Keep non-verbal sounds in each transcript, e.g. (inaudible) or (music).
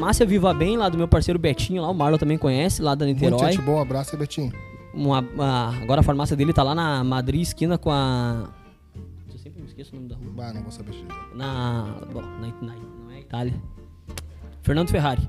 farmácia Viva Bem, lá do meu parceiro Betinho, lá o Marlon também conhece, lá da Muito Niterói. gente boa, abraço aí, Betinho. Uma- uma- agora a farmácia dele tá lá na Madrid, esquina com a. Eu sempre me esqueço o nome da rua. Bah, não vou saber dizer. Na. Bom, na, na- não é Itália. Fernando Ferrari.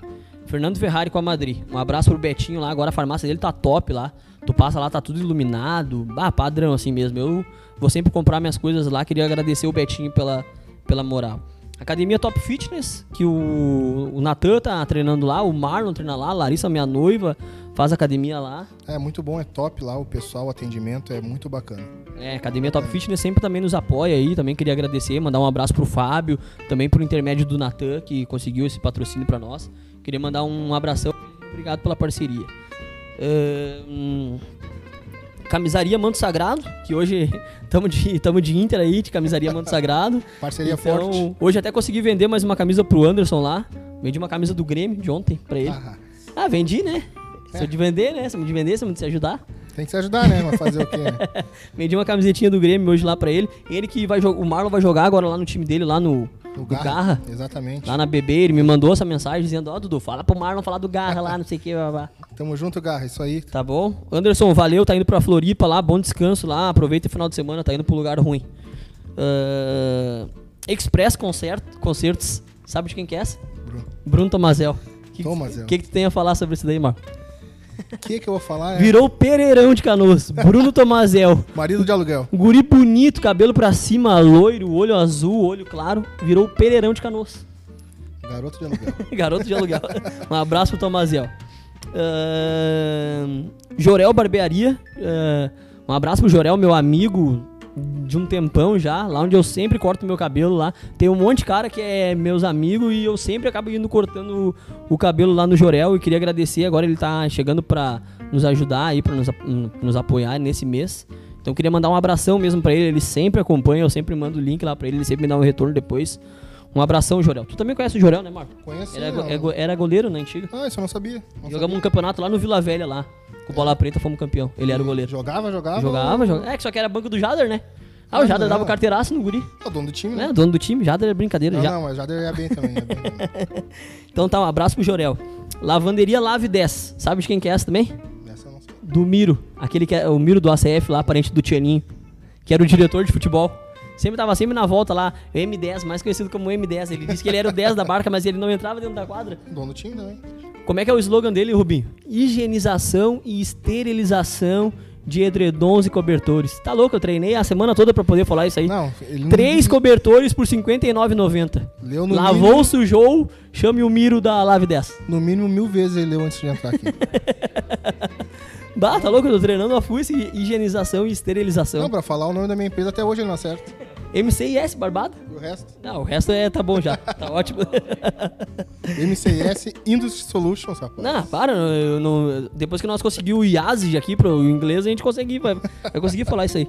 Fernando Ferrari com a Madrid. Um abraço pro Betinho lá. Agora a farmácia dele tá top lá. Tu passa lá, tá tudo iluminado. Ah, padrão assim mesmo. Eu vou sempre comprar minhas coisas lá. Queria agradecer o Betinho pela, pela moral. Academia Top Fitness, que o, o Natan tá treinando lá, o Marlon treina lá, a Larissa, minha noiva, faz academia lá. É muito bom, é top lá, o pessoal, o atendimento é muito bacana. É, Academia Top Fitness sempre também nos apoia aí. Também queria agradecer, mandar um abraço pro Fábio, também por intermédio do Natan, que conseguiu esse patrocínio pra nós. Queria mandar um abração. Obrigado pela parceria. É, hum, camisaria Manto Sagrado, que hoje (laughs) estamos de, tamo de Inter aí, de camisaria Manto Sagrado. Parceria Então, forte. hoje até consegui vender mais uma camisa pro Anderson lá. Vendi uma camisa do Grêmio de ontem pra ele. Ah, Ah, vendi, né? Se eu de vender, né? Se eu de vender, se eu de se ajudar. tem que se ajudar, né? Mas fazer o quê, né? (laughs) Vendi uma camisetinha do Grêmio hoje lá pra ele. Ele que vai jogar. O Marlon vai jogar agora lá no time dele, lá no, No Garra. Garra. Exatamente. Lá na BB, ele me mandou essa mensagem dizendo, ó, Dudu, fala pro Marlon falar do Garra lá, não sei o que, babá. Tamo junto, Garra, isso aí. Tá bom? Anderson, valeu, tá indo pra Floripa lá, bom descanso lá, aproveita o final de semana, tá indo pro lugar ruim. Ah, Express Concert, Concertos, sabe de quem que é essa? Bruno. Bruno Tomazel. Que, Tomazel. O que, que tu tem a falar sobre isso daí, Marlon? O que que eu vou falar? É Virou Pereirão de Canoas. Bruno Tomazel. (laughs) marido de aluguel. Um Guri bonito, cabelo pra cima, loiro, olho azul, olho claro, virou Pereirão de Canoas. Garoto de aluguel. (laughs) Garoto de aluguel. um abraço pro Tomazel. Ahn, Jorel Barbearia. ahn, um abraço pro Jorel, meu amigo de um tempão já, lá onde eu sempre corto meu cabelo lá. Tem um monte de cara que é meus amigos e eu sempre acabo indo cortando o, cabelo lá no Jorel e queria agradecer. Agora ele tá chegando pra nos ajudar aí, pra nos, ap- nos apoiar nesse mês. Então queria mandar um abração mesmo pra ele, ele sempre acompanha, eu sempre mando o link lá pra ele, ele sempre me dá um retorno depois. Um abração, Jorel. Tu também conhece o Jorel, né, Marco? Conheci. Era, é go- era goleiro na antiga. Ah, isso eu não sabia. Não Jogamos um campeonato lá no Vila Velha lá. Com bola preta fomos campeão. Ele era o goleiro. Jogava, jogava. Jogava, jogava. É que só que era banco do Jader, né? Ah, o Ah, Jader não. dava carteiraço no guri. É o dono do time, né? Né? Dono do time, Jader é brincadeira. Não, já. não, mas já ia bem também. ia bem. (laughs) Então tá, um abraço pro Jorel. Lavanderia Lave 10. Sabe de quem que é essa também? Essa eu não sei. Do Miro. Aquele que é o Miro do ACF lá, parente do Tianinho. Que era o diretor de futebol. Sempre tava sempre na volta lá, o M10, mais conhecido como M10. Ele disse que ele era o 10 da barca, mas ele não entrava dentro da quadra. Dono do time também. Como é que é o slogan dele, Rubinho? Higienização e esterilização de edredons e cobertores. Tá louco, eu treinei a semana toda pra poder falar isso aí. Não, ele não- Três cobertores por R$ 59,90. Leu no Lavou, mínimo, sujou, chame o Miro da Lave 10. no mínimo mil vezes ele leu antes de entrar aqui. (laughs) Bah, tá louco, eu tô treinando a FUS higienização e esterilização. não, pra falar o nome da minha empresa até hoje ele não acerta. MCIS, barbada? O resto? Não, o resto é, tá bom já, tá (laughs) ótimo. MCS Industry Solutions, rapaz. Não, para, eu não- depois que nós conseguimos o IASIG aqui pro inglês, a gente conseguir, vai, vai conseguir falar isso aí.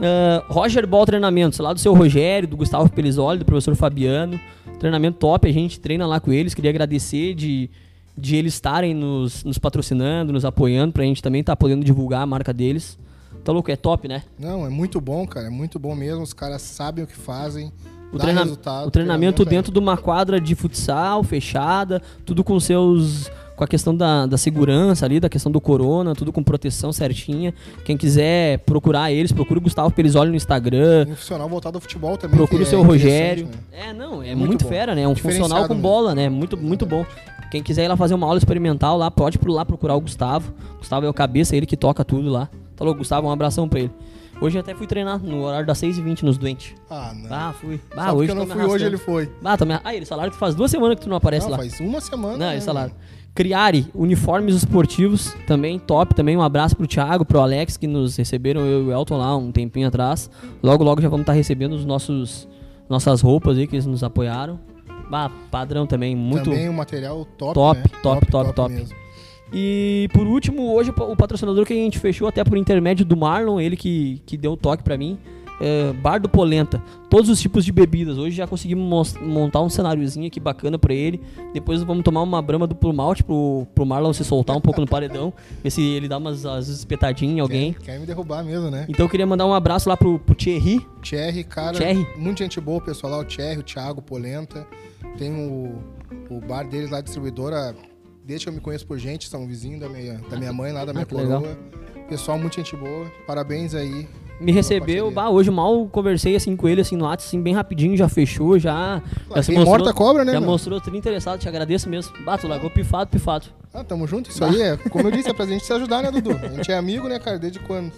Ah, Roger Ball Treinamentos, lá do seu Rogério, do Gustavo Pelizoli, do professor Fabiano. Treinamento top, a gente treina lá com eles. Queria agradecer de, de eles estarem nos, nos patrocinando, nos apoiando, pra gente também estar podendo divulgar a marca deles. Tá louco, é top, né? Não, é muito bom, cara. É muito bom mesmo. Os caras sabem o que fazem. O, treina- o treinamento é- dentro de uma quadra de futsal fechada, tudo com seus. Com a questão da, da segurança ali, da questão do corona, tudo com proteção certinha. Quem quiser procurar eles, procura o Gustavo Perisoli no Instagram, Um profissional voltado ao futebol também. procura que o seu é Rogério. né? É, não, é Muito muito, fera, né? É um funcional com mesmo. bola, né? Muito, muito bom. Quem quiser ir lá fazer uma aula experimental lá, pode por lá procurar o Gustavo. Gustavo é o cabeça, ele que toca tudo lá. Tá louco, Gustavo, um abração pra ele. Hoje eu até fui treinar no horário das 6h20 nos doentes. Ah, não. Ah, fui. Só Ah, porque hoje eu não me fui hoje, ele foi. Ah, também. Ah, ele salário que faz duas semanas que tu não aparece Não, lá. faz uma semana. Não, né, ele salário. mano? Criare, uniformes esportivos, também top, também um abraço pro Thiago, pro Alex, que nos receberam, eu e o Elton lá um tempinho atrás. Logo, logo já vamos estar recebendo os nossos nossas roupas aí, que eles nos apoiaram. Ah, padrão também, muito... Também um material top, Top, né? top, top, top. mesmo. E por último, hoje o pa- o patrocinador que a gente fechou até por intermédio do Marlon, ele que, que deu o toque pra mim, é Bar do Polenta. Todos os tipos de bebidas. Hoje já conseguimos mos- montar um cenáriozinho aqui bacana pra ele. Depois vamos tomar uma brama do Plumalt pro, pro Marlon se soltar um pouco no paredão. Ver se ele dá umas as espetadinhas em alguém. Quer, quer me derrubar mesmo, né? Então eu queria mandar um abraço lá pro, pro Thierry. Thierry, cara. Thierry. Muita gente boa, o pessoal lá. O Thierry, o Thiago, Polenta. Tem o, O bar deles lá, distribuidora, desde que eu me conheço por gente, são vizinhos da minha, da minha mãe lá, da minha Ah, que legal. coroa. Pessoal, muito gente boa. Parabéns aí. Me recebeu, bah, hoje mal conversei assim com ele assim no WhatsApp, assim, bem rapidinho, já fechou, já. já quem morta cobra, né, Já meu? mostrou tudo interessado, te agradeço mesmo. Bato, largou pifado, pifado. Ah, tamo junto. Isso aí é, como eu disse, é pra gente se ajudar, né, Dudu? A gente é amigo, né, cara? Desde quando?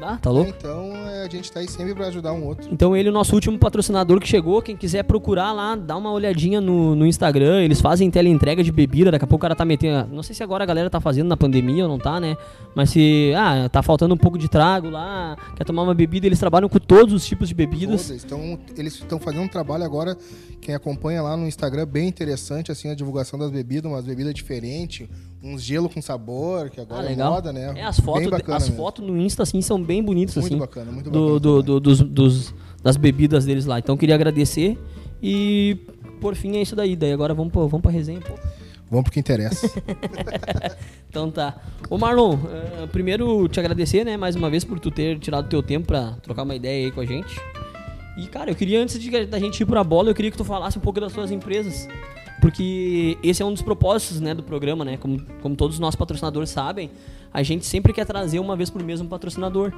Ah, tá louco? Então, é, a gente tá aí sempre pra ajudar um outro. Então ele é o nosso último patrocinador que chegou. Quem quiser procurar lá, dá uma olhadinha no, no Instagram. Eles fazem teleentrega de bebida. Daqui a pouco o cara tá metendo. Não sei se agora a galera tá fazendo na pandemia ou não tá, né? Mas se. Ah, tá faltando um pouco de trago lá, quer tomar uma bebida, eles trabalham com todos os tipos de bebidas. Todas. Então, eles estão fazendo um trabalho agora, quem acompanha lá no Instagram, bem interessante, assim, a divulgação das bebidas, umas bebidas diferentes, uns gelo com sabor, que Ah, agora é legal. moda, né? É, as fotos, as mesmo. fotos no Insta, assim, são bem bonitas, Muito assim. bacana, muito do, bacana. do, também. do- dos, dos- das bebidas deles lá. Então queria agradecer. E por fim é isso daí. Daí agora vamos, pro, vamos pra resenha, pô. Vamos pro que interessa. (laughs) Então tá. Ô Marlon, eh, primeiro te agradecer, né, mais uma vez por tu ter tirado teu tempo pra trocar uma ideia aí com a gente. E cara, eu queria antes de da gente ir pra bola, eu queria que tu falasse um pouco das tuas empresas. Porque esse é um dos propósitos, né, do programa, né? Como, como todos os nossos patrocinadores sabem, a gente sempre quer trazer uma vez por mês um patrocinador.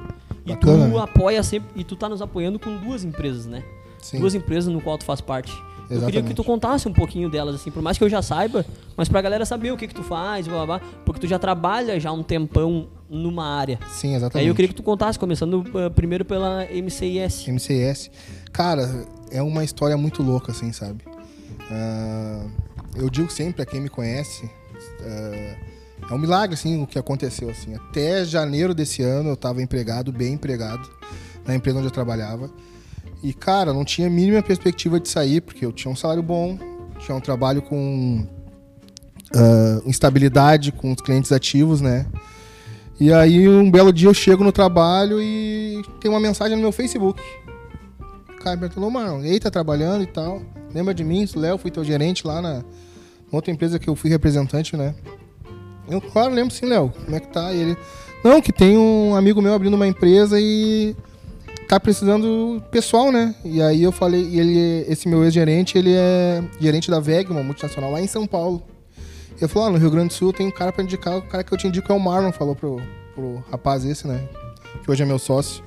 E Bacana, tu né? apoia sempre, e tu tá nos apoiando com duas empresas, né? Sim. Duas empresas no qual tu faz parte. Eu queria Exatamente. que tu contasse um pouquinho delas, assim, por mais que eu já saiba, mas pra galera saber o que que tu faz, blá, blá, blá, porque tu já trabalha já um tempão numa área. Sim, Aí exatamente. eu queria que tu contasse, começando eh, primeiro pela MCIS. MCS. Cara, é uma história muito louca, assim, sabe? Ah, eu digo sempre a quem me conhece, ah, é um milagre, assim, o que aconteceu, assim. Até janeiro desse ano eu tava empregado, bem empregado, na empresa onde eu trabalhava. E, cara, não tinha a mínima perspectiva de sair, porque eu tinha um salário bom, tinha um trabalho com ah, instabilidade, com os clientes ativos, né? E aí, um belo dia eu chego no trabalho e tem uma mensagem no meu Facebook. O cara me perguntou, mano, e aí, tá trabalhando e tal? Lembra de mim? Léo, fui teu gerente lá na outra empresa que eu fui representante, né? Eu, claro, lembro sim, Léo. Como é que tá? E ele, não, que tem um amigo meu abrindo uma empresa e tá precisando pessoal, né? E aí eu falei, ele, esse meu ex-gerente, ele é gerente da VEG, uma multinacional lá em São Paulo. Ele falou, ah, no Rio Grande do Sul tem um cara pra indicar, o cara que eu te indico é o Marlon, falou pro, pro rapaz esse, né? Que hoje é meu sócio.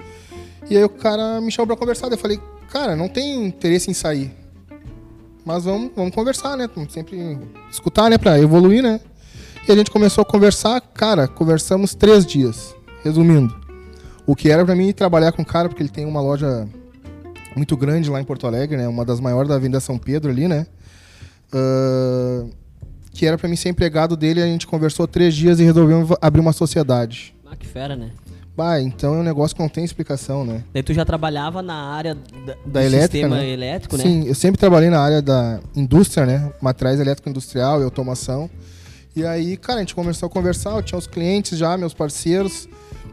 E aí o cara me chamou pra conversar, eu falei, cara, não tem interesse em sair. Mas vamos, vamos conversar, né? Sempre escutar, né? Pra evoluir, né? E a gente começou a conversar, cara, conversamos três dias. Resumindo, o que era pra mim trabalhar com o cara, porque ele tem uma loja muito grande lá em Porto Alegre, né? Uma das maiores da Avenida São Pedro ali, né? Ah, que era pra mim ser empregado dele, a gente conversou três dias e resolvemos abrir uma sociedade. Ah, que fera, né? Bah, então é um negócio que não tem explicação, né? Daí tu já trabalhava na área da, do Da elétrica, sistema né? elétrico, né? Sim, eu sempre trabalhei na área da indústria, né? Materiais elétrico-industrial e automação. E aí, cara, a gente começou a conversar, eu tinha os clientes já, meus parceiros.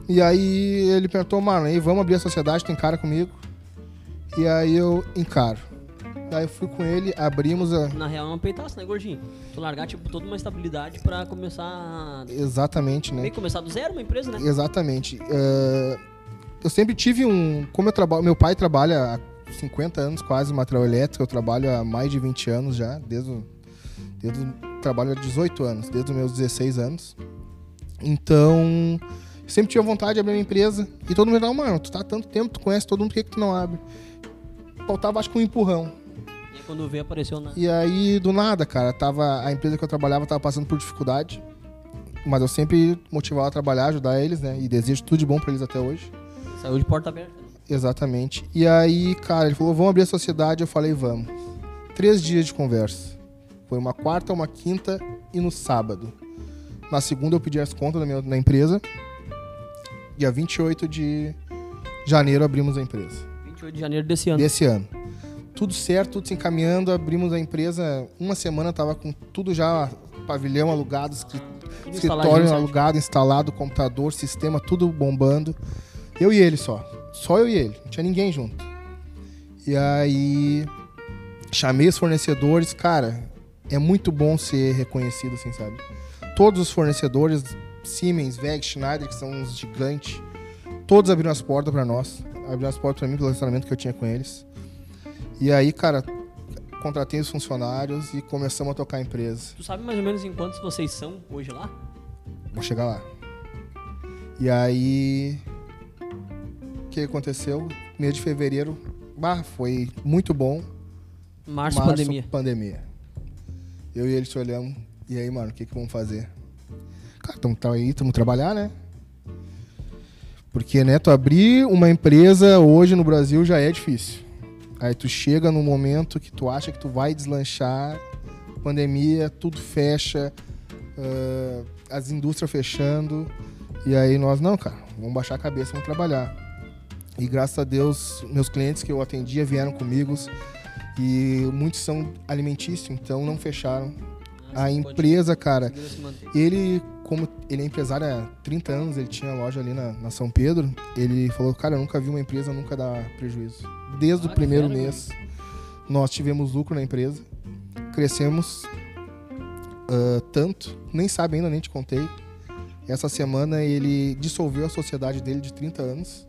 E aí ele perguntou, mano, aí vamos abrir a sociedade, tem cara comigo? E aí eu encaro. Daí eu fui com ele, abrimos a. Na real é um peitaço, né, gordinho? Tu largar, tipo, toda uma estabilidade pra começar... Exatamente, né? Começar do zero uma empresa, né? Exatamente. É, eu sempre tive um. Como eu trabalho. Meu pai trabalha há 50 anos quase material elétrico, eu trabalho há mais de 20 anos já, desde o. Desde o trabalho há 18 anos, desde os meus 16 anos. Então. sempre tive vontade de abrir uma empresa. E todo mundo falava, mano, tu tá há tanto tempo, tu conhece todo mundo, por que, que tu não abre? Faltava, acho que um empurrão. Quando veio, apareceu na... E aí, do nada, cara, tava, a empresa que eu trabalhava tava passando por dificuldade. Mas eu sempre motivava a trabalhar, ajudar eles, né? E desejo tudo de bom pra eles até hoje. Saiu de porta aberta. né? Exatamente. E aí, cara, ele falou, vamos abrir a sociedade. Eu falei, vamos. Três dias de conversa. Foi uma quarta, uma quinta e no sábado. Na segunda eu pedi as contas da minha da empresa. Dia 28 de janeiro abrimos a empresa. 28 de janeiro desse ano. Desse ano. Tudo certo, tudo se encaminhando. Abrimos a empresa. Uma semana tava com tudo já, pavilhão alugado, escritório alugado, instalado, computador, sistema, tudo bombando. Eu e ele só. Só eu e ele. Não tinha ninguém junto. E aí chamei os fornecedores, cara, é muito bom ser reconhecido, assim, sabe? Todos os fornecedores, Siemens, VEG, Schneider, que são uns gigantes, todos abriram as portas pra nós. Abriram as portas pra mim pelo relacionamento que eu tinha com eles. E aí, cara, contratei os funcionários e começamos a tocar a empresa. Tu sabe mais ou menos em quantos vocês são hoje lá? Vou chegar lá. E aí. O que aconteceu? Mês de fevereiro, bah, foi muito bom. Março, pandemia. pandemia. Eu e ele se olhamos. E aí, mano, o que, que vamos fazer? Cara, estamos tá aí, estamos trabalhar, né? Porque, né, tu abrir uma empresa hoje no Brasil já é difícil. Aí tu chega num momento que tu acha que tu vai deslanchar, pandemia, tudo fecha, uh, as indústrias fechando. E aí nós, não, cara, vamos baixar a cabeça, vamos trabalhar. E graças a Deus, meus clientes que eu atendia vieram comigo. E muitos são alimentícios, então não fecharam. Ah, a empresa, cara, ele, como ele é empresário há 30 anos, ele tinha loja ali na, na São Pedro, ele falou, cara, eu nunca vi uma empresa nunca dar prejuízo. Desde ah, o primeiro mês, nós tivemos lucro na empresa, crescemos uh, tanto, nem sabe ainda, nem te contei. Essa semana ele dissolveu a sociedade dele de 30 anos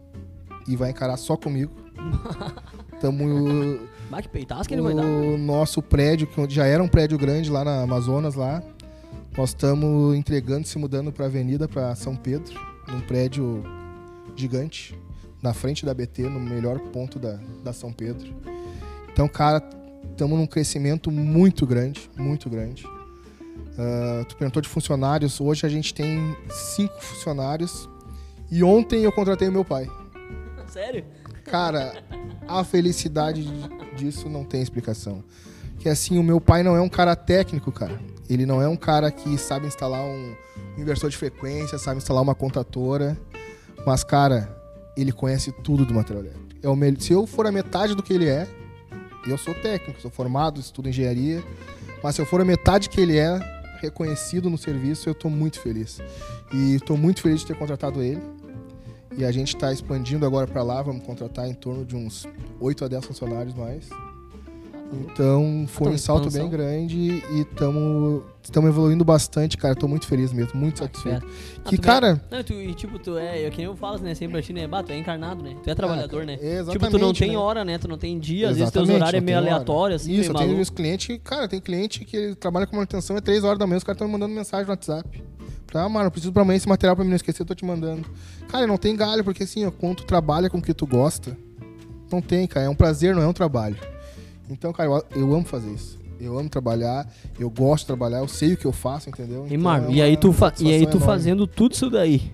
e vai encarar só comigo. (laughs) Tamo Bate peitaço que ele vai dar. O nosso prédio, que já era um prédio grande lá na Amazonas, lá, nós estamos entregando, se mudando para a avenida, para São Pedro, num prédio gigante, na frente da BT, no melhor ponto da, da São Pedro. Então, cara, estamos num crescimento muito grande, muito grande. Uh, tu perguntou de funcionários, hoje a gente tem cinco funcionários e ontem eu contratei o meu pai. (laughs) Sério? Cara, a felicidade disso não tem explicação. Que assim, o meu pai não é um cara técnico, cara. Ele não é um cara que sabe instalar um inversor de frequência, sabe instalar uma contatora. Mas, cara, ele conhece tudo do material elétrico. É o melhor. Se eu for a metade do que ele é, eu sou técnico, sou formado, estudo engenharia. Mas se eu for a metade que ele é, reconhecido no serviço, eu estou muito feliz. E estou muito feliz de ter contratado ele. E a gente está expandindo agora para lá, vamos contratar em torno de uns 8 a 10 funcionários mais. Então foi um salto bem grande e estamos evoluindo bastante, cara. Tô muito feliz mesmo, muito ah, satisfeito. Que, ah, cara. É... Não, tu, e tipo, tu é. Eu, que nem eu falo, né? Sempre pra ti, né? Bah, tu é encarnado, né? Tu é trabalhador, ah, né? Exatamente. Tipo, tu não tem né? hora, né? Tu não tem dia, às vezes teus horários é meio aleatório, assim. Isso, eu tenho os clientes, cara, tem cliente que trabalha com manutenção, é 3 horas da manhã, os caras estão mandando mensagem no WhatsApp. Ah, mano, eu preciso pra amanhã esse material pra mim não esquecer, eu tô te mandando. Cara, não tem galho, porque assim, ó, quando tu trabalha com o que tu gosta, não tem, cara. É um prazer, não é um trabalho. Então, cara, eu, eu amo fazer isso. Eu amo trabalhar, eu gosto de trabalhar, eu sei o que eu faço, entendeu? Então, e, Mar, é e aí tu, e aí tu fazendo tudo isso daí,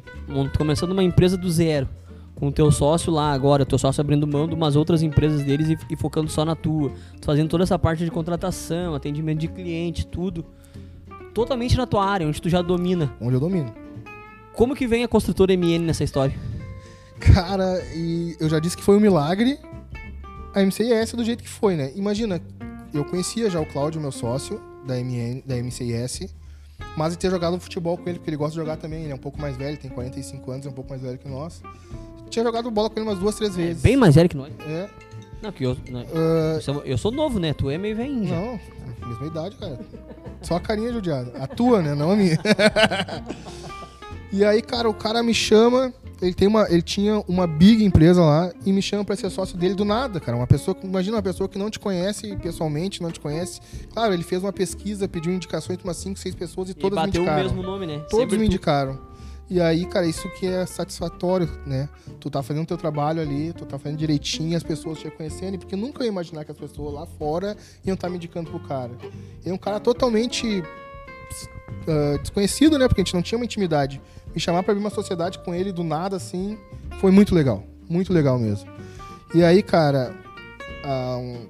começando uma empresa do zero, com o teu sócio lá agora, teu sócio abrindo mão de umas outras empresas deles e, e focando só na tua, tu fazendo toda essa parte de contratação, atendimento de cliente, tudo, totalmente na tua área, onde tu já domina. Onde eu domino. Como que vem a construtora MN nessa história? Cara, e eu já disse que foi um milagre, a MCIS do jeito que foi, né? Imagina, eu conhecia já o Cláudio, meu sócio da, MN, da MCIS, mas ter jogado futebol com ele, porque ele gosta de jogar também. Ele é um pouco mais velho, tem 45 anos, é um pouco mais velho que nós. Tinha jogado bola com ele umas duas, três vezes. É bem mais velho que nós. É. Não, que eu, não, uh, eu sou novo, né? Tu é meio velhinho já. Não, mesma idade, cara. Só a carinha judiada. A tua, né? Não a minha. (laughs) e aí, cara, o cara me chama ele, tem uma, ele tinha uma big empresa lá e me chama para ser sócio dele do nada, cara. Uma pessoa, imagina uma pessoa que não te conhece pessoalmente, não te conhece. Claro, ele fez uma pesquisa, pediu indicações para umas 5, 6 pessoas e, e todas me indicaram. o mesmo nome, né? Todos Sempre me indicaram. E aí, cara, isso que é satisfatório, né? Tu tá fazendo teu trabalho ali, tu tá fazendo direitinho, as pessoas te reconhecendo, porque nunca ia imaginar que as pessoas lá fora iam estar tá me indicando pro cara. Ele é um cara totalmente uh, desconhecido, né? Porque a gente não tinha uma intimidade me chamar para abrir uma sociedade com ele do nada, assim, foi muito legal. Muito legal mesmo. E aí, cara, há um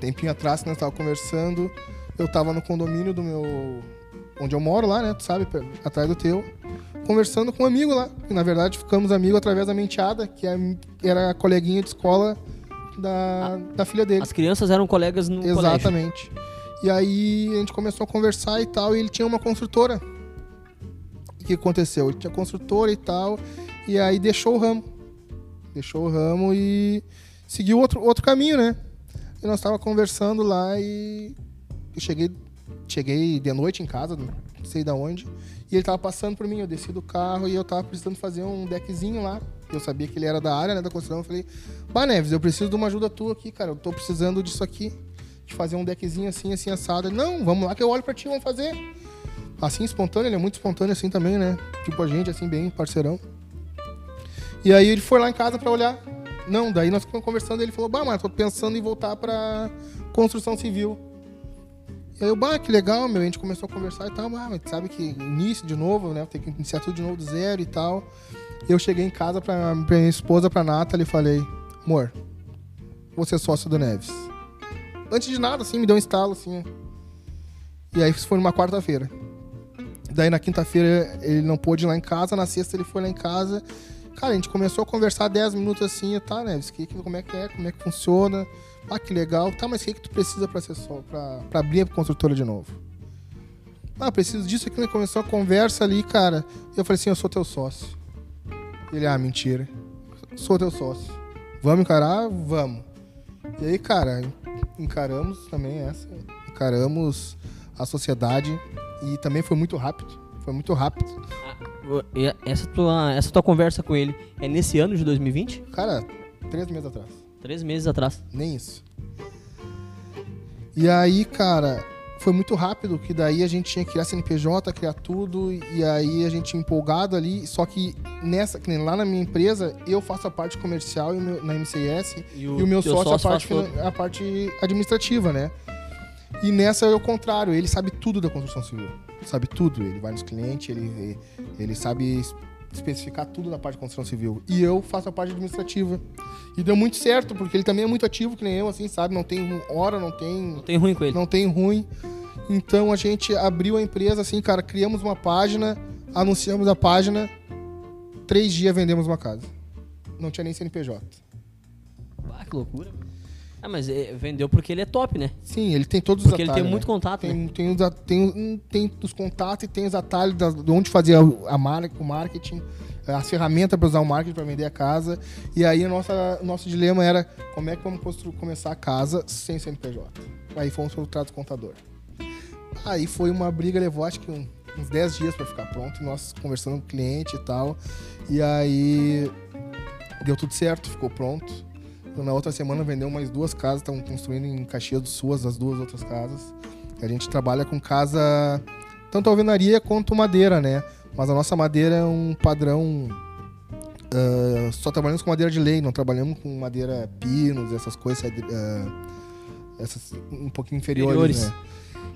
tempinho atrás, que nós tava conversando, eu tava no condomínio do meu. onde eu moro lá, né? Tu sabe, atrás do teu. Conversando com um amigo lá. E, na verdade, ficamos amigos através da menteada, que é, era a coleguinha de escola da, da filha dele. As crianças eram colegas no Exatamente. Colégio. E aí a gente começou a conversar e tal, e ele tinha uma construtora que aconteceu? Ele tinha construtora e tal, e aí deixou o ramo. Deixou o ramo e seguiu outro, outro caminho, né? E nós estávamos conversando lá e eu cheguei, cheguei de noite em casa, não sei da onde, e ele tava passando por mim, eu desci do carro e eu tava precisando fazer um deckzinho lá. Eu sabia que ele era da área, né, da construção, eu falei: "Bah, Neves, eu preciso de uma ajuda tua aqui, cara. Eu tô precisando disso aqui." de fazer um deckzinho assim, assim, assado. Ele, não, vamos lá que eu olho pra ti, vamos fazer. Assim, espontâneo, ele é muito espontâneo assim também, né? Tipo a gente, assim, bem parceirão. E aí ele foi lá em casa pra olhar. Não, daí nós ficamos conversando ele falou, bah, mas tô pensando em voltar pra construção civil. E aí eu, bah, que legal, meu. A gente começou a conversar e tal, bah, mas sabe que início de novo, né? Tem que iniciar tudo de novo do zero e tal. Eu cheguei em casa pra, pra minha esposa, pra Nathalie, e falei, amor, vou ser sócio do Neves. Antes de nada, assim, me deu um estalo, assim. E aí isso foi numa quarta-feira. Daí na quinta-feira ele não pôde ir lá em casa, na sexta ele foi lá em casa. Cara, a gente começou a conversar 10 minutos assim, tá, Neves? Que, como é que é? Como é que funciona? Ah, que legal. Tá, mas o que, que tu precisa pra, ser só, pra, pra abrir a construtora de novo? Ah, preciso disso aqui. Né? Começou a conversa ali, cara. Eu falei assim, eu sou teu sócio. Ele, ah, mentira. Sou teu sócio. Vamos encarar? Vamos. E aí, cara, encaramos também essa. Encaramos a sociedade. E também foi muito rápido. Foi muito rápido. Ah, essa tua, essa tua conversa com ele é nesse ano de 2020? Cara, três meses atrás. Três meses atrás. Nem isso. E aí, cara, foi muito rápido, que daí a gente tinha que criar CNPJ, criar tudo, e aí a gente empolgado ali, só que nessa, que nem lá na minha empresa, eu faço a parte comercial meu, na MCS, e o, e o meu sócio, sócio a, parte, a parte administrativa, né? E nessa é o contrário, ele sabe tudo da construção civil. Sabe tudo. Ele vai nos clientes, ele, ele sabe especificar tudo na parte de construção civil. E eu faço a parte administrativa. E deu muito certo, porque ele também é muito ativo, que nem eu, assim, sabe? Não tem hora, não tem. Não tem ruim com ele. Não tem ruim. Então a gente abriu a empresa, assim, cara, criamos uma página, anunciamos a página, três dias vendemos uma casa. Não tinha nem CNPJ. Ah, que loucura. Ah, mas é, vendeu porque ele é top, né? Sim, ele tem todos os porque atalhos. Porque ele tem muito né? contato, tem, né? Tem, os, tem, tem os contatos e tem os atalhos de onde fazer a, mar, o marketing, as ferramentas para usar o marketing para vender a casa. E aí o nosso dilema era como é que vamos começar a casa sem CNPJ. Aí fomos para o trato contador. Aí foi uma briga, levou acho que um, uns 10 dias para ficar pronto, nós conversando com o cliente e tal. E aí deu tudo certo, ficou pronto. Então, na outra semana vendeu mais duas casas, estão construindo em Caxias do Sul as duas outras casas. A gente trabalha com casa, tanto alvenaria quanto madeira, né? Mas a nossa madeira é um padrão. Uh, só trabalhamos com madeira de lei, não trabalhamos com madeira pinos, essas coisas. Uh, essas um pouquinho inferiores, inferiores. né?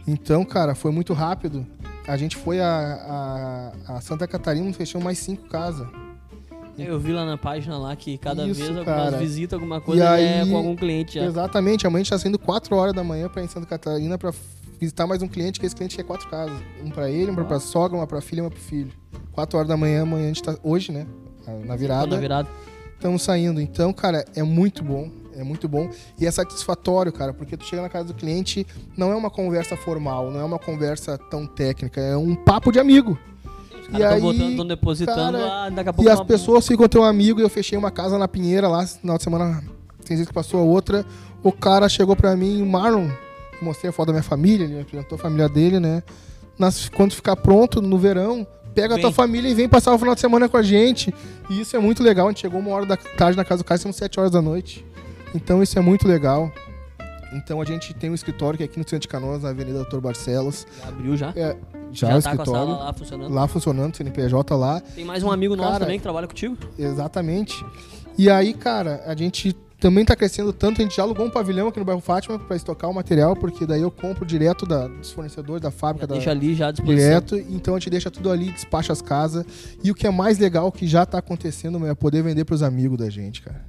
Então, cara, foi muito rápido. A gente foi a, a, a Santa Catarina, fechou mais cinco casas. Eu vi lá na página lá que cada Isso, vez algumas visitas, alguma coisa aí, é com algum cliente já. Exatamente, amanhã a gente tá saindo 4 horas da manhã pra ir em Santa Catarina pra visitar mais um cliente, que esse cliente quer quatro casas. Um pra ele, uma ah. pra sogra, uma pra filha e uma pro filho. 4 horas da manhã, amanhã a gente tá. Hoje, né? Na virada. Na virada. Estamos saindo. Então, cara, é muito bom. É muito bom e é satisfatório, cara, porque tu chega na casa do cliente, não é uma conversa formal, não é uma conversa tão técnica, é um papo de amigo e aí, estão depositando, cara, ah, daqui a pouco. E as pessoas ficam teu amigo e eu fechei uma casa na Pinheira lá, no final de semana, tem vezes que passou a outra. O cara chegou pra mim, o Marlon, mostrei a foto da minha família, ele me apresentou a família dele, né? Nas, quando ficar pronto no verão, pega vem. a tua família e vem passar o final de semana com a gente. E isso é muito legal. A gente chegou uma hora da tarde na casa do cara, são sete horas da noite. Então isso é muito legal. Então a gente tem um escritório que é aqui no centro de Canoas, na Avenida Doutor Barcelos. Já abriu já? É, já, já o tá escritório. lá funcionando? Lá funcionando, CNPJ lá. Tem mais um amigo nosso também que trabalha contigo? Exatamente. E aí, cara, a gente também tá crescendo tanto, a gente já alugou um pavilhão aqui no bairro Fátima para estocar o material, porque daí eu compro direto da, dos fornecedores, da fábrica. Já da, deixa ali já Direto, então a gente deixa tudo ali, despacha as casas. E o que é mais legal, que já tá acontecendo, é poder vender para os amigos da gente, cara.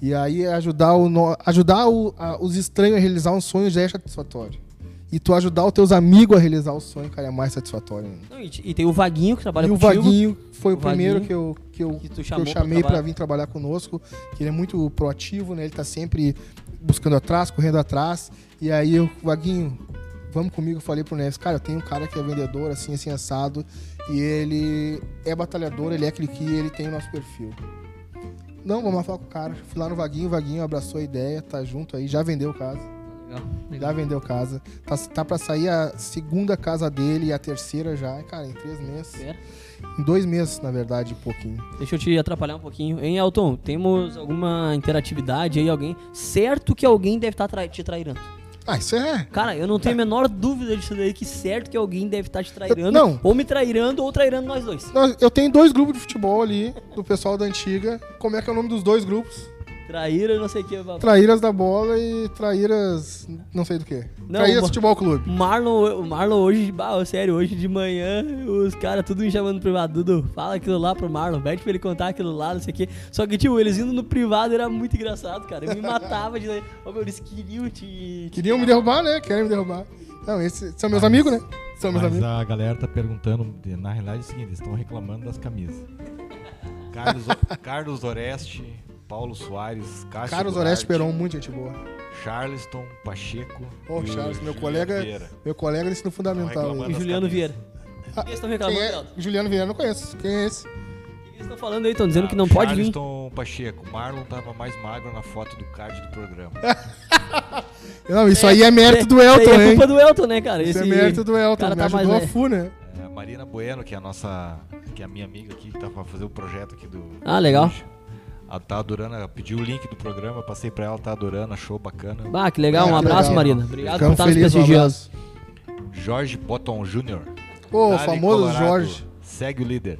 E aí ajudar, o, ajudar o, a, os estranhos a realizar um sonho já é satisfatório. E tu ajudar os teus amigos a realizar o sonho, cara, é mais satisfatório. Não, e, e, tem o Vaguinho que trabalha e contigo. E o Vaguinho foi o, o primeiro que eu, que eu, que, que eu chamei para vir trabalhar conosco. Que ele é muito proativo, né? Ele tá sempre buscando atrás, correndo atrás. E aí o Vaguinho, vamos comigo, eu falei pro Neves, cara, eu tenho um cara que é vendedor, assim, assim, assado. E ele é batalhador, ele é aquele que ele tem o nosso perfil. Não, vamos lá falar com o cara. Fui lá no Vaguinho, o Vaguinho abraçou a ideia, tá junto aí, já vendeu casa. Legal, legal. Já vendeu casa. Tá, tá pra sair a segunda casa dele e a terceira já. Cara, em três meses. É. Em dois meses, na verdade, um pouquinho. Deixa eu te atrapalhar um pouquinho. Hein, Elton? Temos alguma interatividade aí? Alguém? Certo que alguém deve estar tá te trairando. Ah, isso é. Cara, eu não tenho a menor dúvida disso daí, que certo que alguém deve estar te trairando. Não. Ou me trairando, ou trairando nós dois. Eu tenho dois grupos de futebol ali, do pessoal da antiga. Como é que é o nome dos dois grupos? Traíra, não sei o que. Traíras da bola e traíras. não sei do que. Não, Traíras uma- Futebol Clube. Marlon, o Marlon hoje, bah, sério, hoje de manhã, os caras tudo me chamando no privado. Dudu, fala aquilo lá pro Marlon, pede pra ele contar aquilo lá, não sei o quê. Só que, tipo, eles indo no privado era muito engraçado, cara. Eu me matava de. Ô, meu, eles queriam te. Queriam me derrubar, né? Querem me derrubar. Não, esses são meus amigos, né? São meus Mas amigos. a galera tá perguntando, na realidade é o seguinte, eles estão reclamando das camisas. Carlos, (laughs) Carlos Oreste, Paulo Soares, Cássio Carlos Goulart, Oreste Peron, muito gente boa. Charleston, Pacheco Ô, e o Charles, meu Juliano colega, Vieira. meu colega do ensino fundamental. E Juliano. Vieira. Que eles estão reclamando, Quem é? Juliano Vieira, não conheço. Quem é esse? O que eles estão falando aí? Estão dizendo Ah, que não pode vir. Charleston, Pacheco. Marlon tava mais magro na foto do card do programa. (laughs) Não, isso aí é mérito do Isso Elton, aí é hein? culpa do Elton, né, cara? Isso é Esse mérito do Elton. cara Me tá mais ajudou a velho. FU, né? É, a Marina Bueno, que é a nossa, que é a minha amiga aqui, que tá pra fazer o projeto aqui do... Ah, legal. Ela tá adorando, ela pediu o link do programa, passei pra ela, tá adorando, achou bacana. Ah, que legal. É, Um que abraço, legal. Marina. Obrigado por Ficamos estar nos um prestigiando. Jorge Botton Jr. Pô, o famoso Colorado, Jorge. Segue o líder.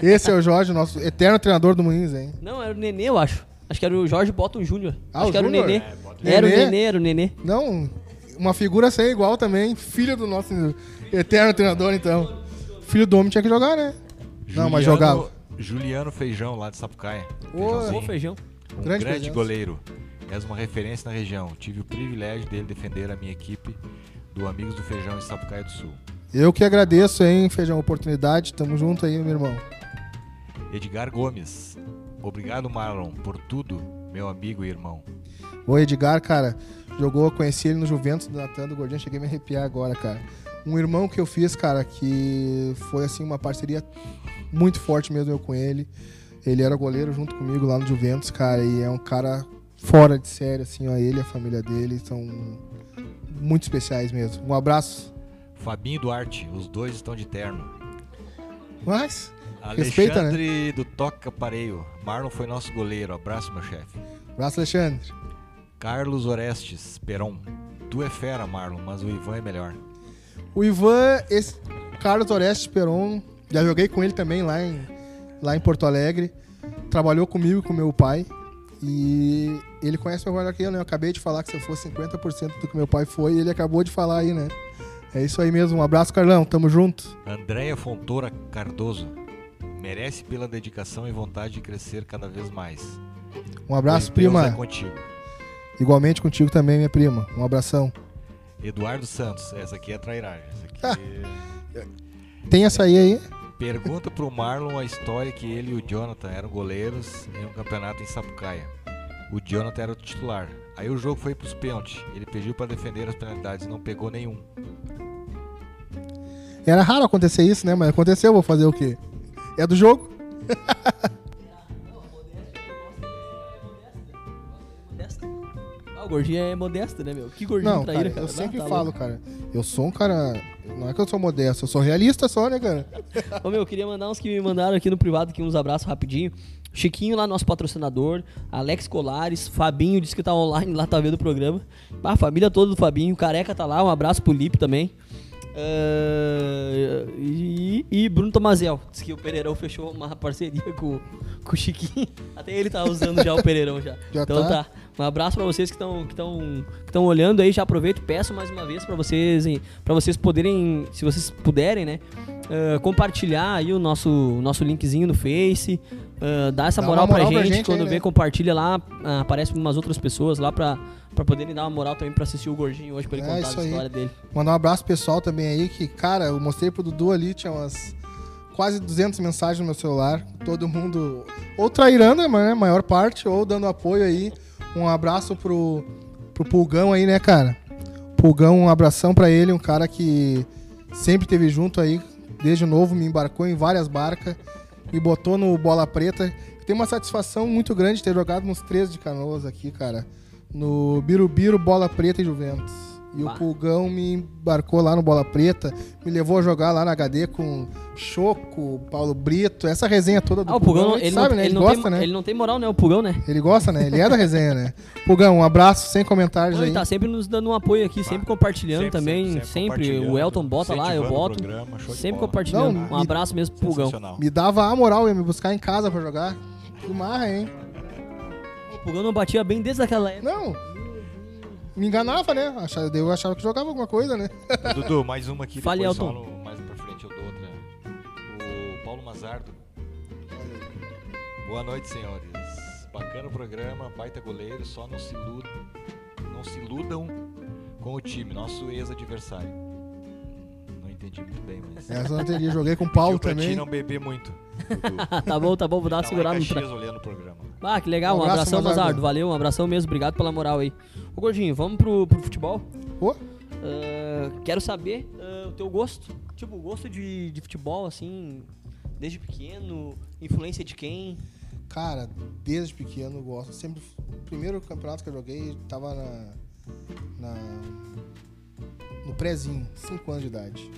Esse é o Jorge, nosso eterno treinador do Moinhos, hein? Não, era o Nenê, eu acho. Acho que era o Jorge Botton Jr. Ah, acho o que era o Nenê. É, Era o Nenê? Era o Nenê. Não, uma figura sem igual também. Filho do nosso eterno treinador, então. Filho do homem tinha que jogar, né? Não, mas jogava. Juliano Feijão, lá de Sapucaia. Ô, feijão. Um Grande grande, goleiro. És uma referência na região. Tive o privilégio dele defender a minha equipe do Amigos do Feijão em Sapucaia do Sul. Eu que agradeço, hein, Feijão, a oportunidade. Tamo junto aí, meu irmão. Edgar Gomes. Obrigado, Marlon, por tudo, meu amigo e irmão. O Edgar, cara, jogou, conheci ele no Juventus, do Natan do Gordinho, cheguei a me arrepiar agora, cara. Um irmão que eu fiz, cara, que foi, assim, uma parceria muito forte mesmo eu com ele. Ele era goleiro junto comigo lá no Juventus, cara, e é um cara fora de série, assim, ó, ele e a família dele são muito especiais mesmo. Um abraço. Fabinho Duarte, os dois estão de terno. Mas, Respeita, né? Alexandre do Toca Pareio. Marlon foi nosso goleiro. Abraço, meu chefe. abraço, Alexandre. Carlos Orestes, Peron. Tu é fera, Marlon, mas o Ivan é melhor. O Ivan, esse Carlos Orestes Peron, já joguei com ele também lá em, lá em Porto Alegre. Trabalhou comigo e com meu pai. E ele conhece meu melhor que eu, né? Eu acabei de falar que se eu fosse 50% do que meu pai foi, e ele acabou de falar aí, né? É isso aí mesmo. Um abraço, Carlão. Tamo junto. Andréia Fontoura Cardoso. Merece pela dedicação e vontade de crescer cada vez mais. Um abraço, Pois Deus prima. É contigo. Igualmente contigo também, minha prima. Um abração. Eduardo Santos, essa aqui é trairagem. Essa aqui... (laughs) Tem essa aí aí? Pergunta pro Marlon a história que ele e o Jonathan eram goleiros em um campeonato em Sapucaia. O Jonathan era o titular. Aí o jogo foi pros pênaltis. Ele pediu pra defender as penalidades não pegou nenhum. Era raro acontecer isso, né? Mas aconteceu, vou fazer o quê? É do jogo? (laughs) o gordinho é modesto, né, meu? Que gordinho Não, traíra, cara, cara. eu Ah, sempre tá falo, louco. cara. Eu sou um cara. Não é que eu sou modesto, eu sou realista só, né, cara? (laughs) Ô, meu, eu queria mandar uns que me mandaram aqui no privado, aqui uns abraços rapidinho. Chiquinho lá, nosso patrocinador. Alex Colares. Fabinho disse que tá online lá, tá vendo o programa. A família toda do Fabinho. Careca tá lá. Um abraço pro Lipe também. Ah, e, e Bruno Tomazel. Diz que o Pereirão fechou uma (laughs) parceria com, com o Chiquinho. Até ele tá usando já o Pereirão já. Já então tá? tá. Um abraço pra vocês que estão que estão que estão olhando aí, já aproveito, peço mais uma vez pra vocês para vocês poderem, se vocês puderem, né, ah, compartilhar aí o nosso o nosso linkzinho no Face, ah, dar essa Dá moral, moral pra pra gente, gente quando aí, vê né? compartilha lá, ah, aparece umas outras pessoas lá pra para poderem dar uma moral também pra assistir o gordinho hoje pra ele É, contar a aí. história dele. Mandar um abraço pessoal também aí, que, cara, eu mostrei pro Dudu ali, tinha umas quase 200 mensagens no meu celular. Todo mundo ou trairando, né, maior parte, ou dando apoio aí. Um abraço pro, pro Pulgão aí, né, cara? Pulgão, um abração pra ele, um cara que sempre teve junto aí, desde novo, me embarcou em várias barcas, me botou no Bola Preta. Tenho uma satisfação muito grande de ter jogado nos três de canoas aqui, cara. No Birubiru, Bola Preta e Juventus. E Bah. o Pulgão me embarcou lá no Bola Preta, me levou a jogar lá na HD com Choco, Paulo Brito, essa resenha toda do Ah, o Pugão, a gente ele, sabe, não, né? ele, Ele, gosta, tem, né? ele não tem moral, né? O Pugão, né? Ele gosta, né? Ele é da resenha, né? Pulgão, um abraço, sem comentários Não, aí. ele tá sempre nos dando um apoio aqui, sempre compartilhando Sempre, também. sempre, Sempre, compartilhando, o Elton bota lá, eu boto. programa, Sempre bola. compartilhando. Não, um me- abraço mesmo pro Pugão. Sensacional. Me dava a moral, ia me buscar em casa pra jogar. Que marra, hein? O Pugão não batia bem desde aquela época. Não. Me enganava, né? Achava, eu achava que jogava alguma coisa, né? (laughs) Dudu, mais uma aqui, Fale, Elton. no- mais pra frente eu dou outra. O Paulo Mazardo. Boa noite, senhores. Bacana o programa, baita goleiro, só não se iludam, não se iludam com o time, nosso ex-adversário. Entendi muito bem, mas... Essa eu não entendi. Joguei com o Paulo pra ti também. não beber muito, (laughs) tá bom, tá bom, vou dar uma Tá segurada no tra... Olhando o programa. Ah, que legal, um, Um abração, Mazardo. Mazardo. Valeu, um abração mesmo, obrigado pela moral aí. Ô, Gordinho, vamos pro, pro futebol? Ah, quero saber ah, o teu gosto. Tipo, gosto de, de futebol, assim, desde pequeno, influência de quem? cara, desde pequeno eu gosto. Sempre. O primeiro campeonato que eu joguei tava na. na no prézinho, 5 anos de idade.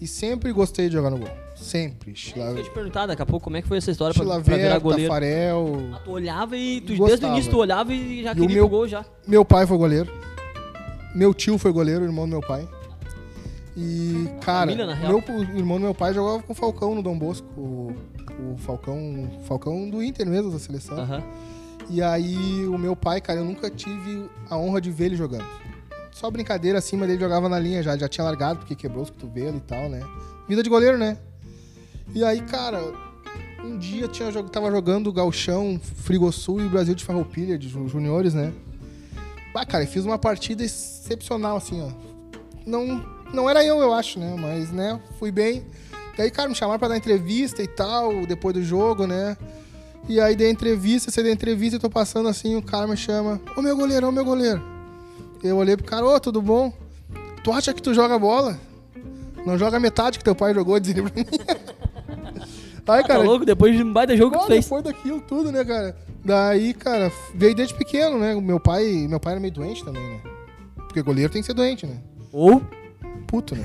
E sempre gostei de jogar no gol. Sempre. É Chila- que eu te perguntar daqui a pouco, como é que foi essa história pra, pra virar Chilaver, goleiro? Tafarel. Ah, tu olhava e tu, Gostava. desde o início tu olhava e já E o queria meu- o gol já. Meu pai foi goleiro. Meu tio foi goleiro, irmão do meu pai. E, cara, Família, meu, o irmão do meu pai jogava com o Falcão no Dom Bosco. O, o Falcão, Falcão do Inter mesmo, da seleção. Aham. E aí, o meu pai, cara, eu nunca tive a honra de ver ele jogando. Só brincadeira assim, mas ele jogava na linha já, já tinha largado porque quebrou os cotovelos e tal, né? Vida de goleiro, né? E aí, cara, um dia tinha, tava jogando Galchão, Frigosul e Brasil de Farroupilha, de ju- juniores, né? Bah, cara, fiz uma partida excepcional, assim, ó. Não, não era eu, eu acho, né? Mas, né, fui bem. E aí, cara, me chamaram pra dar entrevista e tal, depois do jogo, né? E aí dei entrevista, você deu entrevista e tô passando assim, o cara me chama, ô meu goleiro, ô meu goleiro. Eu olhei pro cara, ô, tudo bom? Tu acha que tu joga bola? Não joga metade que teu pai jogou, (laughs) dizia pra mim. (laughs) Aí, Tá cara, louco? Depois de um baita jogo que tu fez. depois daquilo tudo, né, cara? Daí, cara, veio desde pequeno, né? Meu pai, meu pai era meio doente também, né? Porque goleiro tem que ser doente, né? Ou Puto, né?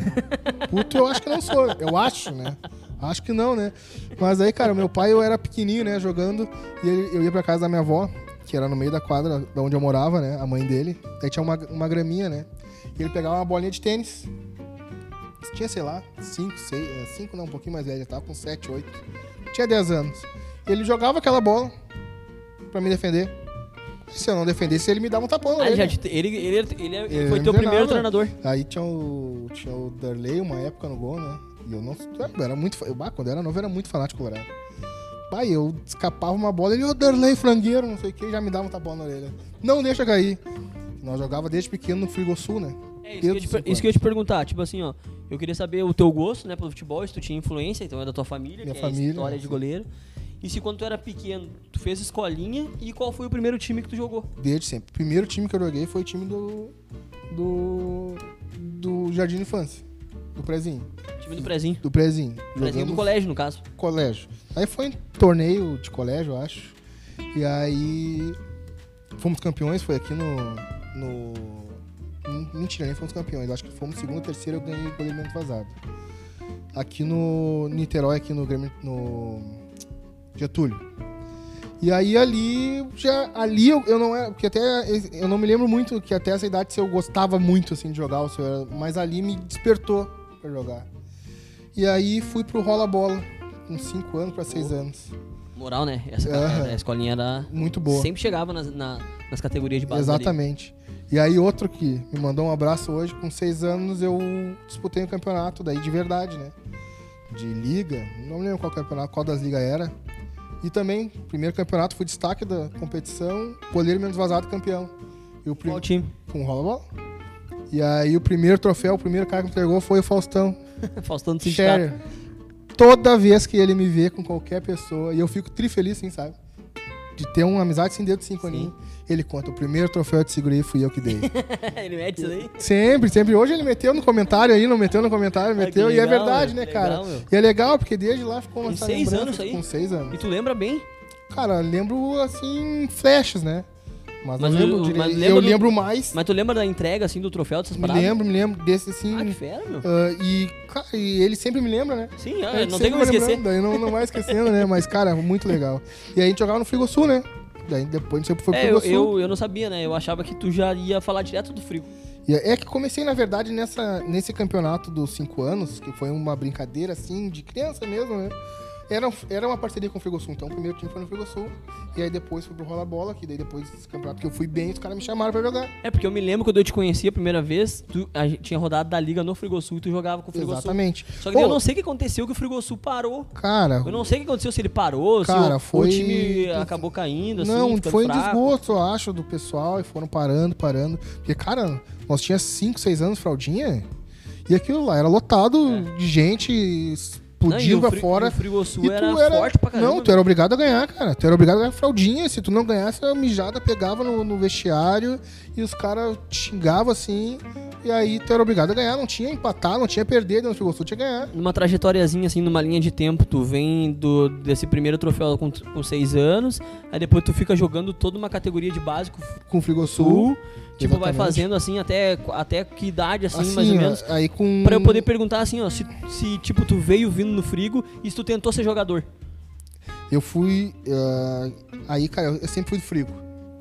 Puto eu acho que não sou. Eu acho, né? Acho que não, né? Mas aí, cara, meu pai, eu era pequenininho, né? Jogando. E eu ia pra casa da minha avó, que era no meio da quadra da onde eu morava, né? A mãe dele. Daí tinha uma, uma graminha, né? E ele pegava uma bolinha de tênis. Tinha, sei lá, 5, 6, 5 não, um pouquinho mais velho. Tava com 7, 8. Tinha 10 anos. Ele jogava aquela bola pra me defender. Se eu não defendesse, ele me dava um tapão. Ah, ele, te- ele, ele, ele, ele Ele foi teu primeiro treinador. Aí tinha o, tinha o Darley, uma época no gol, né? E eu não. Eu era muito. Eu, quando eu era novo, eu era muito fanático colorado. E eu escapava uma bola, ele, ô Darley, frangueiro, não sei o que, já me dava um tapão na orelha. Não deixa cair. Nós jogava desde pequeno no Frigosul, né? É, isso, que eu ia te, isso que eu ia te perguntar, tipo assim, ó, eu queria saber o teu gosto, né, pelo futebol, se tu tinha influência, então é da tua família, Minha que família, é história né, de goleiro. E se quando tu era pequeno, tu fez escolinha e qual foi o primeiro time que tu jogou? Desde sempre. O primeiro time que eu joguei foi o time do. do. do Jardim de Infância. Do Prezinho. Time do Prezinho. Do Prezinho. Prezinho do colégio, no caso. colégio. Aí foi em torneio de colégio, eu acho. E aí fomos campeões, foi aqui no. no hum, mentira, nem fomos campeões. Acho que fomos segundo, terceiro, eu ganhei goleiro vazado. Aqui no Niterói, aqui no Grêmio. no Getúlio. E aí ali, já, ali eu, eu não era, porque até eu não me lembro muito que até essa idade se eu gostava muito assim de jogar, ou se eu era- mas ali me despertou pra jogar. E aí fui pro rola bola, com 5 anos pra 6 anos. Moral, né? Essa a escolinha era. Muito boa. Sempre chegava nas, na- nas categorias de base. ali. Exatamente. E aí outro que me mandou um abraço hoje, com 6 anos eu disputei um campeonato daí de verdade, né? De liga, não lembro qual campeonato, qual das ligas era. E também, primeiro campeonato, fui destaque da competição, goleiro menos vazado campeão. E o prim- Qual time? com rola bola. E aí o primeiro troféu, o primeiro cara que me entregou foi o Faustão. (laughs) Faustão do sindicato. Scherer. Toda vez que ele me vê com qualquer pessoa, e eu fico tri feliz, assim, sabe? De ter uma amizade assim desde cinco Sim. aninhos. Ele conta, o primeiro troféu de segurei fui eu que dei. (laughs) Ele mete isso daí. sempre, sempre. Hoje ele meteu no comentário aí, não meteu no comentário, Ah, meteu. e é legal, verdade, meu, né, cara? legal. E é legal, porque desde lá ficou Com essa seis anos aí? Com seis anos. E tu lembra bem? Cara, lembro, assim, flashes, né? Mas, Mas não lembro direito. Eu lembra do- lembro mais. Mas tu lembra da entrega, assim, do troféu dessas Me paradas? lembro, me lembro desse assim. Ah, que fera, meu. ah, e, cara, e ele sempre me lembra, né? Sim, ah, A gente não tem como esquecer. Daí não, não vai esquecendo, né? Mas, cara, muito legal. E aí a gente jogava no Frigo Sul, né? Daí depois a gente sempre foi pro É, Frigo eu, Sul. eu, eu não sabia, né? Eu achava que tu já ia falar direto do frio. E é que comecei, na verdade, nessa, nesse campeonato dos cinco anos, que foi uma brincadeira, assim, de criança mesmo, né? Era, era uma parceria com o Frigosul. Então, o primeiro time foi no Frigosul. E aí depois fui pro Rola Bola, que daí depois desse campeonato que eu fui bem, os caras me chamaram pra jogar. É, porque eu me lembro quando eu te conheci a primeira vez, tu, a tinha rodado da liga no Frigosul e tu jogava com o Frigosul. Exatamente. Só que daí eu Pô, não sei o que aconteceu que o Frigosul parou. Cara, Eu não sei o que aconteceu, se ele parou, se Cara, o, foi- o time acabou caindo, assim, não, foi um fraco. desgosto, eu acho, do pessoal. E foram parando, parando. Porque, cara, nós tinha 5, 6 anos fraldinha. E aquilo lá era lotado de gente É. Não, e explodindo o pra Fri- fora. O E tu era, forte pra caramba. Não, tu era obrigado a ganhar, cara. Tu era obrigado a ganhar fraldinha. Se tu não ganhasse, a mijada pegava no, no vestiário e os caras xingavam assim. E aí tu era obrigado a ganhar. Não tinha empatar, não tinha perder dentro do Frigosul, tinha ganhar. numa trajetóriazinha, assim, numa linha de tempo, tu vem do, desse primeiro troféu com, com seis anos, aí depois tu fica jogando toda uma categoria de básico Com o Frigosul. sul, tipo, vai exatamente. fazendo assim, até, até que idade, assim, Assim, mais ou menos. Aí com. Pra eu poder perguntar assim, ó, se, se tipo, tu veio vindo no frigo e se tu tentou ser jogador. Eu fui. ah, aí, cara, eu sempre fui do Frigo.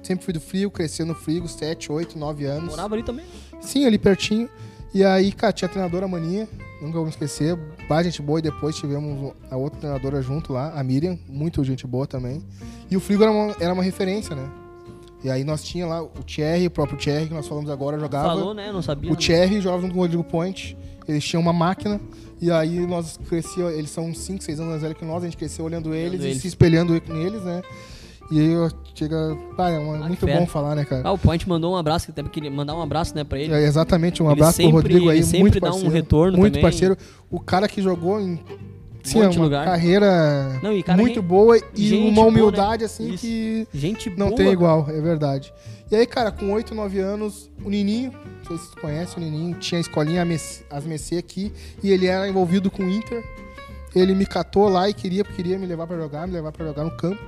Sempre fui do Frigo, cresci no Frigo, 7, 8, 9 anos. Morava ali também. Sim, ali pertinho. E aí, cara, tinha a treinadora Maninha, nunca vou me esquecer. Bá gente boa e depois tivemos a outra treinadora junto lá, a Miriam, muito gente boa também. E o Frigo era uma, era uma referência, né? E aí nós tinha lá o Thierry, o próprio Thierry, que nós falamos agora, jogava. Falou, né? Não sabia. O Thierry jogava junto com o Rodrigo Point. Eles tinham uma máquina. E aí nós crescia, eles são 5, 6 anos mais velhos que nós, a gente cresceu olhando eles e eles. se espelhando neles, né? E aí eu chega. Pá, é uma- Ah, muito bom falar, né, cara? Ah, o Point mandou um abraço, que até queria mandar um abraço, né, pra ele. É, exatamente, um Ele abraço sempre- pro Rodrigo aí, ele sempre muito dá um parceiro. retorno Muito também. parceiro. O cara que jogou em sim, Monte de uma lugar. carreira Não, cara, muito gente- boa e uma boa, humildade né? assim Isso. que Gente não boa. tem igual, é verdade. E aí, cara, com 8, 9 anos, o Nininho, não sei se tu conhece o Nininho, tinha a escolinha As Messê aqui e ele era envolvido com o Inter. Ele me catou lá e queria, queria me levar pra jogar, me levar pra jogar no campo.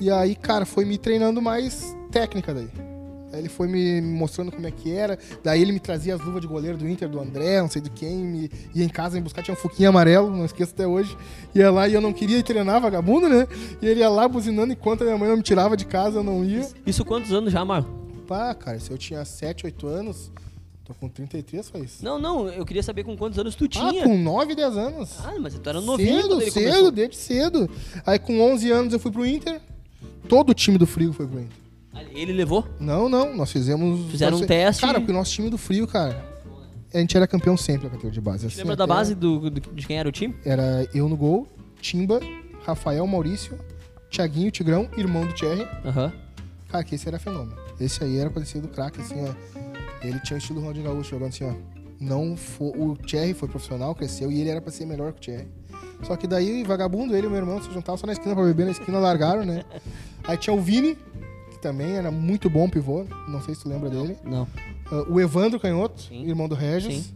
E aí, cara, foi me treinando mais técnica daí. Aí ele foi me mostrando como é que era. Daí ele me trazia as luvas de goleiro do Inter, do André, não sei de quem. Me ia em casa me buscar, tinha um fuquinho amarelo, não esqueço até hoje. Ia lá e eu não queria ir treinar, vagabundo, né? E ele ia lá buzinando enquanto a minha mãe não me tirava de casa, eu não ia. Isso quantos anos já, Marco? Pá, cara, se eu tinha 7, 8 anos, tô com 33, foi isso. Não, não, eu queria saber com quantos anos tu Ah, tinha. com 9, 10 anos. Ah, mas tu era novinho cedo, cedo, começou. desde cedo. Aí com 11 anos eu fui pro Inter. Todo o time do Frio foi pro Inter. Ele levou? Não, não, nós fizemos. Fizeram nós um teste. Cara, porque o nosso time do Frio, cara, a gente era campeão sempre na categoria de base. assim, Lembra da base do, do- de quem era o time? Era eu no gol, Timba, Rafael Maurício, Thiaguinho Tigrão, irmão do Thierry. Aham. Cara, que esse era fenômeno. Esse aí era parecido do craque, assim, ó. Ele tinha o estilo Ronaldinho Gaúcho jogando assim, ó. Não foi, o Thierry foi profissional, cresceu e ele era pra ser melhor que o Thierry. Só que daí, vagabundo, ele e meu irmão se juntavam só na esquina pra beber, na esquina largaram, né? (laughs) Aí tinha o Vini, que também era muito bom pivô, não sei se tu lembra dele. Não. Ah, o Evandro Canhoto, Sim. irmão do Regis. Sim.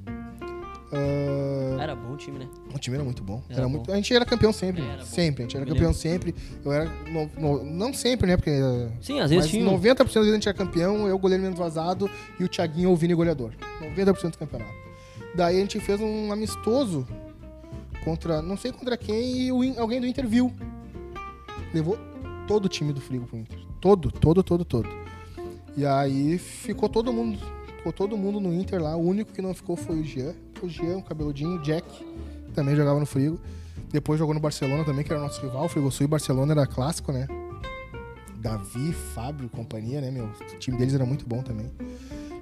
Ah, Era bom o time, né? o time era muito bom. Era Era bom. muito, a gente era campeão sempre. Era sempre. A gente era campeão sempre. Eu era. no- no- não sempre, né? Porque. Sim, às vezes tinha. um- 90% das vezes a gente era campeão, eu goleiro menos vazado e o Thiaguinho ou o Vini goleador. 90% do campeonato. Daí a gente fez um amistoso contra, não sei contra quem, e o alguém do Inter viu. Levou todo o time do Frigo pro Inter. Todo, todo, todo, todo. E aí ficou todo mundo, ficou todo mundo no Inter lá. O único que não ficou foi o Jean. O Jean, o cabeludinho, o Jack, também jogava no Frigo. Depois jogou no Barcelona também, que era nosso rival. O Frigo Sul e Barcelona era clássico, né? Davi, Fábio, companhia, né, meu? O time deles era muito bom também.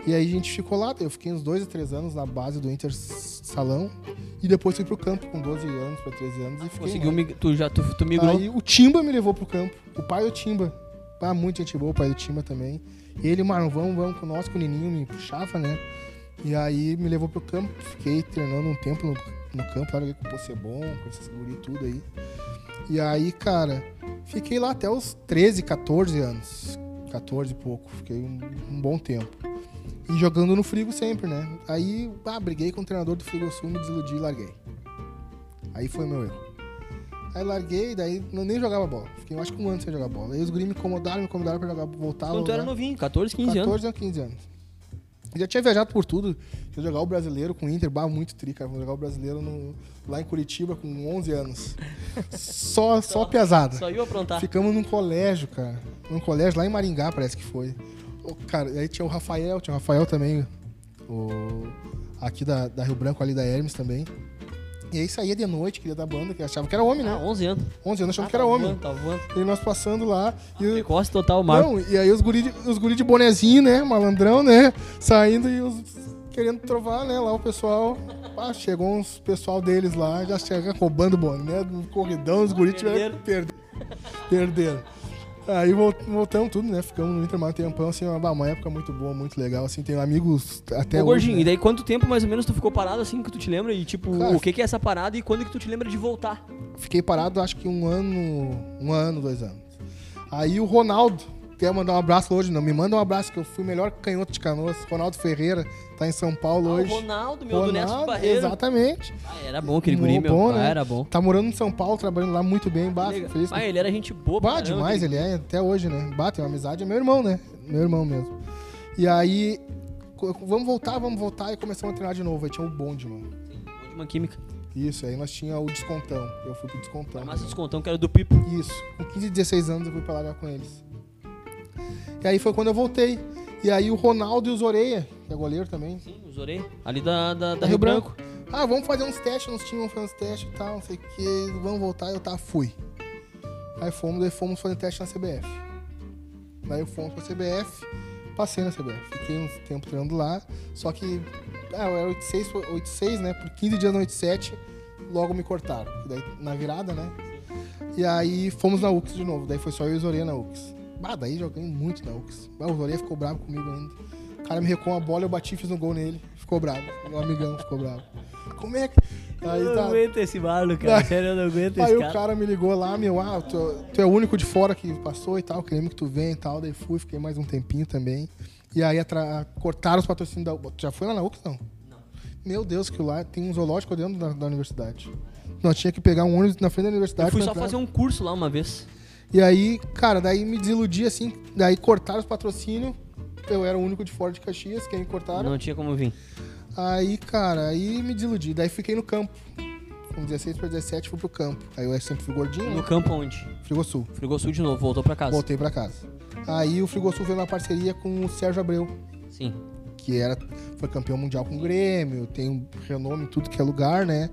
E aí a gente ficou lá, eu fiquei uns dois ou três anos na base do Inter Salão. E depois fui pro campo com 12 anos pra 13 anos e fiquei Conseguiu lá. tu já tu, tu migrou. Aí o Timba me levou pro campo. O pai do Timba. Ah, muita gente boa, o pai do Timba também. E ele, mano, vamos, vamos com nós, com o Nininho, me puxava, né? E aí me levou pro campo. Fiquei treinando um tempo no, no campo, lá com o Possebon, com esses guri tudo aí. E aí, cara, fiquei lá até os 13, 14 anos. 14 e pouco. Fiquei um, um bom tempo. E jogando no Frigo sempre, né? Aí, ah, briguei com o treinador do Frigo Sul, me desiludi e larguei. Aí foi meu erro. Aí larguei, daí não, nem jogava bola. Fiquei acho que um ano sem jogar bola. Aí os guris me incomodaram, me incomodaram pra jogar, voltar. Quando tu era novinho, 14, 15 anos. 14 ou 15 anos. Já tinha viajado por tudo. Ia jogar o brasileiro com o Inter, bah, muito tri, cara. Vou jogar o brasileiro no- lá em Curitiba com 11 anos. (laughs) Só, só piazada. Só ia aprontar. Ficamos num colégio, cara. Num colégio lá em Maringá, parece que foi. Ô, cara, aí tinha o Rafael, tinha o Rafael também. O, aqui da, da Rio Branco, ali da Hermes também. E aí saía de noite, queria da banda, que achava que era homem, Ah, né? 11 anos. 11 anos achando Ah, que era tá homem. voando, Tá voando. E nós passando lá. E, o- Precoce total, Marco. não, e aí os guri, de, os guri de bonezinho, né? Malandrão, né? Saindo e os querendo trovar, né? Lá o pessoal. Ah, chegou uns pessoal deles lá, já chega roubando boné do corridão, os guri tiveram perder. Perderam. Aí vol- voltamos tudo, né? Ficamos no Inter mais um tempão, assim, uma, uma época muito boa, muito legal, assim, tenho amigos até Ô, hoje. Gordinho, né? e daí quanto tempo mais ou menos tu ficou parado assim que tu te lembra? E tipo, Cara, o que que é essa parada e quando que tu te lembra de voltar? Fiquei parado acho que um ano, um ano, dois anos. Aí o Ronaldo, quer mandar um abraço hoje, não, me manda um abraço, que eu fui o melhor canhoto de canoas. Ronaldo Ferreira, tá em São Paulo Ah, hoje. o Ronaldo, meu, do Neto Ronaldo, Barreiro. Exatamente. Ah, era bom aquele guri, meu. bom, Ah, né? era bom. Tá morando em São Paulo, trabalhando lá muito bem, Legal. feliz. Ah, ele era gente boa pra Bah, caramba, demais, ele é até hoje, né? Bate, uma amizade, é meu irmão, né? Meu irmão mesmo. E aí, vamos voltar, vamos voltar, e começamos a treinar de novo. Aí tinha o bonde, mano. Bom de uma química. Isso, aí nós tinha o descontão. Eu fui pro descontão. Massa descontão que era do Pipo. Isso. Com 15, 16 anos eu fui pra lá com eles. E aí foi quando eu voltei. E aí o Ronaldo e o Zoreia, que é goleiro também. Sim, os orei. Ali da, da, da Da Rio Branco. Ah, vamos fazer uns testes, uns times, vamos fazer uns testes e tal, não sei o que. Vamos voltar, eu tá, fui. Aí fomos, daí fomos fazer teste na CBF. Daí fomos pra CBF, passei na CBF. Fiquei um tempo treinando lá, só que ah, eu era 86, foi 86, né? Por 15 dias no 87, logo me cortaram. Daí, na virada, né? E aí fomos na UX de novo. Daí foi só eu e o Zoreia na UX. Ah, daí joguei muito na UX. Ah, o Zoreia ficou bravo comigo ainda. O cara me recuou uma bola, eu bati e fiz um gol nele. Ficou bravo. Meu amigão ficou bravo. Como é que. Aí eu tá. não aguento esse Marlon, cara. (laughs) Sério, eu não aguento Aí esse o cara. me ligou lá, meu, ah, tu, tu é o único de fora que passou e tal, queremos que tu venha e tal. Daí fui, fiquei mais um tempinho também. E aí atra- cortaram os patrocínios da Tu já foi lá na UX, não? Não. Meu Deus, que lá tem um zoológico dentro da, da universidade. Nós tinha que pegar um ônibus na frente da universidade. Eu fui só entrar. fazer um curso lá uma vez. E aí, cara, daí me desiludi assim, daí cortaram os patrocínios. Eu era o único de fora de Caxias, quem cortaram. Não tinha como vir. Aí, cara, aí me desiludi. Daí fiquei no campo. Com 16 para 17 fui pro campo. Aí eu sempre fui gordinho, No né? campo onde? Frigo Sul. Frigosul de novo, voltou pra casa. Voltei pra casa. Aí o Frigosul fez uma parceria com o Sérgio Abreu, Sim. Que era, foi campeão mundial com o Grêmio, tem um renome em tudo que é lugar, né?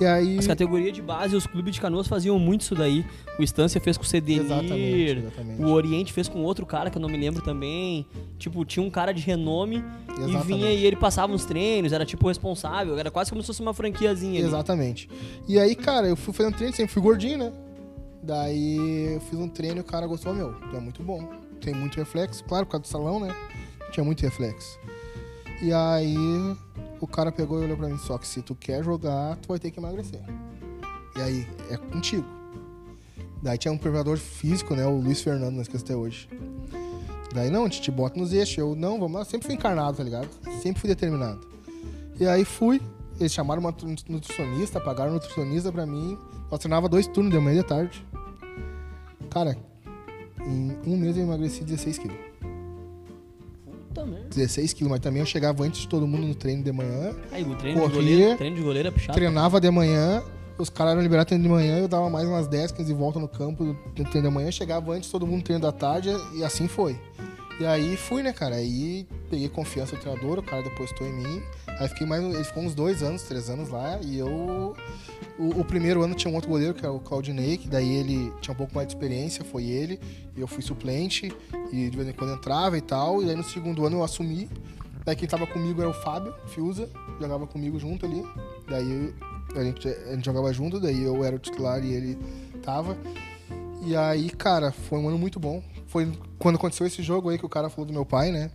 E aí. As categorias de base, os clubes de canoas faziam muito isso daí. O Estância fez com o Cedenir. Exatamente, exatamente. O Oriente fez com outro cara que eu não me lembro também. Tipo, tinha um cara de renome e Exatamente. vinha e ele passava uns treinos, era tipo responsável, era quase como se fosse uma franquiazinha ali. Exatamente. E aí, cara, eu fui fazendo treino, sempre fui gordinho, né? Daí eu fiz um treino e o cara gostou, meu, é muito bom. Tem muito reflexo, claro, por causa do salão, né? Tinha muito reflexo. E aí o cara pegou e olhou pra mim, só que se tu quer jogar, tu vai ter que emagrecer. E aí, é contigo. Daí tinha um preparador físico, né? O Luiz Fernando, não esqueço até hoje. Daí, não, a gente te bota nos eixos. Eu, não, vamos lá. Sempre fui encarnado, tá ligado? Sempre fui determinado. E aí fui. Eles chamaram uma nu- nutricionista, pagaram um nutricionista pra mim. Nós treinava dois turnos, de manhã e de tarde. Cara, em um mês eu emagreci 16 quilos. Puta merda. 16 quilos, mas também eu chegava antes de todo mundo no treino de manhã. Aí o treino Corria, de goleiro, treino de goleiro é puxado. Treinava de manhã, os caras eram liberados treino de manhã, eu dava mais umas 10, 15 voltas no campo do treino de manhã, chegava antes todo mundo no treino da tarde e assim foi. E aí fui, né, cara? Aí peguei confiança do treinador, o cara depositou em mim. Aí fiquei mais. Ele ficou uns dois anos, três anos lá. E eu. O, o primeiro ano tinha um outro goleiro, que era o Claudinei, que daí ele tinha um pouco mais de experiência, foi ele. E eu fui suplente, e de vez em quando entrava e tal. E aí no segundo ano eu assumi. Daí quem tava comigo era o Fábio Fiuza, jogava comigo junto ali. Daí a gente, a gente jogava junto, daí eu era o titular e ele tava. E aí, cara, foi um ano muito bom. Foi quando aconteceu esse jogo aí que o cara falou do meu pai, né?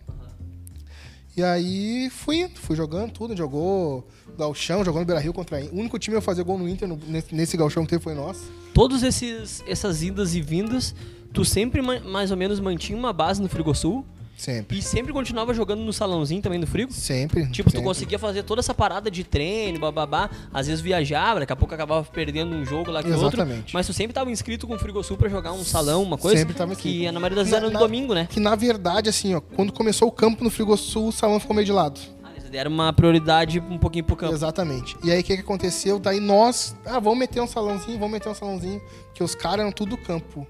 E aí fui indo, fui jogando tudo, jogou Galchão, jogou no Beira Rio contra O único time a fazer gol no Inter no- nesse, nesse Galchão que teve foi nosso. Todos esses essas idas e vindas, tu sempre ma- mais ou menos mantinha uma base no Frigosul Sempre. E sempre continuava jogando no salãozinho também do Frigo? Sempre. Tipo, tu sempre. conseguia fazer toda essa parada de treino, bababá. Às vezes viajava, daqui a pouco acabava perdendo um jogo lá que outro. Exatamente. Mas tu sempre tava inscrito com o Frigosul pra jogar um salão, uma coisa. Sempre tava Que inscrito. na maioria das vezes era no na- domingo, né? Que na verdade, assim, ó, quando começou o campo no Frigosul, o salão ficou meio de lado. Ah, Eles deram uma prioridade um pouquinho pro campo. Exatamente. E aí o que, que aconteceu? Daí nós, ah, vamos meter um salãozinho, vamos meter um salãozinho. Que os caras eram tudo do campo.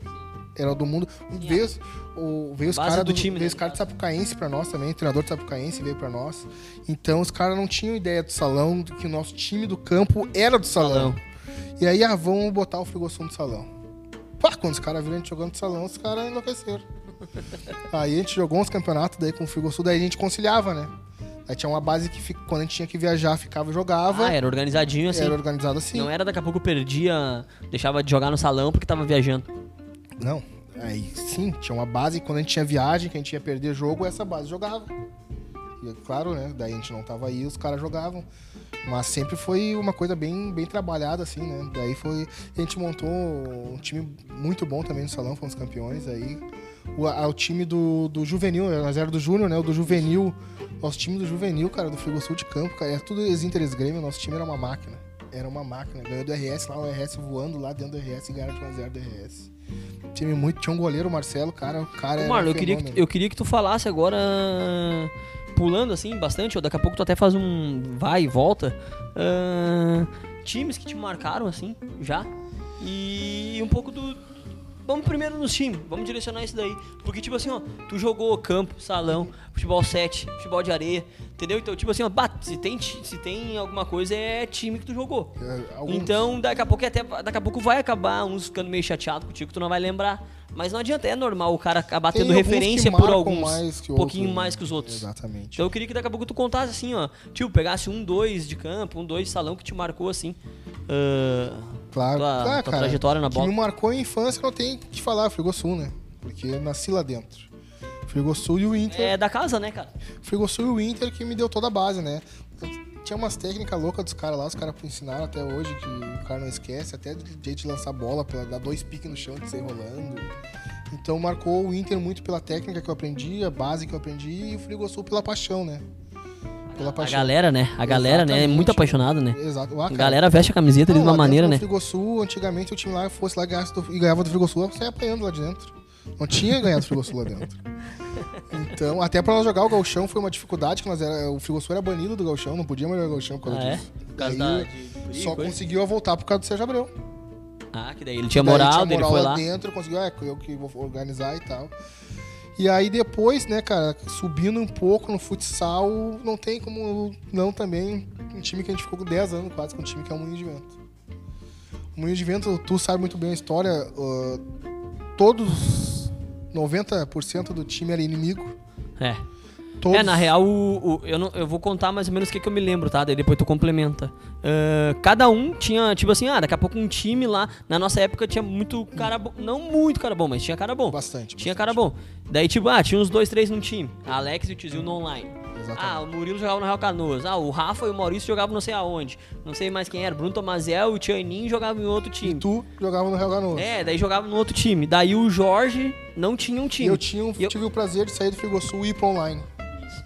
Era do mundo. Veio, o, veio os caras do do, time, veio né, os caras de Sapucaense pra nós também, o treinador de Sapucaense veio pra nós. Então os caras não tinham ideia do salão, do que o nosso time do campo era do salão. Salão. E aí, ah, vamos botar o Frigosul no salão. Pá, quando os caras viram a gente jogando no salão, os caras enlouqueceram. (laughs) aí a gente jogou uns campeonatos daí com o Frigosul, daí a gente conciliava, né? Aí tinha uma base que quando a gente tinha que viajar, ficava e jogava. Ah, era organizadinho assim. Era organizado assim. Não era daqui a pouco perdia, deixava de jogar no salão porque tava viajando. Não. Aí sim, tinha uma base, quando a gente tinha viagem, que a gente ia perder jogo, essa base jogava. E claro, né? Daí a gente não tava aí, os caras jogavam. Mas sempre foi uma coisa bem, bem trabalhada, assim, né? Daí foi. A gente montou um time muito bom também no salão, fomos campeões. Aí o, a- o time do, do juvenil, nós era do Júnior, né? O do juvenil. Nosso time do juvenil, cara, do Frigosul de Campo, cara, era tudo ex-Inter ex-Grêmio, nosso time era uma máquina. Era uma máquina. Ganhou do RS lá, o RS voando lá dentro do RS e ganharam de 1x0 do RS. Time muito. Tinha um goleiro, o Marcelo, cara. O cara Ô, Marlon, um eu queria, que, eu queria que tu falasse agora, pulando assim, bastante, ou daqui a pouco tu até faz um vai e volta. ah, times que te marcaram, assim, já. E um pouco do. Vamos primeiro nos times, vamos direcionar isso daí. Porque, tipo assim, ó, tu jogou campo, salão, futebol 7, futebol de areia, entendeu? Então, tipo assim, ó, bah, se tem, se tem alguma coisa, é time que tu jogou. É, alguns- Então, daqui a pouco é até daqui a pouco vai acabar uns ficando meio chateado contigo que tu não vai lembrar. Mas não adianta, é normal o cara acabar tendo que referência por alguns, mais que um pouquinho outros, né? mais que os outros. Exatamente. Então eu queria que daqui a pouco tu contasse assim, ó, tipo, pegasse um, dois de campo, um, dois de salão que te marcou assim. ah, Claro, tua- claro, tua cara. trajetória na que bola. me marcou em infância, não tem que falar, Frigosul, né? Porque eu nasci lá dentro. Frigosul e o Inter. é da casa, né, cara? Frigosul e o Inter que me deu toda a base, né? Tinha umas técnicas loucas dos caras lá, os caras ensinaram até hoje, que o cara não esquece, até de jeito de lançar bola, pra dar dois piques no chão de sair rolando. Então marcou o Inter muito pela técnica que eu aprendi, a base que eu aprendi, e o Frigosul pela paixão, né? Pela A paixão. galera, né? A galera, né? É muito Exatamente. apaixonada, né? Exato. Ah, A galera veste a camiseta de Não, uma lá maneira, né? do Frigosul, antigamente o time lá fosse lá e do- e ganhava do Frigosul, eu saia apanhando lá de dentro. Não tinha ganhado do Frigosul lá dentro. Então, até pra nós jogar o Galchão foi uma dificuldade, que nós era, o Frigosul era banido do Galchão, não podia jogar o Galchão por causa Ah, é? disso. Causa Daí, da- de- só coisa? conseguiu voltar por causa do Sérgio Abreu. Ah, que daí ele tinha moral, tinha daí ele moral foi lá lá. dentro, conseguiu, é, eu que vou organizar e tal. E aí depois, né, cara, subindo um pouco no futsal, não tem como não também um time que a gente ficou com 10 anos quase com um time que é o Moinho de Vento. O Moinho de Vento, tu sabe muito bem a história, ah, todos 90% do time era inimigo. É. Todos, É, na real, o, o- eu, não, eu vou contar mais ou menos o que, que eu me lembro, tá? Daí depois tu complementa. Ah, cada um tinha, tipo assim, ah, daqui a pouco um time lá. Na nossa época tinha muito cara bom. Não muito cara bom, mas tinha cara bom. bastante. Tinha bastante. cara bom. Daí, tipo, ah, tinha uns dois, três num time. A Alex e o Tizil no online. Exatamente. Ah, o Murilo jogava no Real Canoas. Ah, o Rafa e o Maurício jogavam não sei aonde. Não sei mais quem era. Bruno Tomazel e o Tianinho jogavam em outro time. Tu jogava no Real Ganoas. É, daí jogava no outro time. Daí o Jorge não tinha um E time. eu, tinha, um- E eu- tive o prazer de sair do Frigosul e ir pra online.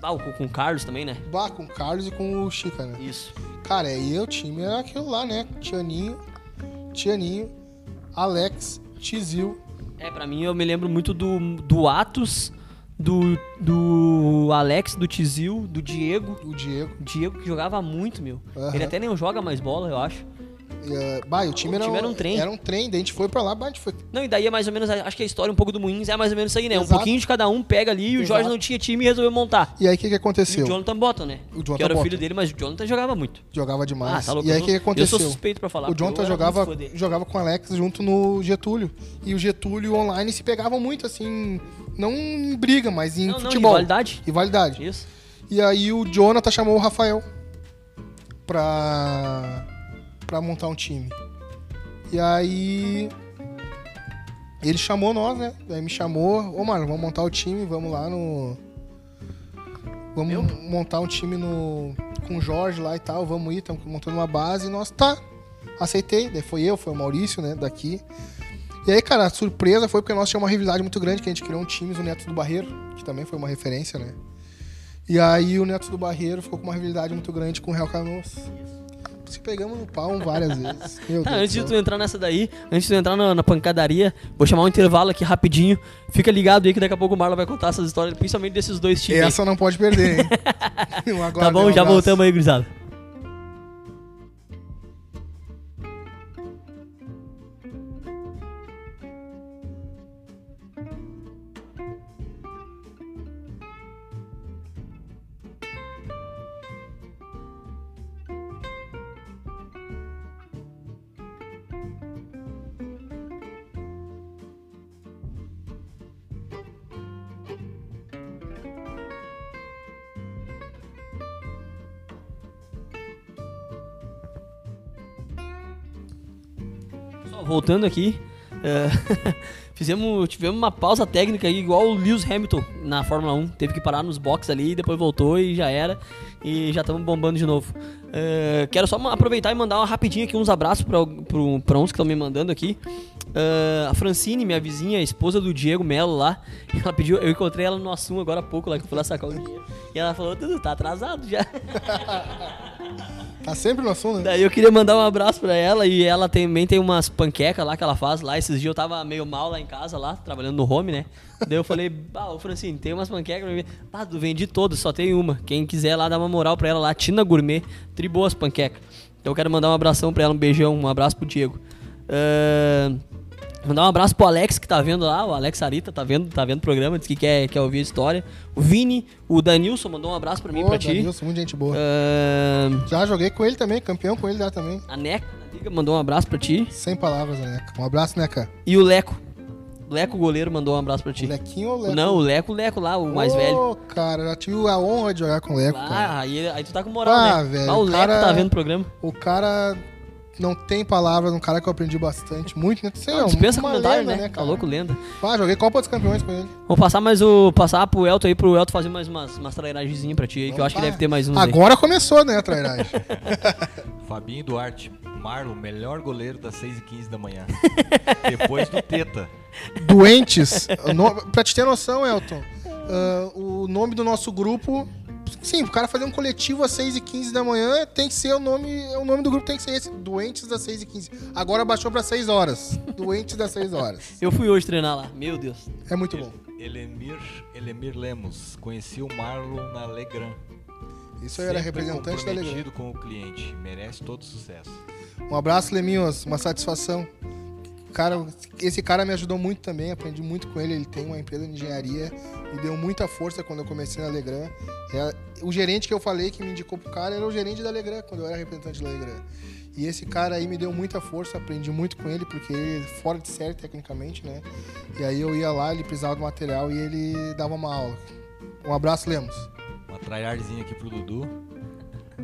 Ah, com o Carlos também, né? Bah, com o Carlos e com o Chica, né? Isso. Cara, aí o time era aquilo lá, né? Tianinho, Tianinho, Alex, Tizil. É, pra mim eu me lembro muito do, do Atos, do, do Alex, do Tizil, do Diego. o Diego. Diego que jogava muito, meu. Aham. Ele até nem joga mais bola, eu acho. E, eh, bah, e o time, O era, time era um trem. Era um trem, daí a gente foi pra lá, bah, a gente foi. Não, e daí é mais ou menos, acho que a história um pouco do Moinhos é mais ou menos isso aí, né? Um Exato. pouquinho de cada um pega ali e o Jorge não tinha time e resolveu montar. E aí o que, que E aconteceu? o Jonathan Bottom, né? O Jonathan que era o filho dele, mas o Jonathan jogava muito. Jogava demais. Ah, tá louco. e aí o que, que aconteceu? Eu sou suspeito pra falar. o Jonathan jogava, jogava com o Alex junto no Getúlio. E o Getúlio online se pegavam muito, assim, não em briga, mas em Não, não, futebol. rivalidade. Rivalidade. Isso. E aí o Jonathan chamou o Rafael pra, pra montar um time. E aí ele chamou nós, né? Aí me chamou, ô mano, vamos montar o time, vamos lá no. Vamos Eu? montar um time no. com o Jorge lá e tal, vamos ir, estamos montando uma base e nós tá. Aceitei, daí foi eu, foi o Maurício, né, daqui. E aí, cara, a surpresa foi porque nós tínhamos uma rivalidade muito grande, que a gente criou um time, o Neto do Barreiro, que também foi uma referência, né? E aí o Neto do Barreiro ficou com uma rivalidade muito grande com o Real Canoas. Se pegamos no pau várias (laughs) vezes. Meu Tá, Deus antes de tu entrar nessa daí, antes de tu entrar na, na pancadaria, vou chamar um intervalo aqui rapidinho. Fica ligado aí que daqui a pouco o Marlon vai contar essas histórias, principalmente desses dois times. aí. Essa não pode perder, hein? (laughs) Tá bom, um já voltamos aí, gurizada. Voltando aqui, é, (laughs) fizemos, tivemos uma pausa técnica aí, igual o Lewis Hamilton na Fórmula 1. Teve que parar nos boxes ali, depois voltou e já era. E já estamos bombando de novo. É, quero só aproveitar e mandar uma rapidinho aqui uns abraços para uns que estão me mandando aqui. É, a Francine, minha vizinha, esposa do Diego Melo lá, (laughs) ela pediu, eu encontrei ela no Assum agora há pouco, lá que eu fui lá sacar o dinheiro. E ela falou, Dudu, tá atrasado já. (laughs) Tá sempre no assunto, né? Daí eu queria mandar um abraço pra ela e ela também tem umas panquecas lá que ela faz lá. Esses dias eu tava meio mal lá em casa, lá, trabalhando no home, né? Daí eu falei, (laughs) bah, ô Francine, tem umas panquecas pra mim. Ah, eu vendi todas, só tem uma. Quem quiser lá, dá uma moral pra ela lá, Tina Gourmet, tri boas panquecas. Então eu quero mandar um abração pra ela, um beijão, um abraço pro Diego. Ahn, Mandar um abraço pro Alex que tá vendo lá, o Alex Arita tá vendo, tá vendo o programa, disse que quer, quer ouvir a história. O Vini, o Danilson mandou um abraço pra mim e pra ti. Danilson, muita gente boa. Ahn, Já joguei com ele também, campeão com ele já também. a Neca da Liga mandou um abraço pra ti. Sem palavras, Neca. Um abraço, Neca. E o Leco. Leco goleiro mandou um abraço pra ti. O Lequinho ou o Leco? Não, o Leco, o Leco lá, o mais Ô, velho. cara, já tive a honra de jogar com o Leco, cara. Ah, aí, aí tu tá com moral, Ah, né? velho, Ah, o o Leco cara- tá vendo o programa. O cara não tem palavras, um cara que eu aprendi bastante. Muito, né? Sei Não, lá, dispensa uma comentário, lenda, né? Tá cara? louco, lenda. Ah, joguei Copa dos Campeões com ele. Vamos passar mais o. Passar pro Elton aí, pro Elton fazer mais umas, umas trairagenzinhas pra ti aí, que eu acho que deve ter mais aí. Agora começou, né, a trairagem. (laughs) Fabinho Duarte, Marlon, melhor goleiro das 6 e 15 da manhã. (laughs) Depois do Teta. Doentes. No, pra te ter noção, Elton, ah, o nome do nosso grupo. Sim, o cara fazer um coletivo às 6h15 da manhã tem que ser o nome. O nome do grupo tem que ser esse. Doentes das 6h15. Agora baixou pra 6 horas. Doentes das 6 horas. Eu fui hoje treinar lá, meu Deus. É muito bom. Elemir, Elemir Lemos, conheci o Marlon na Legrand. Isso aí era representante da comprometido com o cliente, merece todo sucesso. Um abraço, Leminhos. Uma satisfação. Cara, esse cara me ajudou muito também, aprendi muito com ele. Ele tem uma empresa de engenharia, me deu muita força quando eu comecei na Legrand. É, o gerente que eu falei que me indicou pro cara era o gerente da Legrand, quando eu era representante da Legrand. E esse cara aí me deu muita força, aprendi muito com ele, porque ele é fora de série tecnicamente, né? E aí eu ia lá, ele precisava do material e ele dava uma aula. Um abraço, Lemos. Uma traiarzinha aqui pro Dudu.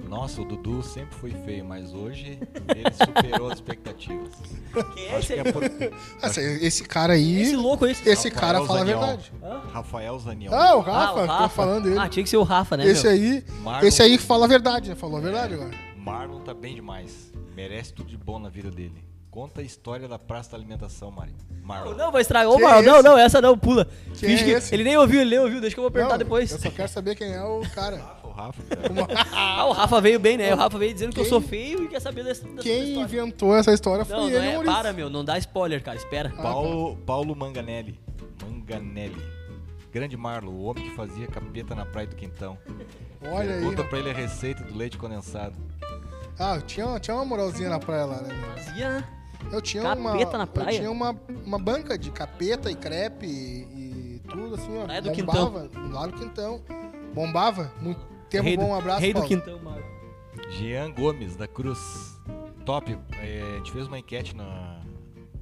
Nossa, o Dudu sempre foi feio, mas hoje ele superou as expectativas. (laughs) Quem é Acho esse que aí? é por Esse, (laughs) esse cara aí, Esse louco esse? esse Rafael cara fala a Zaniol. verdade. Rafael Zaniol. Ah, o Ah, Rafa, o tô falando dele. Ah, tinha que ser o Rafa, né? Esse meu? aí, Marlon, esse aí fala a verdade, né? Falou a verdade agora. Marlon tá bem demais. Merece tudo de bom na vida dele. Conta a história da Praça da Alimentação, Mari. Marlon. Não, vai estragar. Ô, Quem é Marlon, não, não, essa não, pula. Quem é que-? Ele nem ouviu, ele nem ouviu, deixa que eu vou perguntar Não, depois. Eu só quero saber quem é o cara. (laughs) O Rafa. (laughs) Ah, o Rafa veio bem, né? O Rafa veio dizendo que eu sou feio e quer saber dessa, dessa Quem história. inventou essa história foi Não, não ele, é, Maurício. para, meu, não dá spoiler, cara, espera. Paulo, Paulo Manganelli. Manganelli. Grande Marlon, o homem que fazia capeta na praia do Quintão. Olha aí. Pergunta pra ele a receita do leite condensado. Ah, tinha, tinha uma moralzinha na praia lá, né? meu? Fazia, né? Eu tinha Capeta uma, na praia? Eu tinha uma, uma banca de capeta e crepe e, e tudo assim, ó. Praia do bombava. Lá no Quintão. Bombava. Muito tempo Rei bom, do- um abraço, Rei do Paulo. Quintão, mano. Jean Gomes, da Cruz. Top. É, a gente fez uma enquete na,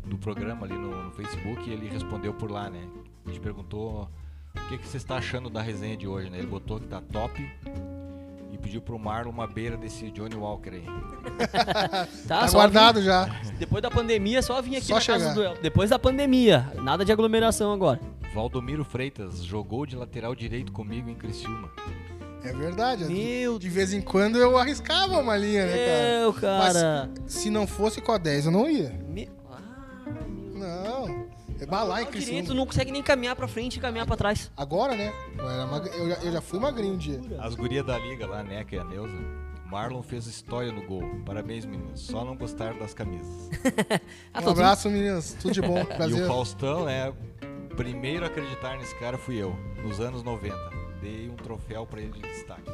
no programa ali no, no Facebook e ele respondeu por lá, né? A gente perguntou o que, que você está achando da resenha de hoje, né? Ele botou que tá top e pediu pro Marlon uma beira desse Johnny Walker aí. (laughs) Tá, Tá guardado já. depois da pandemia, só vim aqui Só na chegar. casa do El. Depois da pandemia, nada de aglomeração agora. Valdomiro Freitas jogou de lateral direito comigo em Criciúma. É verdade. Meu De vez em quando eu arriscava uma linha, né, cara? Deus, cara. Se não fosse com a 10, eu não ia. Me- Ah, meu- Não. Bah, lá em Direito, Criciúma. não consegue nem caminhar pra frente e caminhar pra trás. Agora, né? Eu, eu já, eu já fui magrinho um dia. As gurias da liga lá, né, que é a Neuza. Marlon fez história no gol. Parabéns, meninos. Só não gostaram das camisas. (laughs) Ah, Um abraço, meninas. Tudo de bom. (laughs) E o Prazer. Faustão, né? Primeiro a acreditar nesse cara fui eu, nos anos 90. Dei um troféu pra ele de destaque.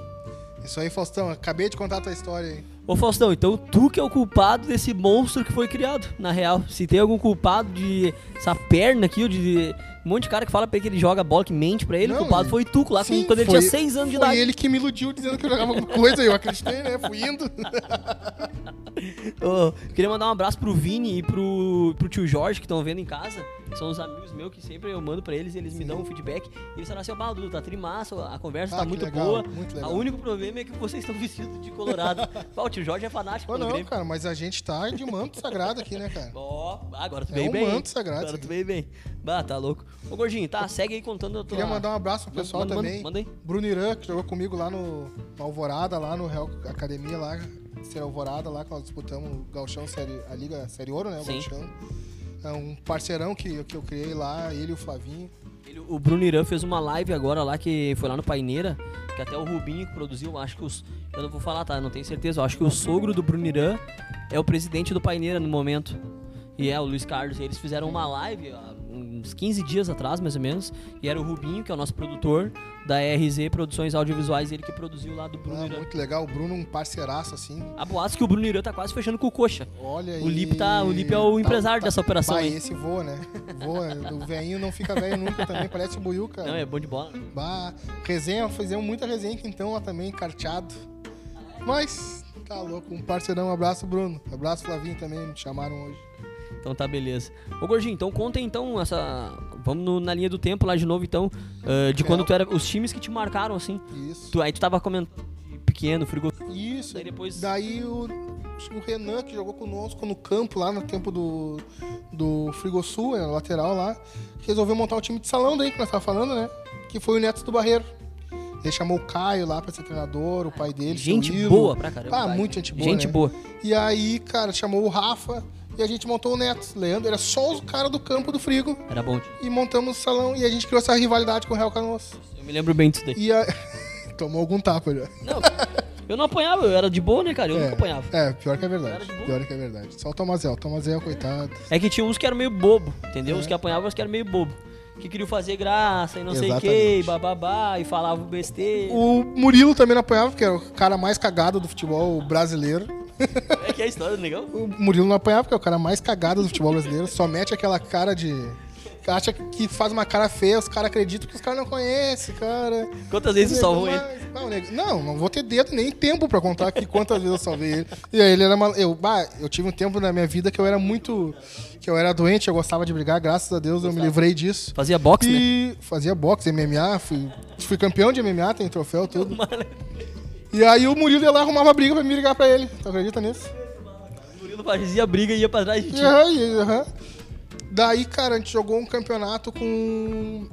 Isso aí, Faustão. Acabei de contar a tua história aí. Ô Faustão, então tu que é o culpado desse monstro que foi criado, na real. Se tem algum culpado de essa perna aqui, ou de um monte de cara que fala pra ele que ele joga bola, que mente pra ele, Não, o culpado foi tu, lá Sim, quando ele foi- tinha 6 anos de Foi idade. ele que me iludiu dizendo que eu jogava alguma coisa. Eu acreditei, né? Fui indo. (laughs) Ô, queria mandar um abraço pro Vini e pro, pro tio Jorge que estão vendo em casa. São os amigos meus que sempre eu mando pra eles, eles me dão um feedback. E eles falaram assim, ó, "Bah, Dudu, tá trimassa, a conversa Ah, tá muito legal, boa. muito O legal. único problema é que vocês estão (laughs) vestidos de colorado. (laughs) Bah, o tio Jorge é fanático pelo não, Grêmio. cara, mas a gente tá de manto sagrado aqui, né, cara? (laughs) Ó, agora tu É veio um bem. manto sagrado Agora tu veio bem. Bah, tá louco. Ô, Gordinho, tá, segue aí contando a tua... Queria mandar um abraço pro Manda- pessoal manda- também. manda aí. Bruno Irã, que jogou comigo lá no, no Alvorada, lá no Real Academia, lá, Ser Alvorada, lá que nós disputamos o Galchão Série, a Liga Série Ouro, né? O Sim. Galchão. É um parceirão que, que eu criei lá, ele e o Flavinho. Ele- o Bruno Irã fez uma live agora lá que foi lá no Paineira, que até o Rubinho produziu, acho que os. Eu não vou falar, tá? Não tenho certeza. Eu acho que o sogro do Bruno Irã é o presidente do Paineira no momento. E é o Luiz Carlos. Eles fizeram uma live há uns 15 dias atrás, mais ou menos. E era o Rubinho, que é o nosso produtor da RZ Produções Audiovisuais, ele que produziu lá do Bruno Ah, Irã. muito legal, o Bruno, um parceiraço assim. A boatos que o Bruno Irã tá quase fechando com o Coxa. Olha O aí. Lipe tá- o Lipe é o empresário dessa operação Bah, esse voa, né? Voa. O velhinho não fica velho nunca também, parece o Buiu, cara. Não, é bom de bola. Bah, resenha, fizemos muita resenha aqui então lá também, carteado. Mas, tá louco, um parceirão, um abraço, Bruno. Abraço, Flavinho também, me chamaram hoje. Então tá, beleza. Ô Gordinho, então conta então essa. Vamos no- na linha do tempo lá de novo, então. ah, de quando É. tu era. Os times que te marcaram, assim. Isso. Tu, aí tu tava comentando pequeno, frigo. Isso. Daí depois- Daí o, o Renan, que jogou conosco no campo lá no tempo do, do Frigosul, né, lateral lá, resolveu montar um time de salão daí que nós tava falando, né? Que foi o Neto do Barreiro. Ele chamou o Caio lá pra ser treinador, o pai dele. Gente boa pra caramba. Ah, muito gente boa. Gente né? boa. E aí, cara, chamou o Rafa e a gente montou o Neto. Leandro era só os caras do campo do Frigo. Era bom. E montamos o salão e a gente criou essa rivalidade com o Real Canoas. Eu me lembro bem disso daí. E a... (laughs) Tomou algum tapa já. Não, eu não apanhava, eu era de boa, né, cara? Eu nunca apanhava. É, pior que é verdade. Pior que é verdade. Só o Tomazel. O Tomazel, coitado. É que tinha uns que eram meio bobo, entendeu? É. Os que apanhavam, os que eram meio bobo. Que queriam fazer graça e não sei o que, Exatamente. bababá, e falavam besteira. O Murilo também não apanhava, porque era o cara mais cagado do futebol brasileiro. É que é a história do negão? O Murilo não apanhava, porque é o cara mais cagado do futebol brasileiro. Só mete aquela cara de. Acha que faz uma cara feia, os caras acreditam que os caras não conhecem, cara. Quantas vezes salvou ele? Não, não, não vou ter dedo nem tempo pra contar aqui quantas vezes eu salvei ele. E aí ele era mal... eu, bah, eu tive um tempo na minha vida que eu era muito. que eu era doente, eu gostava de brigar, graças a Deus eu me livrei disso. Fazia boxe, né? E fazia boxe, MMA, fui, fui campeão de MMA, tem troféu, tudo. (laughs) E aí o Murilo ia lá arrumava briga pra me ligar pra ele. Tu acredita nisso? O Murilo fazia briga e ia pra trás de ti. Aham, aham. Daí, cara, a gente jogou um campeonato com.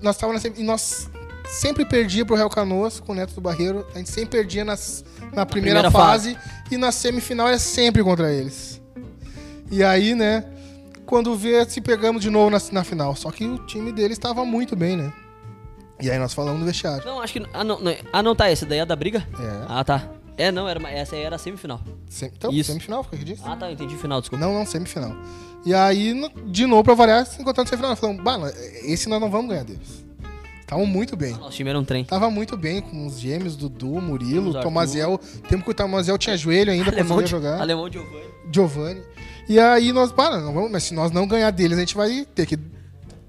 Nós tava na e nós sempre perdia pro Real Canoas com o Neto do Barreiro. A gente sempre perdia nas, na primeira, primeira fase, e na semifinal era sempre contra eles. E aí, né, quando vê, se pegamos de novo na, na final. Só que o time deles estava muito bem, né? E aí nós falamos no vestiário. Não, acho que. Ah, não, não, ah, não tá. Essa daí é da briga? É. Ah, tá. É, não, era, uma- essa aí era a semifinal. Sem- então, Isso. semifinal, foi o que eu disse? Ah, tá, eu entendi final, desculpa. Não, não, semifinal. E aí, no- de novo, pra variar, se encontrando semifinal. Falamos, bah, nós- esse nós não vamos ganhar deles. Estavam muito bem. Nosso time era um trem. Tava muito bem com os gêmeos, Dudu, Murilo, Os Arthur. Tomazel. Tempo que o Tomazel tinha joelho ainda, de, jogar. Alemão Giovanni. Giovanni. E aí nós, para, não vamos, mas se nós não ganhar deles, a gente vai ter que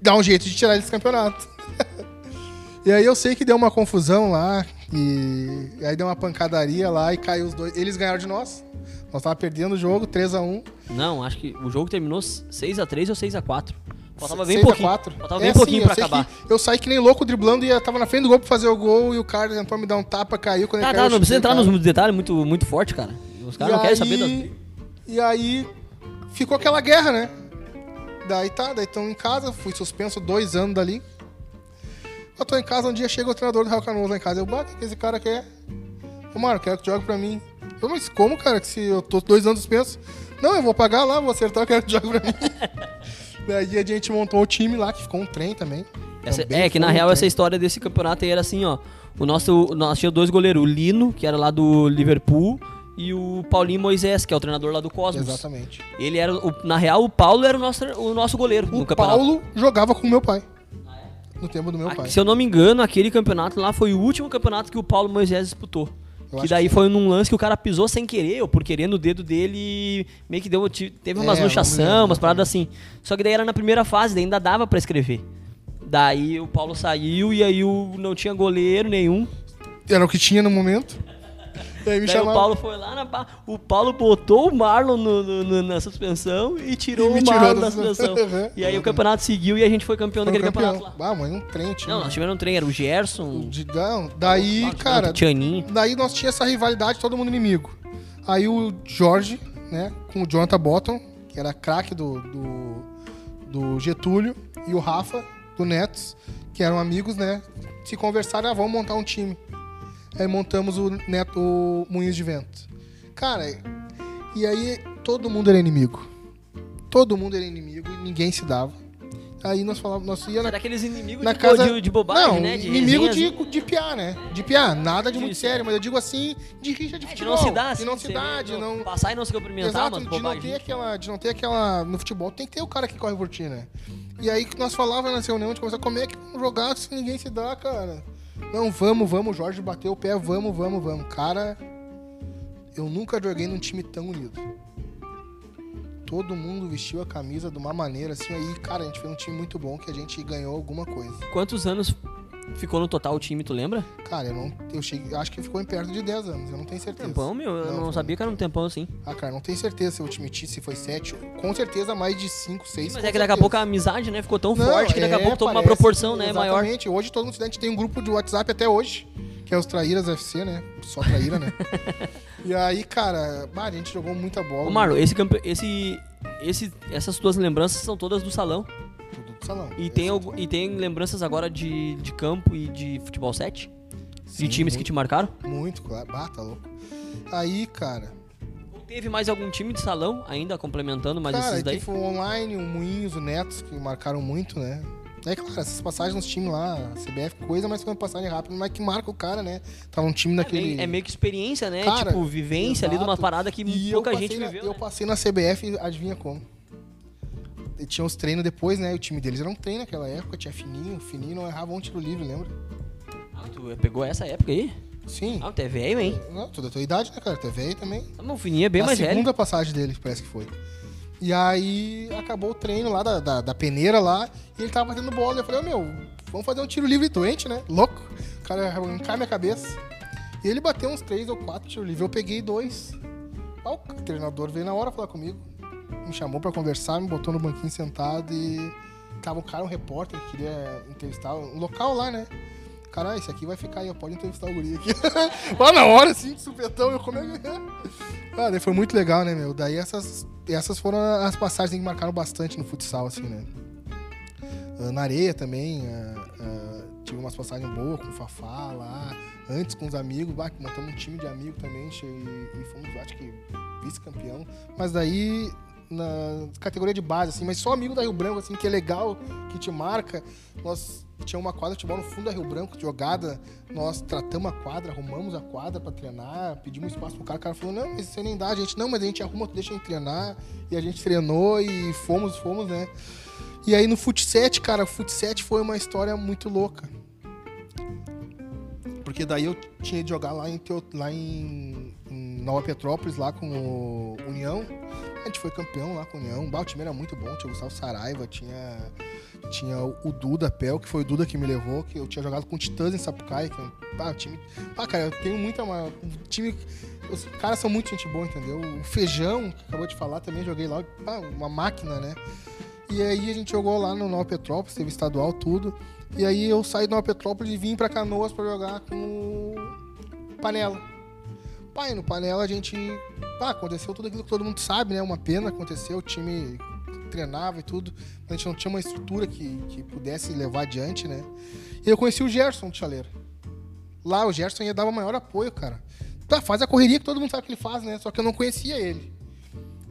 dar um jeito de tirar eles do campeonato. (laughs) e aí eu sei que deu uma confusão lá, e aí deu uma pancadaria lá e caiu os dois. Eles ganharam de nós. Nós tava perdendo o jogo, 3x1. Não, acho que o jogo terminou 6x3 ou 6x4. Faltava bem 6 a pouquinho. 4. Faltava É bem assim, pouquinho eu pra acabar. eu saí que nem louco driblando e eu tava na frente do gol pra fazer o gol e o cara tentou me dar um tapa, caiu. Quando Tá, ele tá, caiu, não precisa entrar cara. nos detalhes muito, muito forte, cara. Os caras não querem saber das. E aí ficou aquela guerra, né? Daí tá, daí estão em casa, fui suspenso dois anos dali. Eu tô em casa, um dia chega o treinador do Real Canoas lá em casa. Eu, bah, o que esse cara quer? Ô, mano, quero que jogue pra mim. Eu, mas como, cara, que se eu tô dois anos suspenso? Não, eu vou pagar lá, vou acertar, eu quero que jogue pra mim. (laughs) Daí a gente montou o time lá, que ficou um trem também. Essa- Também é, que na um real trem. essa história desse campeonato aí era assim, ó. O nosso, nós tinha dois goleiros, o Lino, que era lá do Liverpool, e o Paulinho Moisés, que é o treinador lá do Cosmos. Exatamente. Ele era, o- na real, o Paulo era o nosso, o nosso goleiro O no campeonato. Paulo jogava com o meu pai. No tempo do meu pai. Se eu não me engano, aquele campeonato lá foi o último campeonato que o Paulo Moisés disputou. Eu que daí que foi num lance que o cara pisou sem querer, ou por querer no dedo dele, meio que deu, teve umas É, não me luxação, umas paradas assim. Só que daí era na primeira fase, daí ainda dava pra escrever. Daí o Paulo saiu e aí o, não tinha goleiro nenhum. Era o que tinha no momento. Aí me Daí o. Paulo foi lá na O Paulo botou o Marlon no- no- no- na suspensão e tirou E o tirou Marlon da da suspensão. (laughs) e aí o campeonato seguiu e a gente foi campeão Foi daquele campeão. campeonato lá. Ah, mas um trem tinha. Não, nós tivemos um trem, era o Gerson. De, não, daí, o cara, Tianinho. daí nós tinha essa rivalidade, todo mundo inimigo. Aí o Jorge, né, com o Jonathan Bottom, que era craque do, do, do Getúlio, e o Rafa, do Netos, que eram amigos, né, se conversaram, ah, vamos montar um time. Aí montamos o, Neto, o Moinhos de Vento. Cara, e aí todo mundo era inimigo. Todo mundo era inimigo e ninguém se dava. Aí nós falávamos, nós ia na Era aqueles inimigos na de, casa de, de bobagem, não, né? De inimigo resenhas. de, de piar, né? De piar, nada de muito sério, mas eu digo assim, de rixa de É, de não se dar, de assim, não se dar, de não... Passar e não se cumprimentar, Exato, de não bobagem. ter aquela, de não ter aquela, no futebol tem que ter o cara que corre por ti, né? E aí nós falávamos nessa reunião, de conversar, como é que vamos jogar se ninguém se dá, cara? Não, vamos, vamos, Jorge bateu o pé, vamos, vamos, vamos. Cara, eu nunca joguei num time tão unido. Todo mundo vestiu a camisa de uma maneira assim, aí, cara, a gente fez um time muito bom que a gente ganhou alguma coisa. Quantos anos ficou no total o time, tu lembra? Cara, eu não. Eu cheguei. Acho que ficou em perto de 10 anos, eu não tenho certeza. Tempão, meu. Eu não, foi- sabia que era um tempão assim. Ah, cara, não tenho certeza se eu admitir se foi 7. Com certeza mais de 5, 6. Mas é que daqui a pouco a amizade, né, ficou tão Não, forte que daqui a é, pouco toma uma proporção, né, maior. Exatamente. Hoje todo mundo a tem um grupo de WhatsApp até hoje, que é os Traíras FC, né? Só Traíra, né? (laughs) e aí, cara, a gente jogou muita bola. Ô, Marlon, esse, esse, esse, essas tuas lembranças são todas do salão. Salão. E tem, Esse algu- foi. e tem lembranças agora de, de campo e de futebol 7? Sim, de times que muito, te marcaram? Muito, claro. Bah, tá louco. Aí, cara, teve mais algum time de salão ainda complementando mais cara, esses aí daí? teve o online, o Moinhos, o Netos, que marcaram muito, né? É claro, essas passagens nos times lá, a CBF, coisa, mas uma passagem rápida, mas que marca o cara, né? Tá num time É naquele. meio, é meio que experiência, né? Cara, tipo, vivência ali de uma exato. parada que E pouca gente na- viveu. Eu né? passei na CBF, adivinha como? Tinha os treinos depois, né? O time deles era um treino naquela época, tinha fininho, fininho não errava um tiro livre, lembra? Ah, tu pegou essa época aí? Sim. Ah, tu é velho, hein? Não, tu da tua idade, né, cara? Tu é velho também. Ah, mas o Fininho é bem a mais segunda velho. passagem dele, parece que foi. E aí acabou o treino lá da, da, da peneira lá, e ele tava batendo bola. Eu falei, ô meu, vamos fazer um tiro livre doente, né? Louco. O cara arrancar minha cabeça. E ele bateu uns três ou quatro tiros livres. Eu peguei dois. O treinador veio na hora falar comigo. Me chamou pra conversar, me botou no banquinho sentado e. Tava um cara, um repórter, que queria entrevistar um local lá, né? Cara, ah, esse aqui vai ficar aí, ó, pode entrevistar o guri aqui. (laughs) lá na hora, assim, de supetão, eu como é que é? Ah, daí foi muito legal, né, meu? Daí essas, essas foram as passagens que marcaram bastante no futsal, assim, né? Ah, na areia também, ah, ah, tive umas passagens boas com o Fafá lá, antes com os amigos, bah, montamos um time de amigos também, e, e fomos, acho que, vice-campeão. Mas daí, na categoria de base, assim, mas só amigo da Rio Branco, assim, que é legal, que te marca. Nós tínhamos uma quadra de futebol no fundo da Rio Branco, jogada, nós tratamos a quadra, arrumamos a quadra pra treinar, pedimos espaço pro cara, o cara falou, não, mas isso aí nem dá, a gente, não, mas a gente arruma, tu deixa a gente treinar, e a gente treinou e fomos, fomos, né. E aí no Fut 7, cara, o Fut 7 foi uma história muito louca. Porque daí eu tinha de jogar lá em, lá em, em Nova Petrópolis, lá com o União. A gente foi campeão lá com o União. O time era muito bom. Tinha o Gustavo Saraiva, tinha, tinha o Duda Pel, que foi o Duda que me levou, que eu tinha jogado com o Titãs em Sapucaia. Que é um, bah, o time. Ah, cara, eu tenho muita. Uma, um time. Os caras são muito gente boa, entendeu? O Feijão, que acabou de falar, também joguei lá. uma máquina, né? E aí a gente jogou lá no Nova Petrópolis, teve estadual, tudo. E aí eu saí do Nova Petrópolis e vim pra Canoas pra jogar com o Panela. Pai, no Panela a gente. Pá, aconteceu tudo aquilo que todo mundo sabe, né? Uma pena aconteceu, o time treinava e tudo. mas A gente não tinha uma estrutura que, que pudesse levar adiante, né? E eu conheci o Gerson de Chaleira. Lá o Gerson ia dar o maior apoio, cara. Tá, faz a correria que todo mundo sabe que ele faz, né? Só que eu não conhecia ele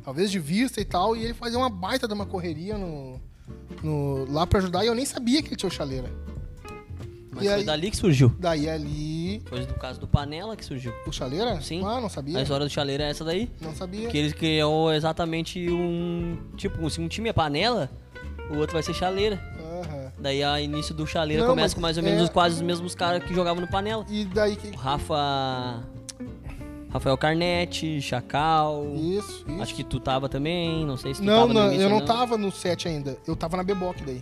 talvez de vista e tal, e ele fazia uma baita de uma correria no, no- lá pra ajudar e eu nem sabia que ele tinha o chaleira. Mas E foi aí- dali que surgiu. Daí ali. Foi do caso do Panela que surgiu. O chaleira? Sim. Ah, não sabia. A história do chaleiro é essa daí. Não sabia. Que eles criou exatamente um. Tipo, se um time é panela, o outro vai ser chaleira. Aham. Daí a início do chaleira Não, começa com mais ou é- menos os, quase os mesmos caras que jogavam no panela. E daí que. O Rafa. Rafael Carnete, Chacal. Isso, isso. Acho que tu tava também, não sei se tu Não, tava não, início eu ou não tava no set ainda. Eu tava na Beboc daí.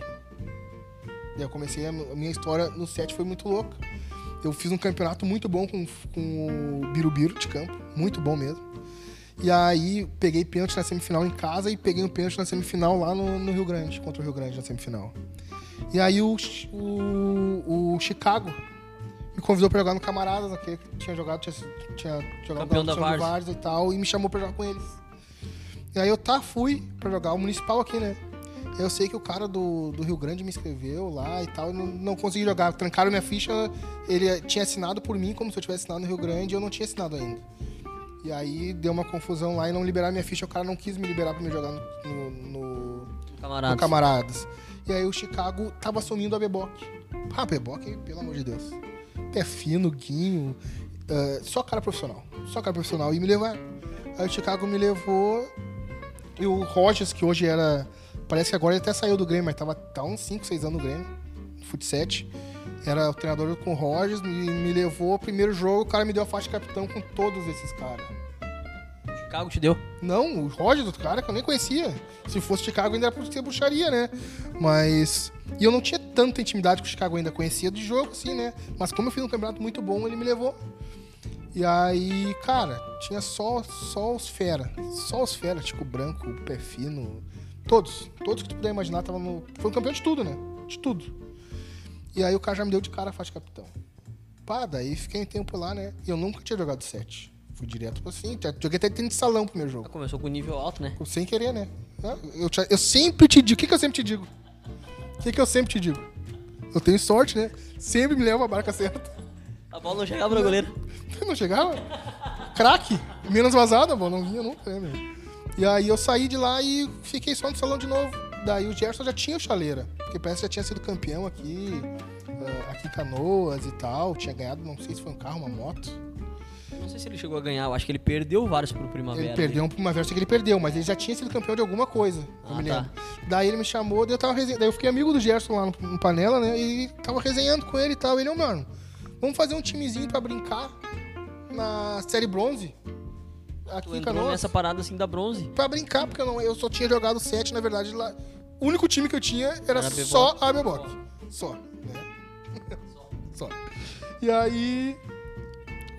Daí eu comecei a, a minha história no set foi muito louca. Eu fiz um campeonato muito bom com, com o Birubiru de campo, muito bom mesmo. E aí peguei pênalti na semifinal em casa e peguei um pênalti na semifinal lá no, no Rio Grande, contra o Rio Grande na semifinal. E aí o, o, o Chicago me convidou pra jogar no Camaradas, que tinha jogado, tinha, tinha jogado Campeão da Várzea. E tal, e me chamou pra jogar com eles. E aí eu tá, fui pra jogar o municipal aqui, né? Eu sei que o cara do, do Rio Grande me escreveu lá e tal, não, não consegui jogar. Trancaram minha ficha, ele tinha assinado por mim como se eu tivesse assinado no Rio Grande e eu não tinha assinado ainda. E aí deu uma confusão lá e não liberaram minha ficha, o cara não quis me liberar pra me jogar no, no, Camaradas. no Camaradas. E aí o Chicago tava assumindo a Beboc. Ah, Beboc, pelo amor de Deus. Pé fino, guinho, ah, só cara profissional. Só cara profissional. E me levaram. Aí o Chicago me levou. E o Rogers, que hoje era. Parece que agora ele até saiu do Grêmio, mas tava tá uns 5, 6 anos no Grêmio. no Fut 7. Era o treinador com o Rogers, me, me levou. Primeiro jogo, o cara me deu a faixa de capitão com todos esses caras. Chicago te deu. Não, o Roger do cara que eu nem conhecia. Se fosse Chicago ainda era por ser bruxaria, né? Mas. E eu não tinha tanta intimidade com o Chicago ainda, conhecia de jogo, assim, né? Mas como eu fiz um campeonato muito bom, ele me levou. E aí, cara, tinha só, só os fera. Só os fera, tipo branco, pé fino. Todos. Todos que tu puder imaginar tava no. Foi um campeão de tudo, né? De tudo. E aí o cara já me deu de cara a faixa de capitão. Pá, daí fiquei um tempo lá, né? E eu nunca tinha jogado sete. Fui direto pra assim. Joguei até tênis de salão pro primeiro jogo. Começou com nível alto, né? Sem querer, né? Eu, te- eu sempre te digo. O que, que eu sempre te digo? O que, que eu sempre te digo? Eu tenho sorte, né? Sempre me levo a barca certa. A bola não chegava no goleiro. (laughs) Não chegava? Craque. Menos vazada, bom, não vinha nunca, né, meu? E aí eu saí de lá e fiquei só no salão de novo. Daí o Gerson já tinha o chaleira. Porque parece que já tinha sido campeão aqui, ah, aqui em Canoas e tal. Tinha ganhado, não sei se foi um carro, uma moto. Não sei se ele chegou a ganhar, eu acho que ele perdeu vários pro Primavera. Ele perdeu um primavera, sei que ele perdeu, mas ele já tinha sido campeão de alguma coisa. eu Ah, me tá. Daí ele me chamou, daí eu tava resenhando. Daí eu fiquei amigo do Gerson lá no, no panela, né? E tava resenhando com ele e tal. Ele, ô, mano, vamos fazer um timezinho pra brincar na série bronze. Aqui Tu entrou nessa parada assim da bronze. Pra brincar, porque eu, não, eu só tinha jogado sete, na verdade, lá. O único time que eu tinha era, Era só a Beboc. Só, né? (laughs) só. E aí.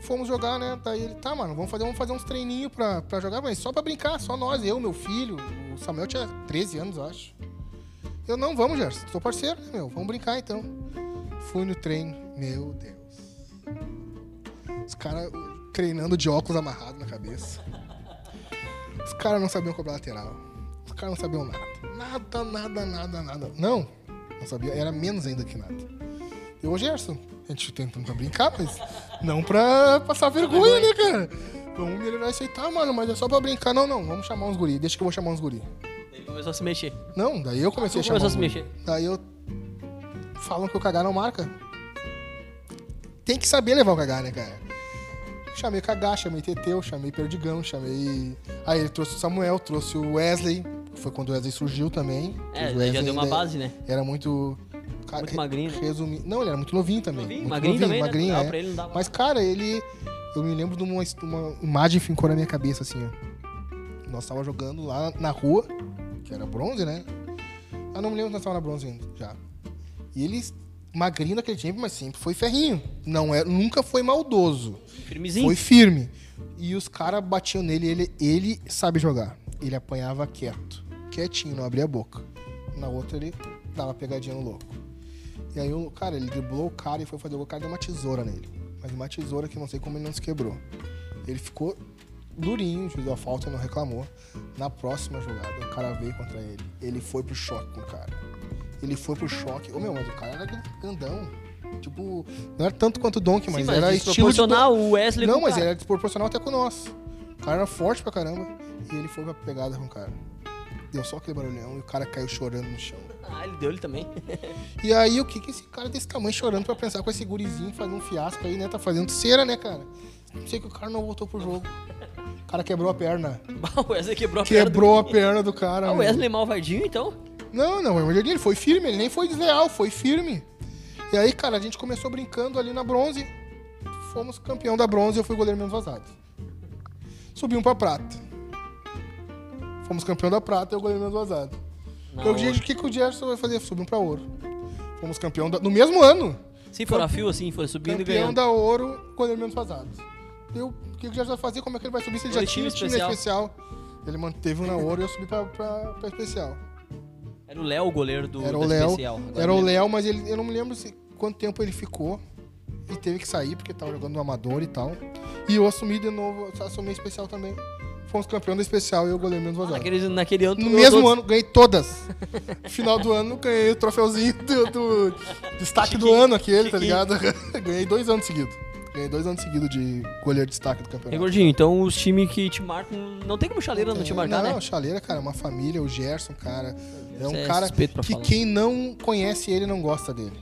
Fomos jogar, né? Daí ele, tá, mano, vamos fazer, vamos fazer uns treininhos pra, pra jogar, mas só pra brincar, só nós, eu, meu filho. O Samuel tinha 13 anos, eu acho. Eu, não, vamos, Gerson, sou parceiro, né, meu? Vamos brincar então. Fui no treino, meu Deus. Os caras treinando de óculos amarrado na cabeça. Os caras não sabiam cobrar lateral. Os caras não sabiam nada. Nada, nada, nada, nada. Não, não sabia. Era menos ainda que nada. E o Gerson, a gente tentando pra brincar, mas não pra passar vergonha, né, cara? Vamos melhorar isso aí, tá, mano, mas é só pra brincar. Não, não, vamos chamar uns guri. Deixa que eu vou chamar uns guri. Ele começou a se mexer. Não, daí eu comecei a chamar começou a se mexer. Daí eu... Falam que o cagar não marca. Tem que saber levar o cagar, né, cara? Chamei o Cagá, chamei Teteu, chamei Perdigão, chamei. Aí ele trouxe o Samuel, trouxe o Wesley. Foi quando o Wesley surgiu também. É, daí já Wesley deu uma base, né? Era muito. Cara, Muito magrinho, né? Resumi... Não, ele era muito novinho também. Novinho, muito magrinho também, né? magrinho, Dava é. ele, dava. Mas, cara, ele. Eu me lembro de uma, uma imagem que ficou na minha cabeça, assim, ó. Nós tava jogando lá na rua, que era bronze, né? Ah, não me lembro se nós tava na bronze ainda, já. E ele, magrinho naquele tempo, mas sempre foi ferrinho. Não é, nunca foi maldoso. Firmezinho. Foi firme. E os caras batiam nele, ele, ele sabe jogar. Ele apanhava quieto. Quietinho, não abria a boca. Na outra ele dava pegadinha no louco. E aí, o cara, ele driblou o cara e foi fazer o gol. O cara deu uma tesoura nele. Mas uma tesoura que não sei como ele não se quebrou. Ele ficou durinho, juiz da falta, não reclamou. Na próxima jogada, o cara veio contra ele. Ele foi pro choque com o cara. Ele foi pro choque. Ô meu, mas o cara era grandão. Tipo, não era tanto quanto o Donkey, Sim, mas, mas era estilo de desproporcional o Wesley não, mas cara. ele era desproporcional até com nós. O cara era forte pra caramba. E ele foi pra pegada com o cara. Deu só aquele barulhão e o cara caiu chorando no chão. Ah, ele deu ele também. E aí, o que que esse cara desse tamanho chorando pra pensar com esse gurizinho fazendo um fiasco aí, né? Tá fazendo cera, né, cara? Não sei que o cara não voltou pro jogo. O cara quebrou a perna. (laughs) O Wesley quebrou a perna. Quebrou a perna do cara. Ah, o. Wesley malvadinho, então? Não, não, Jardim, ele foi firme, ele nem foi desleal, foi firme. E aí, cara, a gente começou brincando ali na bronze. Fomos campeão da bronze e eu fui goleiro menos vazado. Subimos pra prata. Fomos campeão da prata e eu goleiro menos vazado. Não, eu disse, o que, que o Gerson vai fazer? Subimos pra ouro. Fomos campeão da, no mesmo ano. Sim, foi a fio assim, foi subindo e Campeão ganhando. da ouro, goleiro menos vazado. Eu, o que, o Gerson vai fazer? Como é que ele vai subir se ele já tinha time time especial? Ele manteve um na ouro e eu subi pra, pra, pra especial. Era o Léo o goleiro do Era o Léo. especial. Era o Léo, mas ele, eu não me lembro se, quanto tempo ele ficou. E teve que sair porque tava jogando no amador e tal. E eu assumi de novo, assumi especial também. Fomos campeão da especial e eu goleiro menos vazado. Naquele, naquele ano No mesmo todos. ano, ganhei todas. No (laughs) final do ano, ganhei o troféuzinho do, do destaque do Chiquinho, ano, aquele, tá chiquinho. ligado? (laughs) ganhei dois anos seguidos. Ganhei dois anos seguidos de goleiro de destaque do E campeonato. gordinho, então os times que te marcam. Não tem como chaleira não te marcar, não, né? Chaleira, cara, é uma família, o Gerson, cara. É um é cara que falar. quem não conhece ele não gosta dele.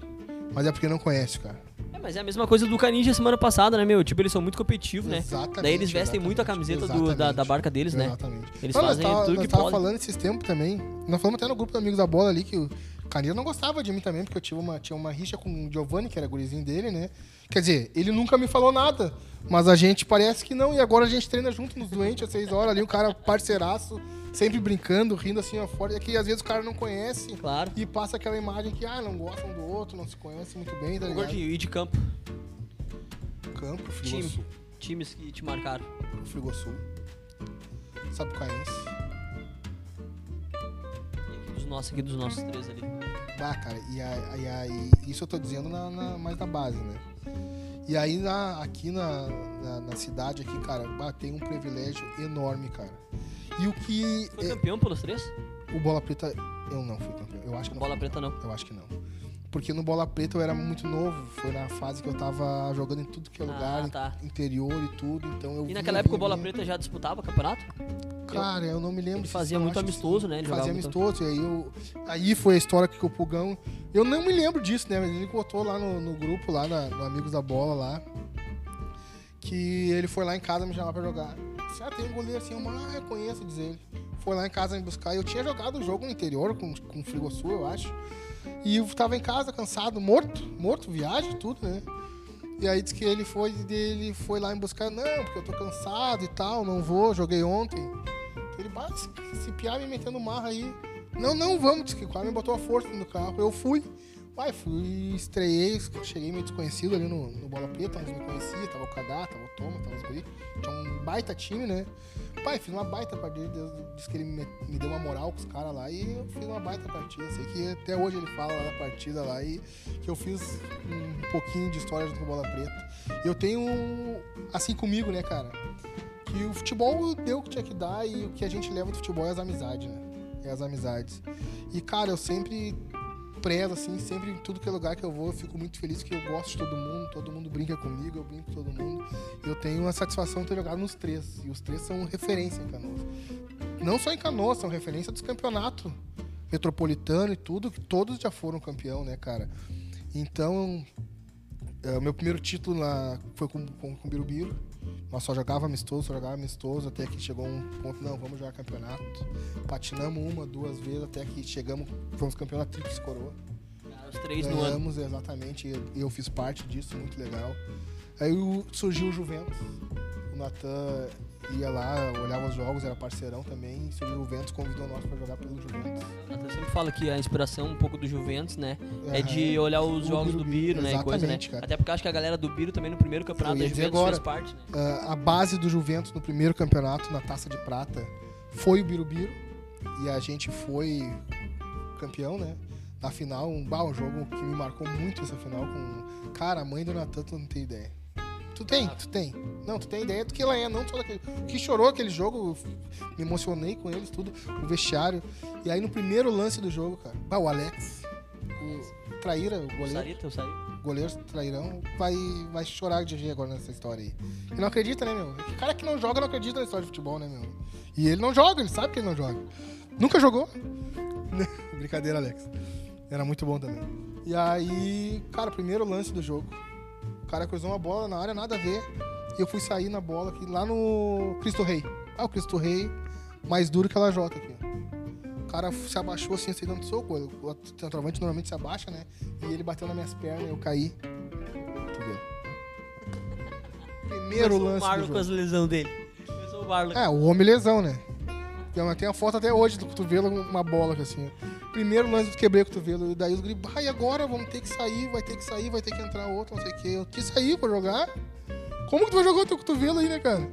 Mas é porque não conhece, cara. É, mas é a mesma coisa do Caninja semana passada, né, meu? Tipo, eles são muito competitivos, né? Exatamente. Daí eles vestem muito a camiseta do- da, da barca deles, né? Exatamente. Eles Não, fazem tava, tudo que tava podem. falando esses tempos também. Nós falamos até no grupo do Amigos da Bola ali que o Canino não gostava de mim também, porque eu tive uma, tinha uma rixa com o Giovanni, que era gurizinho dele, né? Quer dizer, ele nunca me falou nada, mas a gente parece que não. E agora a gente treina junto nos doentes às seis horas ali, um cara parceiraço, sempre brincando, rindo assim, ó, fora. É que às vezes o cara não conhece Claro. e passa aquela imagem que, ah, não gostam um do outro, não se conhece muito bem, tá ligado? gordinho, e de campo? Campo, Time. Frigosul. Times que te marcaram. Frigosul. Sapucaense. E aqui dos nossos, três ali. Ah, cara, e aí, e isso eu tô dizendo na, na- mais na base, né? E aí na- aqui na, na, cidade aqui, cara, bah, tem um privilégio enorme, cara. E o que. Foi é- campeão pelos três? o Bola Preta, eu não fui campeão. Eu acho que não. Bola preta não. Eu acho que não. Porque no Bola Preta eu era muito novo. Foi na fase que eu tava jogando em tudo que é lugar, Ah, tá. interior e tudo. Então eu E naquela época o Bola. Preta já disputava campeonato? Cara, eu não me lembro. Ele fazia eu muito amistoso, né? Ele fazia amistoso. E aí, eu, aí foi a história que o Pulgão. Eu não me lembro disso, né? Mas ele botou lá no, no grupo, lá na- no Amigos da Bola lá. Que ele foi lá em casa me chamar pra jogar. Disse, ah, tem um goleiro assim, eu, ah, eu conheço, diz ele. Foi lá em casa me buscar. Eu tinha jogado o jogo no interior com, com o Frigosul, eu acho. E eu tava em casa, cansado, morto, morto, viagem, tudo, né? E aí disse que ele foi, ele foi lá me buscar, não, porque eu tô cansado e tal, não vou, joguei ontem. Ele, bah, esse, esse piá me metendo marra aí. Não, não, vamos, disse que o cara me botou a força no carro. Eu fui. Pai, fui, estreiei, cheguei meio desconhecido ali no, no Bola Preta, uns me conhecia, tava o Kadá, tava o Toma, tava os guri. Tinha um baita time, né? Pai, fiz uma baita partida, Deus disse que ele me, me deu uma moral com os caras lá e eu fiz uma baita partida. Sei que até hoje ele fala da partida lá e que eu fiz um pouquinho de história junto com Bola Preta. Eu tenho, assim comigo, né, cara? que o futebol deu o que tinha que dar e o que a gente leva do futebol é as amizades, né? É as amizades. E, cara, eu sempre prezo, assim, sempre em tudo que é lugar que eu vou, eu fico muito feliz que eu gosto de todo mundo, todo mundo brinca comigo, eu brinco com todo mundo. Eu tenho a satisfação de ter jogado nos três, e os três são referência em Canoas. Não só em Canoas, são referência dos campeonatos metropolitano e tudo, que todos já foram campeão, né, cara? Então, é, meu primeiro título lá foi com, com, com o Birubiru. Nós só jogava amistoso, só jogava amistoso, até que chegou um ponto, não, vamos jogar campeonato. Patinamos uma, duas vezes, até que chegamos, fomos campeão da Tríplice Coroa. Os três no ano. Ganhamos, exatamente, e eu fiz parte disso, muito legal. Aí surgiu o Juventus. O Natan ia lá, olhava os jogos, era parceirão também, e o Juventus, convidou nós pra jogar pelo Juventus. Eu sempre falo que a inspiração um pouco do Juventus, né? É de olhar os O jogos do Birubiru, Biro, né? E coisa, né? cara. Até porque acho que a galera do Biro também no primeiro campeonato da Juventus fez agora. parte, né? Ah, a base do Juventus no primeiro campeonato, na Taça de Prata, foi o Birubiru. E a gente foi campeão, né? Na final, um, bah, um jogo que me marcou muito essa final com. Cara, a mãe do Natan, tu não tem ideia. Tu tem, tu tem. Não, tu tem ideia do que ela é, não só daquele. O que chorou aquele jogo, eu me emocionei com eles, tudo, o vestiário. E aí no primeiro lance do jogo, cara, bah, o Alex, o Traíra, o goleiro. Sarita, o Sarita. goleiros trairão, vai, vai chorar de agora nessa história aí. Ele não acredita, né, meu? O cara que não joga não acredita na história de futebol, né, meu? E ele não joga, ele sabe que ele não joga. Nunca jogou. (laughs) Brincadeira, Alex. Era muito bom também. E aí, cara, primeiro lance do jogo. O cara cruzou uma bola na área, nada a ver. E eu fui sair na bola aqui, lá no Cristo Rei. Ah, o Cristo Rei mais duro que a lajota aqui. O cara se abaixou assim, assim dando soco. O centroavante normalmente se abaixa, né? E ele bateu nas minhas pernas, eu caí. Primeiro Começou lance o Marlon com as lesão dele. Começou o Marlon. É, o homem lesão, né? Tem, tem a foto até hoje do cotovelo, uma bola assim. Primeiro lance, quebrei o cotovelo. E daí os gritos, ai, agora vamos ter que sair, vai ter que sair, vai ter que entrar outro, não sei o quê. Eu quis sair pra jogar. Como que tu vai jogar o teu cotovelo aí, né, cara?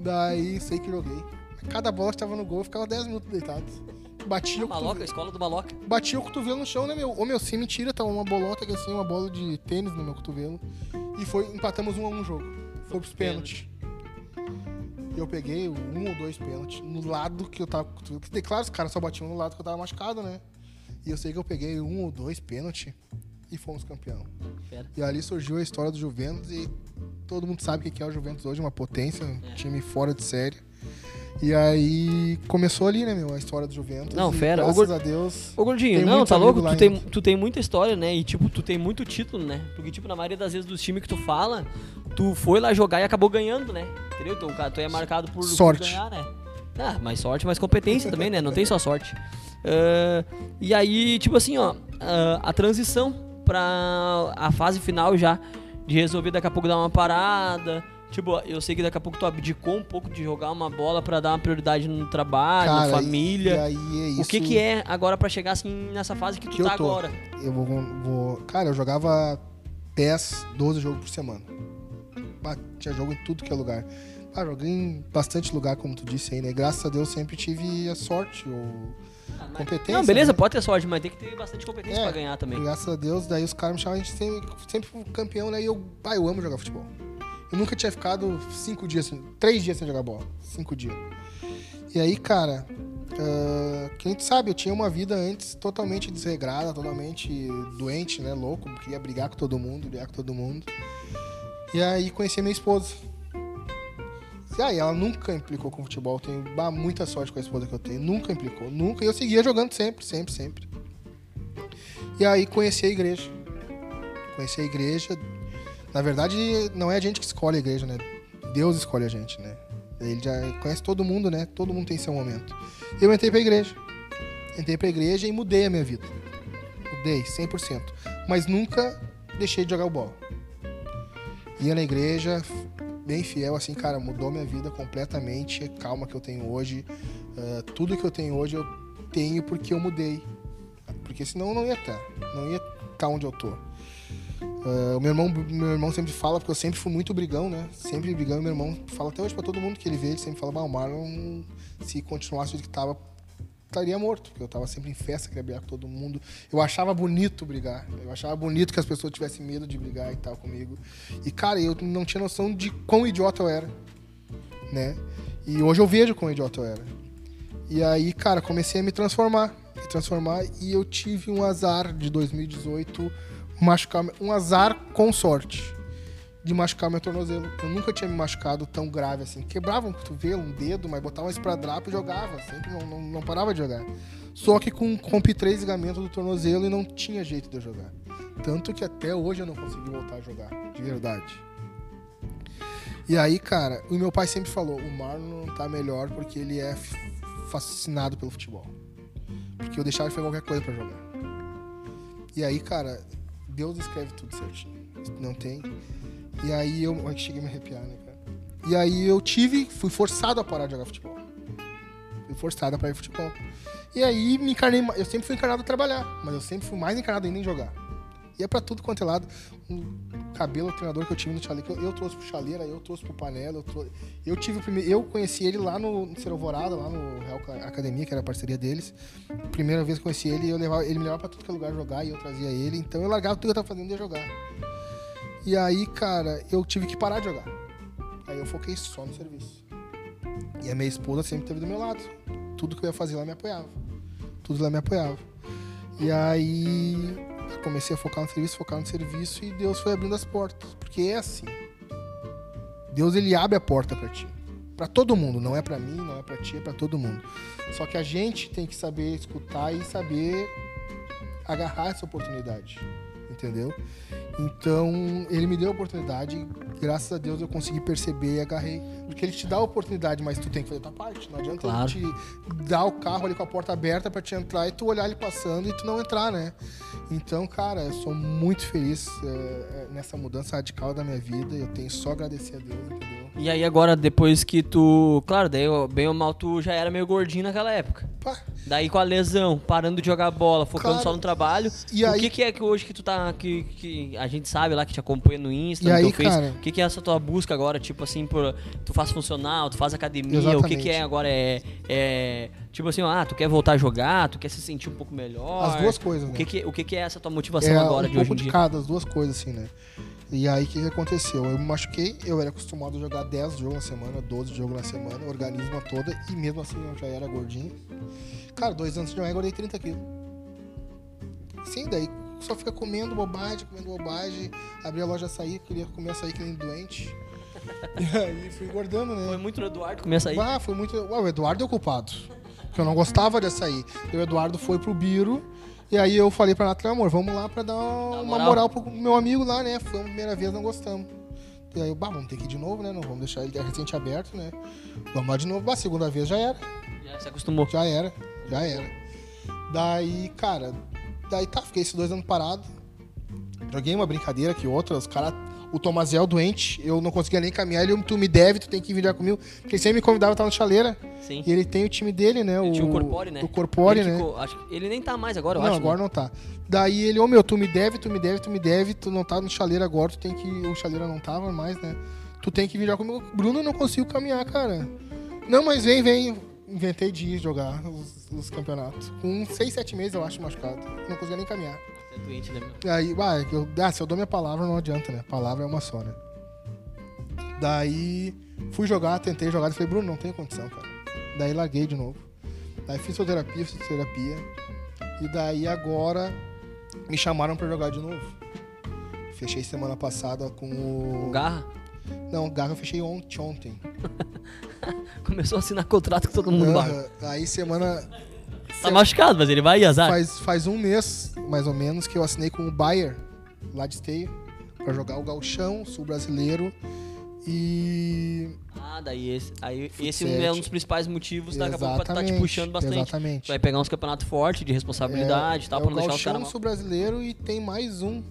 Daí sei que joguei. Cada bola que tava no gol, eu ficava 10 minutos deitado. Batia o Maloca, a escola do Maloca. Batia o cotovelo no chão, né, meu? Ô, meu, sem mentira, tava uma bolota que assim, uma bola de tênis no meu cotovelo. E foi, empatamos um a um jogo. Foi pros pênaltis. E eu peguei um ou dois pênaltis no lado que eu tava. Porque, claro, os caras só batiam no lado que eu tava machucado, né? E eu sei que eu peguei um ou dois pênaltis e fomos campeão. Fera. E ali surgiu a história do Juventus e todo mundo sabe o que é o Juventus hoje, uma potência, um É. time fora de série. E aí começou ali, né, meu, a história do Juventus. Não, fera. Graças Ô, Gor- a Deus. Ô, Gordinho, não, tá louco? Tu tem, tu tem muita história, né? E, tipo, tu tem muito título, né? Porque, tipo, na maioria das vezes dos times que tu fala, tu foi lá jogar e acabou ganhando, né? Entendeu? Então, cara, tu é marcado por, por Sorte. ganhar, né? Ah, mais sorte, mais competência também, né? Não tem só sorte. Ah, e aí, tipo assim, ó, ah, a transição pra a fase final já, de resolver daqui a pouco dar uma parada. Tipo, eu sei que daqui a pouco tu abdicou um pouco de jogar uma bola pra dar uma prioridade no trabalho, na Cara, família. E aí é isso. O que que é agora pra chegar assim nessa fase que tu Que eu tá tô. agora? Eu vou, vou. Cara, eu jogava 10, 12 jogos por semana. Tinha jogo em tudo que é lugar. Ah, joguei em bastante lugar, como tu disse aí, né? Graças a Deus sempre tive a sorte ou competência. Não, beleza, né? pode ter sorte, mas tem que ter bastante competência É, pra ganhar também. Graças a Deus, daí os caras me chamavam, a gente sempre, sempre campeão, né? E eu, ah, eu amo jogar futebol. Eu nunca tinha ficado cinco dias, três dias sem jogar bola. Cinco dias. E aí, cara, ah, quem sabe, eu tinha uma vida antes totalmente desregrada, totalmente doente, né? Louco, queria brigar com todo mundo, brigar com todo mundo. E aí conheci minha esposa. E aí, ela nunca implicou com futebol. Tenho muita sorte com a esposa que eu tenho. Nunca implicou, nunca. E eu seguia jogando sempre, sempre, sempre. E aí conheci a igreja. Conheci a igreja. Na verdade, não é a gente que escolhe a igreja, né? Deus escolhe a gente, né? Ele já conhece todo mundo, né? Todo mundo tem seu momento. Eu entrei pra igreja. Entrei pra igreja e mudei a minha vida. Mudei, 100%. Mas nunca deixei de jogar bola. Ia na igreja, bem fiel, assim, cara, mudou minha vida completamente. A Calma que eu tenho hoje. ah, tudo que eu tenho hoje eu tenho porque eu mudei. Porque senão eu não ia estar. Não ia estar onde eu tô. O meu irmão, meu irmão sempre fala, porque eu sempre fui muito brigão, né? Sempre brigando, meu irmão fala até hoje pra todo mundo que ele vê, ele sempre fala, bah, o Marlon, se continuasse jeito que tava, estaria morto, porque eu tava sempre em festa, queria brigar com todo mundo. Eu achava bonito brigar. Eu achava bonito que as pessoas tivessem medo de brigar e tal comigo. E, cara, eu não tinha noção de quão idiota eu era, né? E hoje eu vejo quão idiota eu era. E aí, cara, comecei a me transformar. Me transformar e eu tive um azar de 2018 machucar. Um azar com sorte de machucar meu tornozelo. Eu nunca tinha me machucado tão grave assim. Quebrava um cotovelo, um dedo, mas botava um esparadrapo e jogava. Sempre não, não, não parava de jogar. Só que com, rompi três ligamentos do tornozelo e não tinha jeito de eu jogar. Tanto que até hoje eu não consegui voltar a jogar, de verdade. E aí, cara, o meu pai sempre falou: o Marlon não tá melhor porque ele é fascinado pelo futebol. Porque eu deixava ele fazer qualquer coisa pra jogar. E aí, cara, Deus escreve tudo certinho. Não tem. E aí eu. Ai, cheguei a me arrepiar, né, cara? E aí eu tive, fui forçado a parar de jogar futebol. Fui forçado a parar de futebol. E aí me encarnei. Eu sempre fui encarnado a trabalhar, mas eu sempre fui mais encarnado ainda em jogar. E é pra tudo quanto é lado. O cabelo, treinador que eu tive no Chaleira, que eu, trouxe pro Chaleira, eu trouxe pro Panela, eu, trou- eu tive primeiro. Eu conheci ele lá no, no Ser Alvorada, lá no Real Ca- Academia, que era a parceria deles. Primeira vez que conheci ele, eu levava, ele me levava pra tudo que é lugar jogar e eu trazia ele. Então eu largava tudo que eu tava fazendo e ia jogar. E aí, cara, eu tive que parar de jogar. Aí eu foquei só no serviço. E a minha esposa sempre esteve do meu lado. Tudo que eu ia fazer lá me apoiava. Tudo lá me apoiava. E aí comecei a focar no serviço, focar no serviço e Deus foi abrindo as portas. Porque é assim. Deus ele abre a porta para ti. Para todo mundo, não é para mim, não é para ti, é para todo mundo. Só que a gente tem que saber escutar e saber agarrar essa oportunidade. Entendeu? Então, ele me deu a oportunidade, graças a Deus eu consegui perceber e agarrei. Porque ele te dá a oportunidade, mas tu tem que fazer a tua parte. Não adianta Claro. ele te dar o carro ali com a porta aberta pra te entrar e tu olhar ele passando e tu não entrar, né? Então, cara, eu sou muito feliz é, nessa mudança radical da minha vida. Eu tenho só a agradecer a Deus, entendeu? E aí agora, depois que tu. Claro, daí bem ou mal tu já era meio gordinho naquela época. Pá, Daí com a lesão, parando de jogar bola, focando Cara, só no trabalho. e o aí- que, que é que hoje que tu tá. Que, que a gente sabe lá, que te acompanha no Insta, E no aí, Face. cara? O que, que é essa tua busca agora? Tipo assim, por, tu faz funcional, tu faz academia, o que, Exatamente. que é agora? É, é. Tipo assim, ah, tu quer voltar a jogar, tu quer se sentir um pouco melhor. as duas coisas, O né? que, que, o que, que é essa tua motivação é agora um de hoje pouco em de dia? cada, as duas coisas, assim, né? E aí, o que, que aconteceu? Eu me machuquei, eu era acostumado a jogar 10 jogos na semana, 12 jogos na semana, organismo toda, e mesmo assim eu já era gordinho. Cara, dois anos de eu engordei 30 quilos. Sim, daí só fica comendo bobagem, comendo bobagem, abri a loja açaí, queria comer açaí que nem doente. (laughs) E aí fui engordando, né? Foi muito no Eduardo, começa aí. Ah, foi muito. Ué, o Eduardo é o culpado. Porque eu não gostava de açaí. E o Eduardo foi pro Biro. E aí eu falei pra Natália, amor, vamos lá pra dar uma moral. moral. pro meu amigo lá, né? Foi a primeira vez, não gostamos. E aí bah, vamos ter que ir de novo, né? Não vamos deixar ele recente aberto, né? Vamos lá de novo. Bah, segunda vez já era. Já se acostumou. Já era. Já era. Daí, cara, daí tá, fiquei esses dois anos parado. Joguei uma brincadeira que outra, os caras. O Tomazel doente, eu não conseguia nem caminhar. Ele, tu me deve, tu tem que vir jogar comigo. Porque ele sempre me convidava, tava no chaleira. Sim. E ele tem o time dele, né? Ele o, tinha o Corpore, né? O Corpore, Ele né? ficou- acho ele nem tá mais agora, eu não, acho. agora né? não tá. Daí ele, ô meu, tu me deve, tu me deve, tu me deve, tu não tá no chaleira agora, tu tem que. O chaleira não tava mais, né? Tu tem que vir jogar comigo. Bruno, eu não consigo caminhar, cara. Não, mas vem, vem. Inventei de ir jogar os, os campeonatos. Com 6, 7 meses, eu acho, machucado. Não conseguia nem caminhar. Doente, né, meu? Aí, bah, eu, ah, se eu dou minha palavra, não adianta, né? Palavra é uma só, né? Daí fui jogar, tentei jogar e falei, Bruno, não tem condição, cara. Daí larguei de novo. Daí fisioterapia, fisioterapia. E daí agora me chamaram pra jogar de novo. Fechei semana passada com o. O Garra Não, o Garra eu fechei ontem. ontem. (laughs) começou a assinar contrato com todo mundo. Aham. Aí semana. Tá machucado, mas ele vai azar. Faz, faz um mês, mais ou menos, que eu assinei com o Bayer, lá de Esteio, pra jogar o Gauchão, Sul Brasileiro. E. Ah, daí esse, aí, esse sete. é um dos principais motivos daqui a pouco pra tá te puxando bastante. Exatamente. Vai pegar uns campeonatos fortes de responsabilidade e tal, é pra o não deixar caras mal. Sul Brasileiro e tem mais um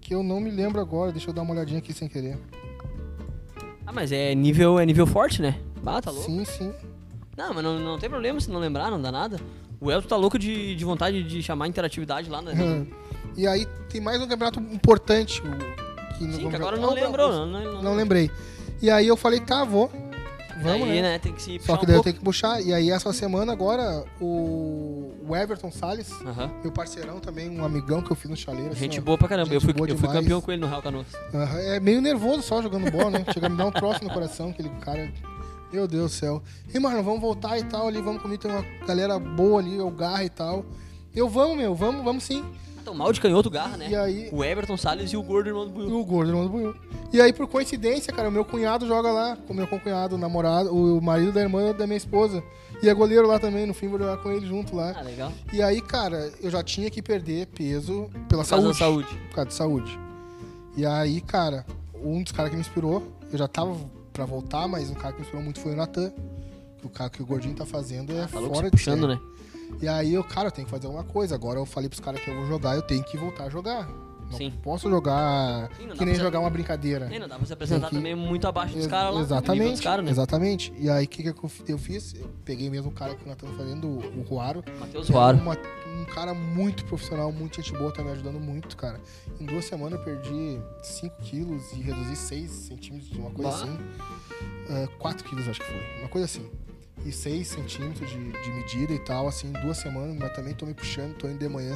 que eu não me lembro agora. Deixa eu dar uma olhadinha aqui sem querer. Ah, mas é nível, é nível forte, né? Ah, tá louco. Sim, sim. Não, mas não, não tem problema se não lembrar, não dá nada. O Elton tá louco de, de vontade de chamar interatividade lá, né? e aí tem mais um campeonato importante. Que Sim, que agora não lembrou, Não, não, não, não lembrei. E aí eu falei, tá, vou. Vamos, Aí, né? né, tem que se Só que um daí eu pouco. tenho que puxar. E aí essa semana agora, o o Everton Salles, Aham. meu parceirão também, um amigão que eu fiz no chaleiro. assim, Gente boa pra caramba. Eu fui, eu fui campeão com ele no Real Canoas. Aham, É meio nervoso só jogando bola, né? Chega a me dar um troço no coração, aquele cara. Meu Deus do céu. E, mano, vamos voltar e tal ali, vamos comigo, tem uma galera boa ali, o Garra e tal. Eu, vamos, meu, vamos, vamos sim. Então, mal de canhoto garra, né? E aí, O Everton Salles e o gordo irmão do e Buiu. o gordo, irmão do Buiu. E aí, por coincidência, cara, o meu cunhado joga lá, com o meu cunhado, o namorado, o marido da irmã da minha esposa. E é goleiro lá também, no fim vou jogar com ele junto lá. Ah, legal. E aí, cara, eu já tinha que perder peso pela Por causa da saúde. saúde. Por causa de saúde. E aí, cara, um dos caras que me inspirou, eu já tava pra voltar, mas um cara que me inspirou muito foi o Natan. O cara que o Gordinho tá fazendo é fora de puxando, né? E aí eu, cara, eu tenho que fazer alguma coisa. Agora eu falei pros caras que eu vou jogar, eu tenho que voltar a jogar. Não Sim. posso jogar Sim, que nem jogar uma brincadeira. E não dá pra se apresentar que- também muito abaixo dos caras lá. do nível Exatamente, Dos caras, né? exatamente. E aí o que, que eu fiz? Eu peguei mesmo o cara que Natan tá fazendo, o, Ruaro. Matheus Ruaro. uma- um cara muito profissional, muito gente boa, tá me ajudando muito, cara. Em duas semanas eu perdi 5 quilos e reduzi 6 centímetros, uma coisa Bah. assim. 4 quilos, acho que foi. Uma coisa assim. E 6 centímetros de, de medida e tal, assim, duas semanas, mas também tô me puxando, tô indo de manhã.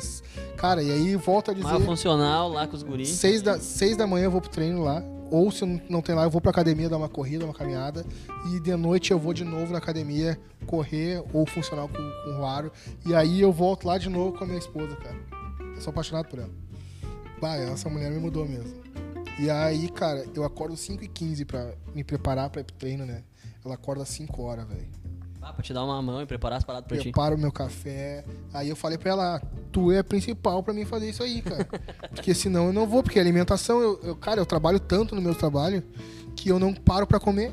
Cara, e aí volta a dizer. funcional lá com os guris. Seis da, seis da manhã eu vou pro treino lá. Ou se não- não tem lá, eu vou pra academia dar uma corrida, uma caminhada. E de noite eu vou de novo na academia correr ou funcional com, com o Ruaro. E aí eu volto lá de novo com a minha esposa, cara. Eu sou apaixonado por ela. Bah, essa mulher me mudou mesmo. E aí, cara, eu acordo 5h15 pra me preparar pra ir pro treino, né? Ela acorda às 5 horas, velho. Ah, pra te dar uma mão e preparar as paradas pra ti. Preparo o meu café. Aí eu falei pra ela, tu é a principal pra mim fazer isso aí, cara. (laughs) porque senão eu não vou, porque alimentação, eu, eu- cara, eu trabalho tanto no meu trabalho que eu não paro pra comer.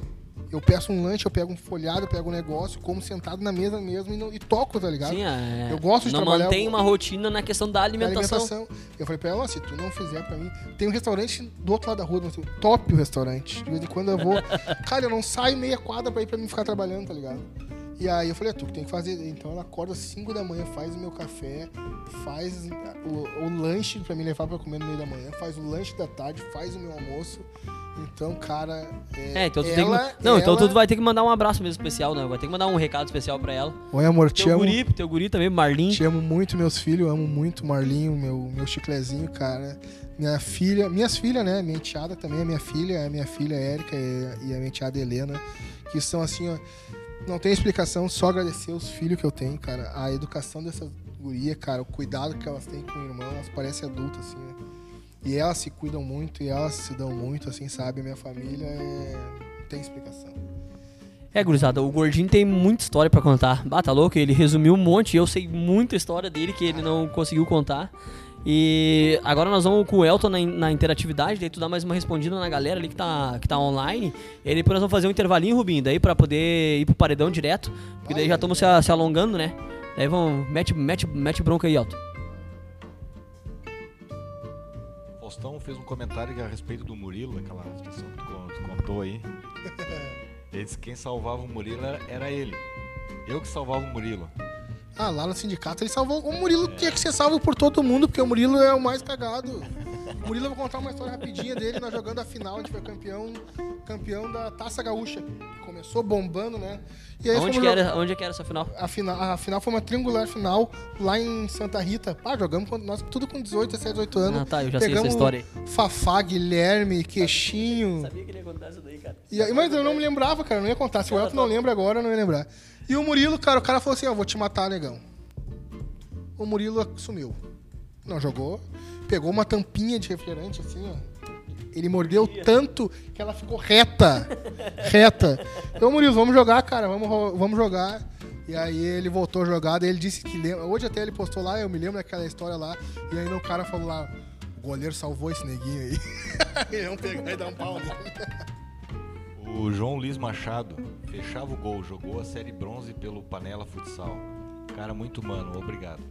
Eu peço um lanche, eu pego um folhado, eu pego um negócio, como sentado na mesa mesmo e, não- e toco, tá ligado? Sim, é, Eu gosto de não trabalhar- mantém uma rotina na questão da Da alimentação. alimentação. Eu falei pra ela, se tu não fizer pra mim. Tem um restaurante do outro lado da rua, top o restaurante. De vez em quando eu vou. (laughs) Cara, eu não saio meia quadra pra ir pra mim ficar trabalhando, tá ligado? E aí eu falei, é tu que tem que fazer. Então ela acorda às 5 da manhã, faz o meu café, faz o, o lanche pra me levar pra comer no meio da manhã, faz o lanche da tarde, faz o meu almoço. Então, cara. É, então tu tem ela, que. Não, então ela- tu vai ter que mandar um abraço mesmo especial, né? Vai ter que mandar um recado especial pra ela. Oi, amor, te Teu amo. guri, teu guri também, Marlin. Te amo muito, meus filhos, amo muito o Marlinho, meu, meu chiclezinho, cara. Minha filha, minhas filhas, né? Minha enteada também é minha filha, a minha filha Érica e, e a minha enteada Helena, que são assim, ó. Não tem explicação, só agradecer os filhos que eu tenho, cara. A educação dessas gurias, cara, o cuidado que elas têm com o irmão, elas parecem adultas, assim, né? E elas se cuidam muito e elas se dão muito, assim, sabe? Minha família é. Não tem explicação. É, gurizada, o Gordinho tem muita história pra contar. Bah, tá louco? Ele resumiu um monte. Eu sei muita história dele que ele não conseguiu contar. E agora nós vamos com o Elton na, na interatividade, daí tu dá mais uma respondida na galera ali que tá, que tá online. E aí depois nós vamos fazer um intervalinho, Rubinho, daí pra poder ir pro paredão direto. Porque daí já estamos se, se alongando, né? Daí vamos, mete, mete, mete bronca aí, Elton. Faustão fez um comentário a respeito do Murilo, aquela situação que tu con- tu contou aí. (laughs) Ele disse que quem salvava o Murilo era, era ele. Eu que salvava o Murilo. Ah, lá no sindicato ele salvou. O Murilo tinha que ser salvo por todo mundo, porque o Murilo é o mais cagado. O Murilo, eu vou contar uma história rapidinha dele, nós jogando a final, a gente foi campeão, campeão da Taça Gaúcha. Começou bombando, né? E aí Onde que, jogar- era, onde é que era essa final? A final, a final foi uma triangular final lá em Santa Rita. Pá, jogamos com- nós tudo com 18, 17, 18 anos. Ah, tá, eu já sei essa Pegamos história aí. Fafá, Guilherme, Queixinho. Sabia que ele ia contar isso daí, cara. E aí, mas eu não me lembrava, cara, eu não ia contar. Se o Elton não lembra agora, eu não ia lembrar. E o Murilo, cara, o cara falou assim, ó, vou te matar, negão. O Murilo sumiu. Não jogou. Pegou uma tampinha de refrigerante, assim, ó. Ele mordeu tanto que ela ficou reta. Reta. Então, Murilo, vamos jogar, cara, vamos, vamos jogar. E aí ele voltou a jogar, daí ele disse que lembra. Hoje até ele postou lá, eu me lembro daquela história lá. E aí o cara falou lá, o goleiro salvou esse neguinho aí. (laughs) Ele não pegar e dar um pau nele. O João Luiz Machado fechava o gol, jogou a série bronze pelo Panela Futsal. Cara muito humano, obrigado.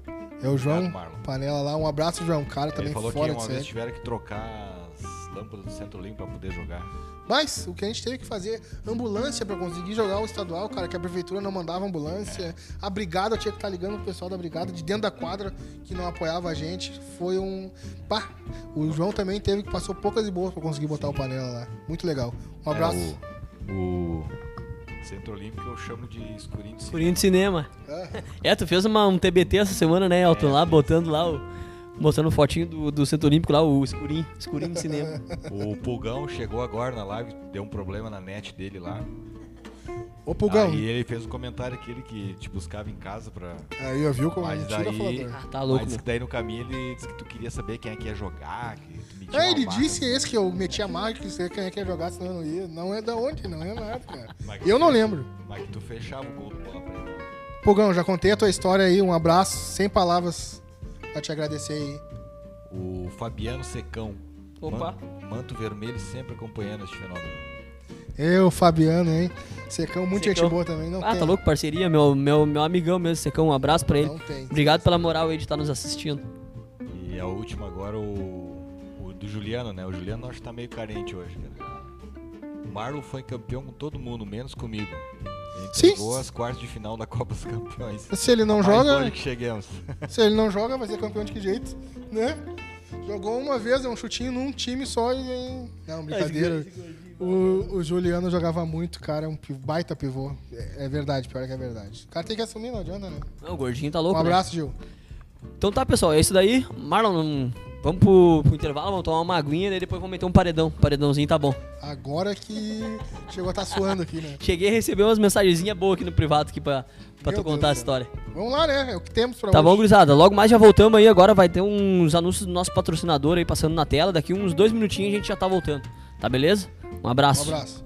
É o João Obrigado. Panela lá, um abraço, João. Cara Ele também falou que fora uma de vez série. tiveram que trocar as lâmpadas do Centro Limpo pra poder jogar. Mas o que a gente teve que fazer, ambulância pra conseguir jogar o estadual, cara, que a prefeitura não mandava ambulância. A brigada tinha que estar ligando pro pessoal da brigada de dentro da quadra que não apoiava a gente. Foi um. Pá! O João também teve que passou poucas e boas pra conseguir botar o panela lá. Muito legal. Um abraço. É, o, o Centro Olímpico eu chamo de escurinho de cinema. De cinema. É, tu fez uma, um TBT essa semana, né, Elton? lá, botando lá o. Mostrando fotinho do, do Centro Olímpico lá, o escurinho, escurinho de cinema. O Pulgão chegou agora na live, deu um problema na net dele lá. Ô, Pulgão. Aí ele fez um comentário aquele que te buscava em casa pra. Aí, ó, viu como Mas mentira daí-. Ah, tá louco, Mas daí no caminho ele disse que tu queria saber quem é que ia jogar, que tu metia É, ele marca. disse esse que eu meti a marca, que você quem é que ia jogar, senão eu não ia. Não é da onde, não é nada, cara. Mas Eu não lembro. Mas que tu fechava o gol do bola preta. Pulgão, já contei a tua história aí. Um abraço, sem palavras pra te agradecer aí. O Fabiano Secão. Opa. Man- Manto vermelho sempre acompanhando este fenômeno. Eu, Fabiano, hein? Secão, muito Secão. gente boa também. Não Ah, tem. tá louco, parceria, meu, meu, meu amigão mesmo, Secão, um abraço pra ele. Não tem. Obrigado pela moral aí de estar nos assistindo. E a última agora, o, o do Juliano, né? O Juliano acho que tá meio carente hoje, cara. O Marlon foi campeão com todo mundo, menos comigo. Sim. as quartas de final da Copa dos Campeões. Se ele não Mais joga, longe que chegamos. (laughs) se ele não joga, vai ser campeão de que jeito, né? Jogou uma vez, é um chutinho num time só e. Não, brincadeira. O, o Juliano jogava muito, cara, um pi- baita pivô. É, é verdade, pior que é verdade. O cara tem que assumir, não adianta, né? Não, o gordinho tá Um louco, né? abraço, Gil. Então tá, pessoal, é isso daí. Marlon, Vamos pro, pro intervalo, vamos tomar uma aguinha e depois vamos meter um paredão. Paredãozinho tá bom. Agora que chegou a estar suando aqui, né? Cheguei a receber umas mensagenzinhas boas aqui no privado aqui pra, pra Meu tu contar a Deus do céu. história. Vamos lá, né? É o que temos pra Tá hoje. bom, gurizada? Logo mais já voltamos aí. Agora vai ter uns anúncios do nosso patrocinador aí passando na tela. Daqui uns dois minutinhos a gente já tá voltando. Tá beleza? Um Um abraço.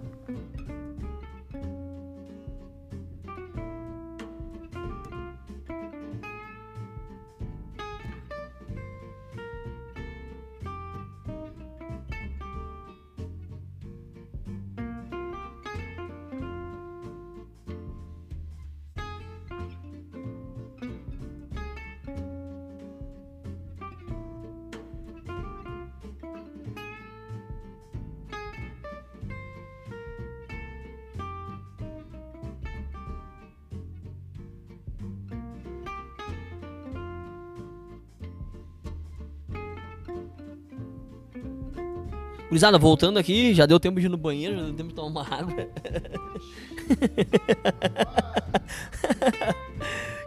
Gurizada, voltando aqui, já deu tempo de ir no banheiro, já deu tempo de tomar uma água. (laughs)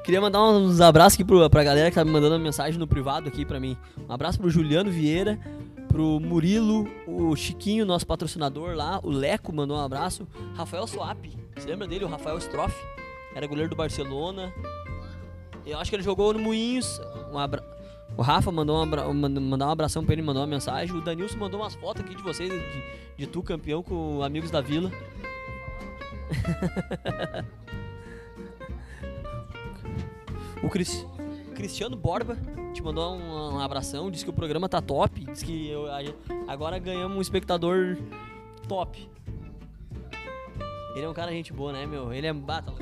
Queria mandar uns abraços aqui pro, pra galera que tá me mandando mensagem no privado aqui pra mim. Um abraço pro Juliano Vieira, pro Murilo, o Chiquinho, nosso patrocinador lá, o Leco mandou um abraço, Rafael Swap, você lembra dele? O Rafael Stroff, era goleiro do Barcelona. Eu acho que ele jogou no Moinhos. Um abra... O Rafa mandou um, abra... mand- mandar um abração pra ele, mandou uma mensagem. O Danilson mandou umas fotos aqui de vocês, de, de tu campeão com amigos da vila. (laughs) o Cris- Cristiano Borba te mandou um, um abração, disse que o programa tá top, disse que eu- agora ganhamos um espectador top. Ele é um cara gente boa, né, meu? Ele é. Ah, tá.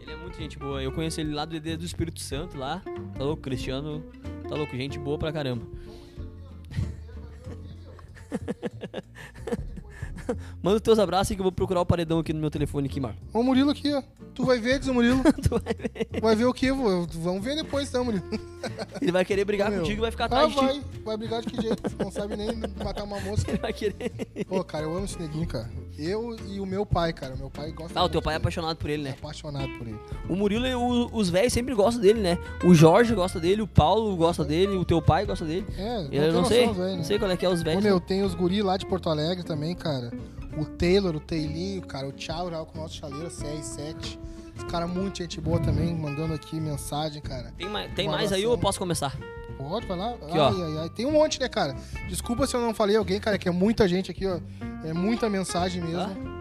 Ele é muito gente boa. Eu conheço ele lá do ED do Espírito Santo lá. Tá louco, Cristiano. Tá louco, gente boa pra caramba. (laughs) (laughs) Manda os teus abraços que eu vou procurar o paredão aqui no meu telefone aqui, Marco. Ó, o Murilo aqui, ó. Tu vai ver, diz o Murilo. (laughs) Tu vai ver. Vai ver o quê? Vou- Vamos ver depois, então, Murilo. (laughs) Ele vai querer brigar Meu. contigo e vai ficar Ah, atrás de ti. vai. Vai brigar de que jeito? Não sabe nem matar uma mosca. Ele vai querer. Pô, cara, eu amo esse neguinho, cara. Eu e o meu pai, cara. Meu pai gosta Ah, o teu pai é dele. apaixonado por ele, né? apaixonado por ele. O Murilo, e o- os velhos sempre gostam dele, né? O Jorge gosta dele, o Paulo gosta dele, o teu pai gosta dele. É, Eu tem não noção, sei, velho, não né? sei qual é que é os Ô, velhos. meu, tem os guri lá de Porto Alegre também, cara. O Taylor, o Teilinho, cara. O Tchau, já com o nosso chaleiro, CR7. Os caras muito gente boa também, mandando aqui mensagem, cara. Tem mais, tem mais aí ou eu posso começar? Pode, vai lá. Aqui, ai, ai, ai. Tem um monte, né, cara? Desculpa se eu não falei alguém, cara, que é muita gente aqui, ó. É muita mensagem mesmo. Ah.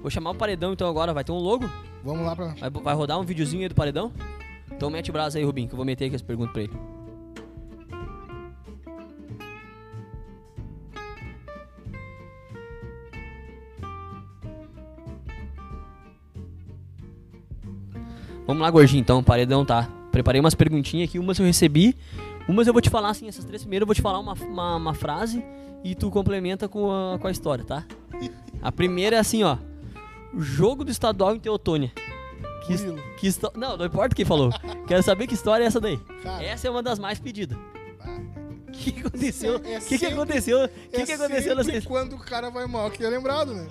Vou chamar o paredão então agora. Vai ter um logo? Vamos lá pra. Vai, vai rodar um videozinho aí do paredão? Então mete o braço aí, Rubinho, que eu vou meter aqui as perguntas pra ele. Vamos lá, gordinho, então, o paredão tá. Preparei umas perguntinhas aqui, umas eu recebi, umas eu vou te falar assim, essas três primeiras eu vou te falar uma, uma, uma frase e tu complementa com a, com a história, tá? A primeira é assim, ó. Jogo do estadual em Teotônia. Que, que Não, não importa quem falou. Quero saber que história é essa daí. Cara, Essa é uma das mais pedidas. ah, O que, que aconteceu? O É- é que, que aconteceu? O que, é que aconteceu nessa quando o cara vai mal, que é lembrado, né?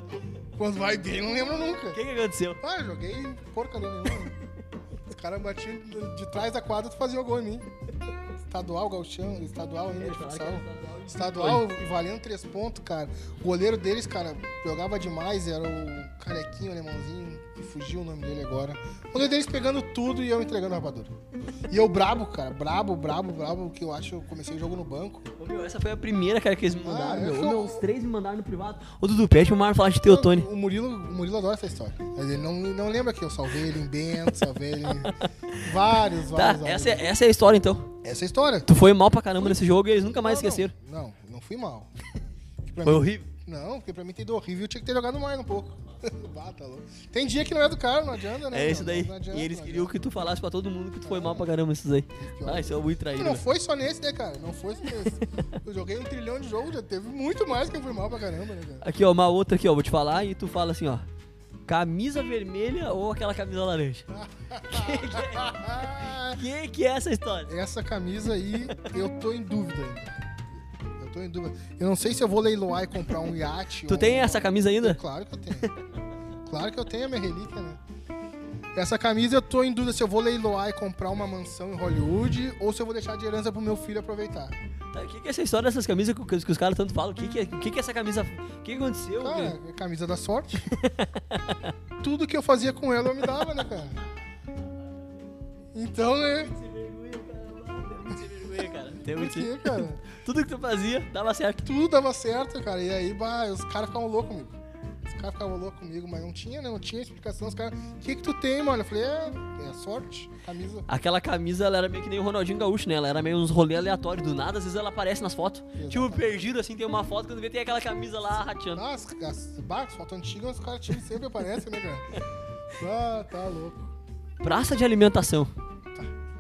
Quando vai bem, não lembra nunca. O que, que aconteceu? Ah, eu joguei porcaria nenhuma. Os caras batiam de trás da quadra e faziam gol em mim. Estadual, galchão, estadual ainda de futsal. Estadual valendo três pontos, cara. O goleiro deles, cara, jogava demais, era o carequinho, o alemãozinho, que fugiu o nome dele agora. O goleiro deles pegando tudo e eu entregando a rapadura. E eu brabo, cara, brabo, brabo, brabo, que eu acho que eu comecei o jogo no banco. Ô, meu, essa foi a primeira, cara, que eles me Ah, mandaram. é meu. Só- meu, os três me mandaram no privado. Ô, Dudu, pede pro Marlon falar de Teotônia. O Murilo, o Murilo adora essa história. Mas ele não, não lembra que eu salvei ele em Bento, salvei ele em (laughs) vários, Tá, vários. essa é, vários. essa é a história então. Essa é a história. Tu foi mal pra caramba nesse jogo e eles nunca mais não. esqueceram. Não, não, fui mal. (laughs) Foi mim- horrível. Não, porque pra mim ter ido horrível eu tinha que ter jogado mais um pouco. (laughs) Bah, tá louco. Tem dia que não é do cara, não adianta, né? É Não, isso daí. não adianta, e eles não queriam que tu falasse pra todo mundo que tu foi mal pra caramba nesses aí. Ah, isso é muito traído. não né? foi só nesse, né, cara? Não foi só nesse. (laughs) Eu joguei um trilhão de jogos, já teve muito mais que eu fui mal pra caramba, né, cara? Aqui, ó, uma outra aqui, ó. Vou te falar e tu fala assim, ó. Camisa vermelha ou aquela camisa laranja? Que que é essa história? Essa camisa aí, eu tô em dúvida ainda. Eu tô em dúvida. Eu não sei se eu vou leiloar e comprar um iate. Tu ou tem essa camisa ainda? Claro que eu tenho. Claro que eu tenho a minha relíquia, né? Essa camisa eu tô em dúvida se eu vou leiloar e comprar uma mansão em Hollywood ou se eu vou deixar de herança pro meu filho aproveitar. Tá, o que, que é essa história dessas camisas que, que os caras tanto falam? O que, que, é, que, que é essa camisa. O que, aconteceu? Cara, é camisa da sorte. (laughs) Tudo que eu fazia com ela eu me dava, né, cara? Então, né? Tem Por muito- quê, cara? (laughs) Tudo que tu fazia dava certo. Tudo dava certo, cara. E aí, bah, os caras ficavam loucos comigo. Os caras ficavam loucos comigo, mas não tinha, né? Não tinha explicação. Os caras, o que que tu tem, mano? Eu falei, é, é sorte, camisa. Aquela camisa, ela era meio que nem o Ronaldinho Gaúcho, né? Ela era meio uns rolês aleatórios. Do nada, às vezes ela aparece nas fotos. Tipo, Exatamente. perdido assim, tem uma foto, quando vê tem aquela camisa lá rateando. Ah, as, as, bah, as fotos antigas, os caras sempre aparecem, né, cara? (laughs) Ah, tá louco. Praça de alimentação.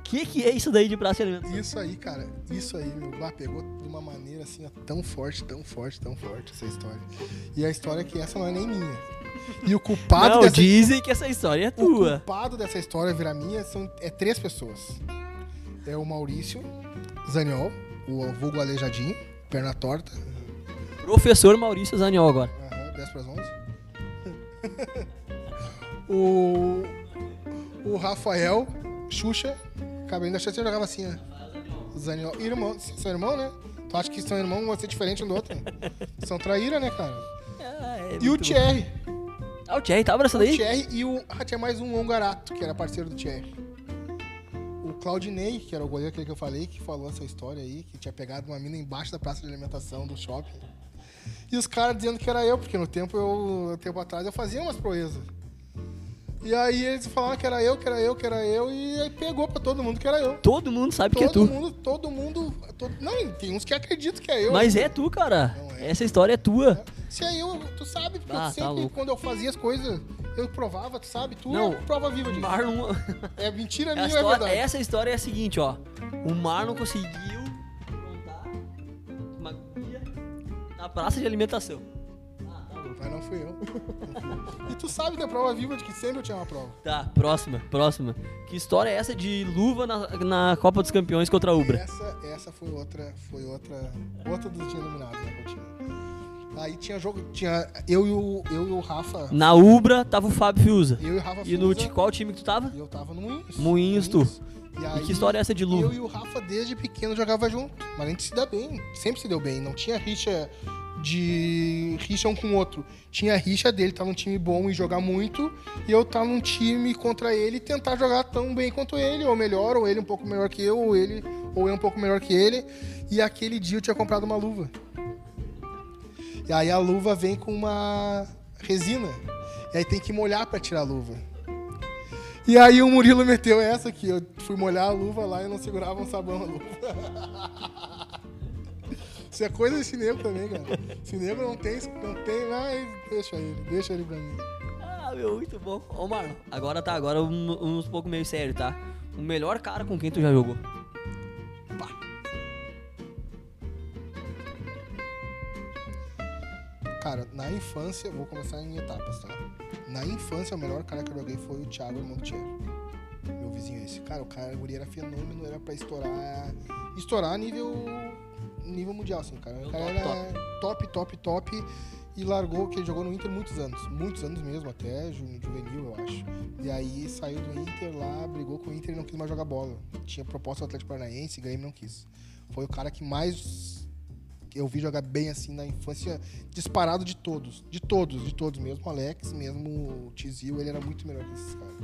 O que, que é isso daí de praça de alimentação? Isso aí, cara, isso aí, meu, bah, pegou de uma maneira assim, tão forte, tão forte, tão forte essa história. E a história é que essa não é nem minha. E o culpado Não, dessa dizem que essa história é O tua. culpado dessa história virar minha são, é três pessoas. É o Maurício Zaniol, o vulgo aleijadinho, perna torta. Professor Maurício Zaniol agora. Aham, 10 para as 11. o, o Rafael Xuxa, cabelinho da Xuxa jogava assim, ó. Zaniol. Irmão, são irmão, né? Tu acha que são irmãos vão ser diferentes um do outro? (laughs) São traíra, né, cara? Ah, é E o. Thierry. Ah, o Thierry tava nessa O daí? Thierry e o. Ah, tinha mais um Ongarato, que era parceiro do Thierry. O Claudinei, que era o goleiro que eu falei, que falou essa história aí, que tinha pegado uma mina embaixo da praça de alimentação do shopping. E os caras dizendo que era eu, porque no tempo eu. Tempo atrás eu fazia umas proezas. E aí eles falaram que era eu, que era eu, que era eu, e aí pegou pra todo mundo que era eu. Todo mundo sabe que é Todo tu. mundo, todo mundo. todo- não, tem uns que acreditam que é eu. Mas é tu, cara. É. Essa história é tua. Se é eu, tu sabe, porque Ah, eu tá sempre, louco. quando eu fazia as coisas, eu provava, tu sabe, tu Não, é prova viva disso. Marlon. É mentira (laughs) minha, é verdade. essa história é a seguinte, ó. O Marlon conseguiu montar uma guia na praça de alimentação. Mas não fui eu. (laughs) e tu sabe da prova viva de que sempre eu tinha uma prova. Tá, próxima, próxima. Que história é essa de luva na, na Copa dos Campeões contra a Ubra? Essa, essa foi outra, foi outra, outra dos dias iluminados, né, tinha. Aí tinha jogo, tinha eu e o, eu e o Rafa, Na Ubra tava o Fábio Fiuza. eu e o Rafa E no Fiuza, qual time que tu tava? e eu tava no Moinhos. Moinhos, tu. E, E aí, que história é essa de luva? Eu e o Rafa desde pequeno jogava junto, mas a gente se dá bem, sempre se deu bem, não tinha rixa de rixa um com o outro. Tinha rixa dele estar num time bom e jogar muito, e eu estar num time contra ele e tentar jogar tão bem quanto ele, ou melhor, ou ele um pouco melhor que eu, ou ele, ou eu um pouco melhor que ele. E aquele dia eu tinha comprado uma luva. E aí a luva vem com uma resina. E aí tem que molhar pra tirar a luva. E aí o Murilo meteu essa aqui. Eu fui molhar a luva lá e não segurava um sabão na luva. (laughs) Isso é coisa desse nego também, cara. Esse nego não tem, não tem, mas deixa ele, deixa ele pra mim. Ah, meu, muito bom. Ô, Marlon, agora tá, agora um- uns pouco meio sério, tá? O melhor cara com quem tu já jogou. Pá. Cara, na infância, vou começar em etapas, tá? Na infância, o melhor cara que eu joguei foi o Thiago Montiero. Meu vizinho esse. Cara, o cara, o guri era fenômeno, era pra estourar. Estourar nível. Nível mundial, assim, cara. O cara era top, top, top. E largou, que ele jogou no Inter muitos anos. Muitos anos mesmo, até ju- juvenil, eu acho. E aí saiu do Inter lá, brigou com o Inter e não quis mais jogar bola. Tinha proposta do Atlético Paranaense, e Grêmio não quis. Foi o cara que mais eu vi jogar bem assim na infância, disparado de todos. De todos, de todos mesmo. O Alex, mesmo o Tizil, ele era muito melhor que esses caras.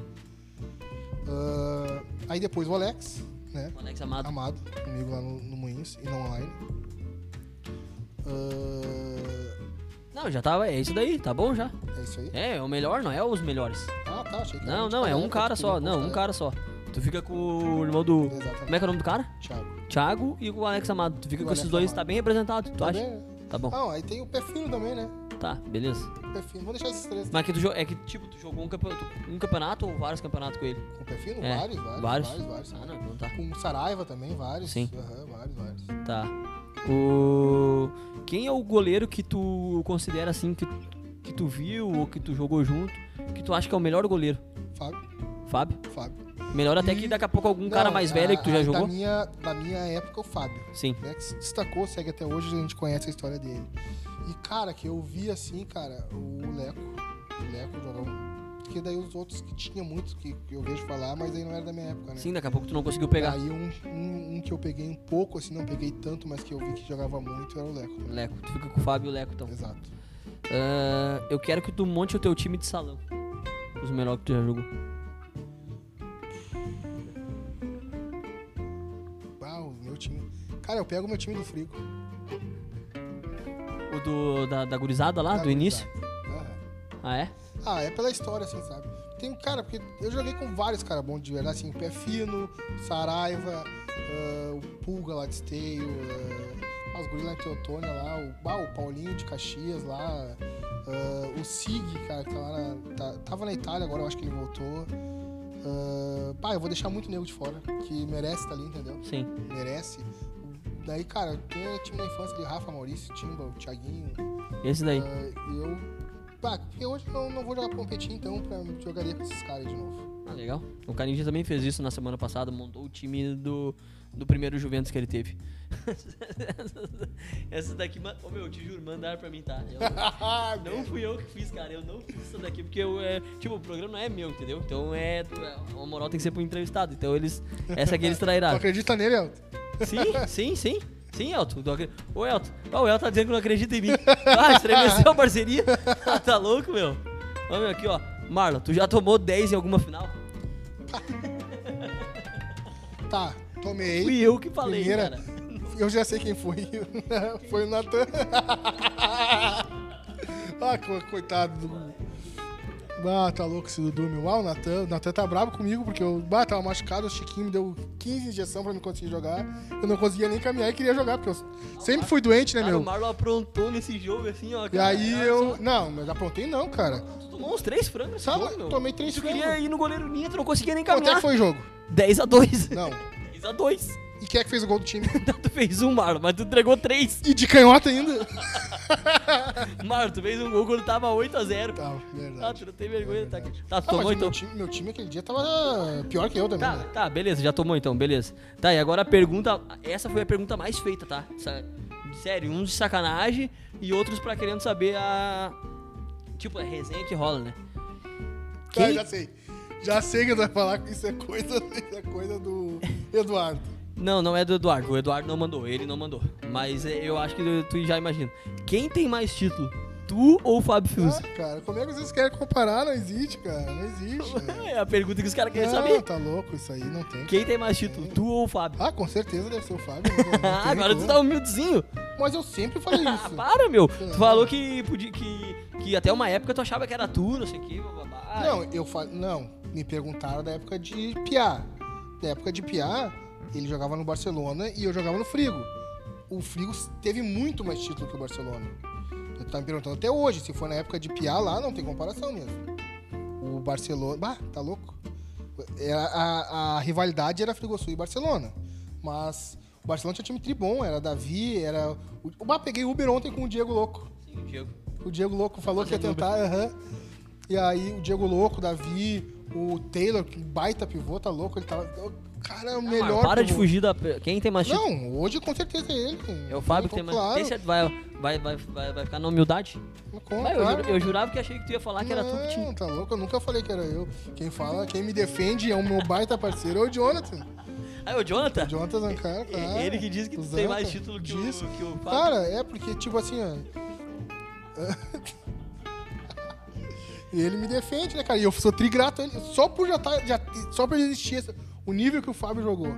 Ah, aí depois o Alex, né? O Alex Amado. Amado, comigo lá no, no Moinhos e no online. Ah, Não, já tava, é isso daí, tá bom já. é isso aí? É, é o melhor, não é os melhores. Ah, tá, achei que Não, não, é um cara só. Não, um postar. cara só. Tu fica com o irmão do. Exatamente. Como é que é o nome do cara? Thiago. Thiago e o Alex Amado. Tu fica O com esses Alex dois, Amado. tá bem representado, tu Tá acha? bem? Tá bom. Não, aí tem o fino também, né? Tá, beleza. O pé fino. Vou deixar esses três. Mas que tu é que, tipo, tu jogou um campeonato, um campeonato ou vários campeonatos com ele? Com o pé fino? É, Vários, vários, vários? vários, vários. Ah, não, então tá. Com o Saraiva também, vários. Sim. Aham, vários, vários. Tá. O... Quem é o goleiro que tu considera assim, que, que tu viu ou que tu jogou junto, que tu acha que é o melhor goleiro? Fábio, Fábio? Fábio. Melhor até E- que daqui a pouco algum Não, cara mais velho que tu já a- jogou? Da minha, da minha época, o Fábio. Sim. Né, que se destacou, segue até hoje, a gente conhece a história dele. E, cara, que eu vi assim, cara, o Leco. O Leco jogou. um- porque daí os outros que tinha muitos que, que eu vejo falar, mas aí não era da minha época, né? Sim, daqui a pouco tu não conseguiu pegar. Aí um, um, um que eu peguei um pouco, assim, não peguei tanto, mas que eu vi que jogava muito era o Leco. Leco. Tu fica com o Fábio e o Leco, então. Exato. Ah, eu quero que tu monte o teu time de salão. Os melhores que tu já jogou. Ah, o meu time. Cara, eu pego o meu time do Frigo. O do, da, da gurizada lá, Da do início? Ah, é? Ah, é pela história, assim, sabe? Tem, cara, porque eu joguei com vários caras bons de verdade, assim, Pé Fino, Saraiva, ah, o Pulga lá de Esteio, ah, as guris lá em Teotônia lá, o, ah, o Paulinho de Caxias lá, ah, o Sig, cara, que tá lá na, tá- tava na Itália agora, eu acho que ele voltou. Ah, pá, eu vou deixar muito nego de fora, que merece estar ali, entendeu? Sim. Merece. Daí, cara, tem time da infância ali, Rafa, Maurício, Timba, Thiaguinho, Esse daí. ah, eu. Pá, porque hoje eu não vou jogar pra competir, então pra, jogaria com esses caras de novo. Ah, legal. O Carinja também fez isso na semana passada, montou o time do, do primeiro Juventus que ele teve. (laughs) Essa daqui, ô meu, te juro, mandaram pra mim, tá? Eu- (laughs) não fui eu que fiz, cara. Eu não fiz isso daqui, porque eu, é, tipo, o programa não é meu, entendeu? Então é. A moral tem que ser pro entrevistado. Então eles. Essa aqui eles (laughs) Tu trairão. acredita nele, Elton? Sim, sim, sim. Sim, Elton. Acre- Ô, Elton. O Elton tá dizendo que não acredita em mim. Ah, estremeceu a parceria. Ah, tá louco, meu? Ó, meu, aqui, ó. Marlon, tu já tomou 10 em alguma final? (laughs) Tá, tomei. Fui eu que falei, Primeira. cara. Eu já sei quem foi. (laughs) foi o Natan. (laughs) ah, co- coitado do. Ah, tá louco esse Dudu, meu. Ah, o Natan. O Natan tá bravo comigo porque eu bah, tava machucado. O Chiquinho me deu 15 injeções pra me conseguir jogar. Eu não conseguia nem caminhar e queria jogar, porque eu sempre fui doente, né, Cara, o meu? Marlon aprontou nesse jogo, assim, ó. E cara. aí Olha eu. Não, mas aprontei não, cara. Tu tomou uns 3 frangos Sabe, jogo, meu. tomei três Tu frangos. queria ir no goleiro tu não conseguia nem Quanto é caminhar. que foi o jogo? (laughs) 10 a 2 Não. 10 a 2 E quem é que fez o gol do time? (laughs) Tu fez um, Marlon, mas tu entregou 3. E de canhota ainda? (laughs) Marlon, tu fez um gol quando tava 8 a 0 Tá, Ah, verdade. tu não tem vergonha de tá. Tá, tu Ah, tomou então. meu time, meu time aquele dia tava pior que eu também, Tá, né? tá, beleza, já tomou então, beleza. Tá, e agora a pergunta. Essa foi a pergunta mais feita, tá? Sério, uns de sacanagem e outros pra querendo saber a. Tipo, a resenha que rola, né? Ah, Quem- já sei. Já sei que tu vai falar que isso é coisa, (laughs) isso é coisa do Eduardo. Não, não é do Eduardo. O Eduardo não mandou, ele não mandou. Mas é, eu acho que tu já imagina. Quem tem mais título? Tu ou o Fábio Fius? Ah, cara, como é que vocês querem comparar? Não existe, cara. Não existe. (laughs) É a pergunta que os caras querem Não, saber. tá louco, isso aí não tem. Quem tem mais título? Tu ou o Fábio? Ah, com certeza deve ser o Fábio. (laughs) não- não Ah, agora tu tá humildezinho. Mas eu sempre falei (laughs) Ah, isso. para, meu. Tu Não. falou que, podia, que, que até uma época tu achava que era tu, não sei o que. bababá. Não, eu falei. Não, me perguntaram da época de Piá. Da época de Piá, ele jogava no Barcelona e eu jogava no Frigo. O Frigo teve muito mais título que o Barcelona. Eu tava me perguntando até hoje, se for na época de Piá lá, não tem comparação mesmo. O Barcelona. Bah, tá louco? Era, a, a rivalidade era Frigosul e Barcelona. Mas o Barcelona tinha time tribom, era Davi, era. O, bah, peguei Uber ontem com o Diego Louco. Sim, o Diego. O Diego Louco falou que ia tentar, aham. E aí o Diego Louco, Davi, o Taylor, que baita pivô, tá louco, ele tava. Cara, é o melhor. Mano, para de pivô. fugir da. Quem tem mais? Não, hoje com certeza é ele. É o Fábio que tem mais. Claro, certeza- vai, vai, vai, vai, vai ficar na humildade? com- Vai, eu, claro. eu jurava que achei que tu ia falar que era tu que tinha. Não, tá louco, eu nunca falei que era eu. Quem fala, quem me defende é o meu baita parceiro, é o Jonathan. Ah, é o Jonathan? O Jonathan Zancar, claro. Ele que diz que tu tem mais título que diz. o, que o Fábio. Cara, é porque, tipo assim, ó. (laughs) E ele me defende, né, cara? E eu sou trigrato a ele. Só por já tá. Já, só por existir essa- o nível que o Fábio jogou.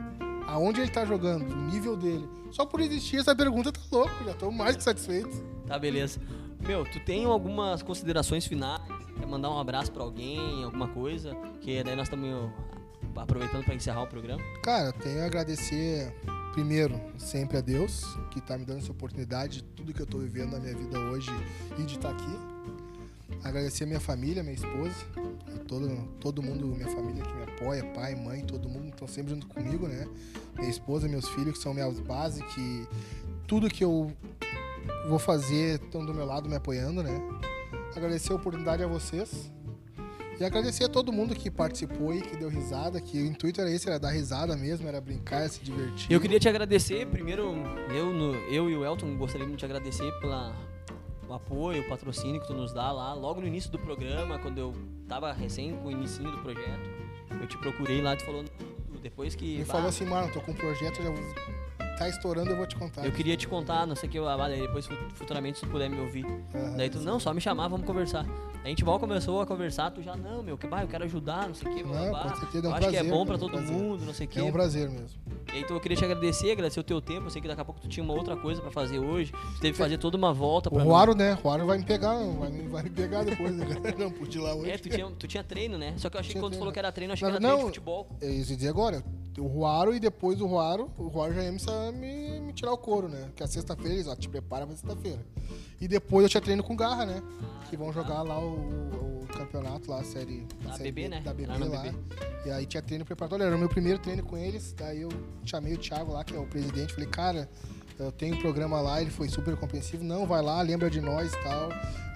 Aonde ele tá jogando, o nível dele. Só por existir essa pergunta, tá louco. Já tô mais que satisfeito. Tá, beleza. Meu, tu tem algumas considerações finais? Quer mandar um abraço pra alguém, alguma coisa? Que daí nós estamos aproveitando pra encerrar o programa. Cara, tenho a agradecer, primeiro, sempre a Deus, que tá me dando essa oportunidade de tudo que eu tô vivendo na minha vida hoje e de estar aqui. Agradecer a minha família, minha esposa, todo, todo mundo, minha família que me apoia, pai, mãe, todo mundo estão sempre junto comigo, né? Minha esposa, meus filhos, que são minhas bases, que tudo que eu vou fazer estão do meu lado me apoiando, né? Agradecer a oportunidade a vocês. E agradecer a todo mundo que participou e que deu risada, que o intuito era esse, era dar risada mesmo, era brincar, se divertir. Eu queria te agradecer, primeiro, eu, no- eu e o Elton gostaríamos de te agradecer pela apoio, o patrocínio que tu nos dá lá, logo no início do programa, quando eu tava recém com o início do projeto. Eu te procurei lá, tu falou, "Não, depois que. Me bah, falou assim, mano, tô com um projeto, já tá estourando, eu vou te contar. Eu queria te contar, não sei o que, ah, depois fu- futuramente se tu puder me ouvir. Aham. Daí tu, não, só me chamar, vamos conversar. A gente mal começou a conversar, tu já, não, meu, que bah, eu quero ajudar, não sei o que, blá, com certeza, é um eu acho que é prazer, bom pra é todo prazer. mundo, não sei o que. É um prazer mesmo. E aí, então eu queria te agradecer, agradecer o teu tempo. Eu sei que daqui a pouco tu tinha uma outra coisa pra fazer hoje. Tu teve que fazer toda uma volta O. Ruaro, né? O Ruaro vai me pegar, vai me, vai me pegar depois, né? (laughs) Não pude ir lá hoje. É, tu tinha, tu tinha treino, né? Só que eu achei que quando tu falou treino. que era treino, eu achei Não, que era treino de não. futebol. É isso, eu ia dizer agora. O Ruaro e depois do Ruaro, o Ruaro já ia me, me, tirar o couro, né? Que a sexta-feira eles, ó, te prepara pra sexta-feira. E depois eu tinha treino com Garra, né? Que vão jogar lá o, o campeonato lá, a série, Da série BB, B- né? Da BB Era lá. BB. E aí tinha treino preparatório. Era o meu primeiro treino com eles. Daí eu chamei o Thiago lá, que é o presidente. Falei, cara, eu tenho um programa lá. Ele foi super compreensivo. Não, vai lá, lembra de nós e tal.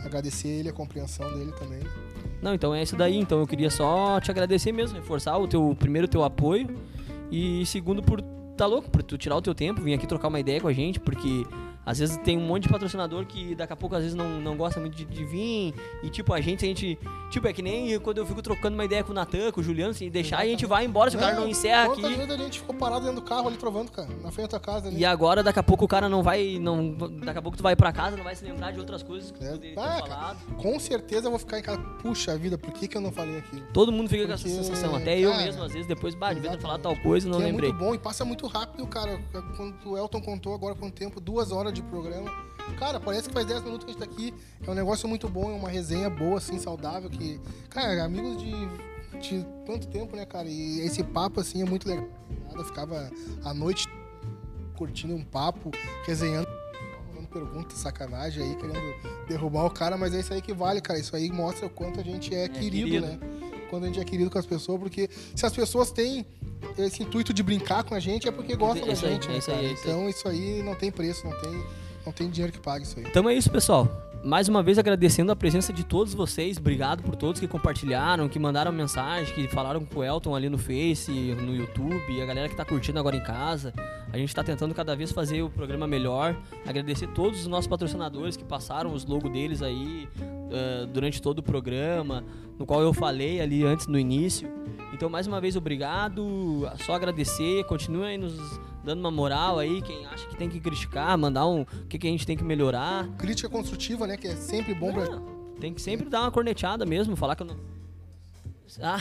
Agradecer ele, a compreensão dele também. Não, então é isso daí. Então eu queria só te agradecer mesmo, reforçar o teu primeiro o teu apoio e segundo por tá louco por tu tirar o teu tempo, vir aqui trocar uma ideia com a gente, porque às vezes tem um monte de patrocinador que daqui a pouco às vezes não, não gosta muito de, de vir e tipo a gente a gente tipo é que nem quando eu fico trocando uma ideia com o Natan, com o Juliano, assim, deixar e a gente vai embora se o cara não encerra aqui. vezes a gente ficou parado dentro do carro ali trovando, cara, na frente da tua casa ali. E agora daqui a pouco o cara não vai não daqui a pouco tu vai pra casa, não vai se lembrar de outras coisas que tu É. poderia ter Ah, cara. falado. Com certeza eu vou ficar em casa. Puxa vida, por que, que eu não falei aquilo? Todo mundo fica com essa Porque, sensação, até eu cara, mesmo às vezes depois, bah, devia ter falado exatamente. tal coisa, e não lembrei. é muito bom e passa muito rápido, cara. Quando o Elton contou agora com o tempo, duas horas de programa. Cara, parece que faz 10 minutos que a gente tá aqui. É um negócio muito bom, é uma resenha boa, assim, saudável. Que, cara, amigos de, de tanto tempo, né, cara? E esse papo, assim, é muito legal. Eu ficava à noite curtindo um papo, resenhando, mandando perguntas, sacanagem aí, querendo derrubar o cara, mas é isso aí que vale, cara. Isso aí mostra o quanto a gente é, querido, querido. né? Quando a gente é querido com as pessoas, porque se as pessoas têm esse intuito de brincar com a gente, é porque gostam É da isso aí, gente, né, isso aí, isso aí. Então isso aí não tem preço, não tem, não tem dinheiro que pague isso aí. Então é isso, pessoal. Mais uma vez agradecendo a presença de todos vocês. Obrigado por todos que compartilharam, que mandaram mensagem, que falaram com o Elton ali no Face, no YouTube, a galera que tá curtindo agora em casa. A gente tá tentando cada vez fazer o programa melhor. Agradecer todos os nossos patrocinadores que passaram os logos deles aí eh, durante todo o programa, no qual eu falei ali antes no início. Então, mais uma vez, obrigado. Só agradecer. Continuem nos dando uma moral aí. Quem acha que tem que criticar, mandar um. O que, que a gente tem que melhorar. Crítica construtiva, né, que é sempre bom pra... Não, tem que sempre dar uma corneteada mesmo, falar que eu não. Ah,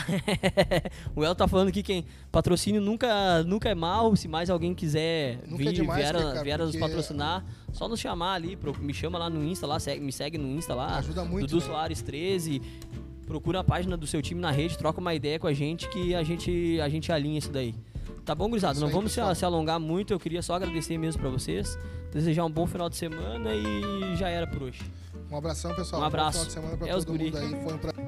(laughs) o El tá falando aqui que patrocínio nunca, nunca é mal. Se mais alguém quiser Nunca é vir, demais, vier, né, a- cara? vier nos patrocinar, só nos chamar ali. me chama lá no Insta, lá, me segue no Insta lá. Ajuda muito, Dudu né? Soares 13. Procura a página do seu time na rede, troca uma ideia com a gente que a gente, a gente alinha isso daí. Tá bom, gurizada? Não aí, vamos se, pessoal. se alongar muito. Eu queria só agradecer mesmo pra vocês. Desejar um bom final de semana e já era por hoje. Um abração, pessoal. Um abraço. Bom final de semana pra É os todo mundo aí. Foi um prazer.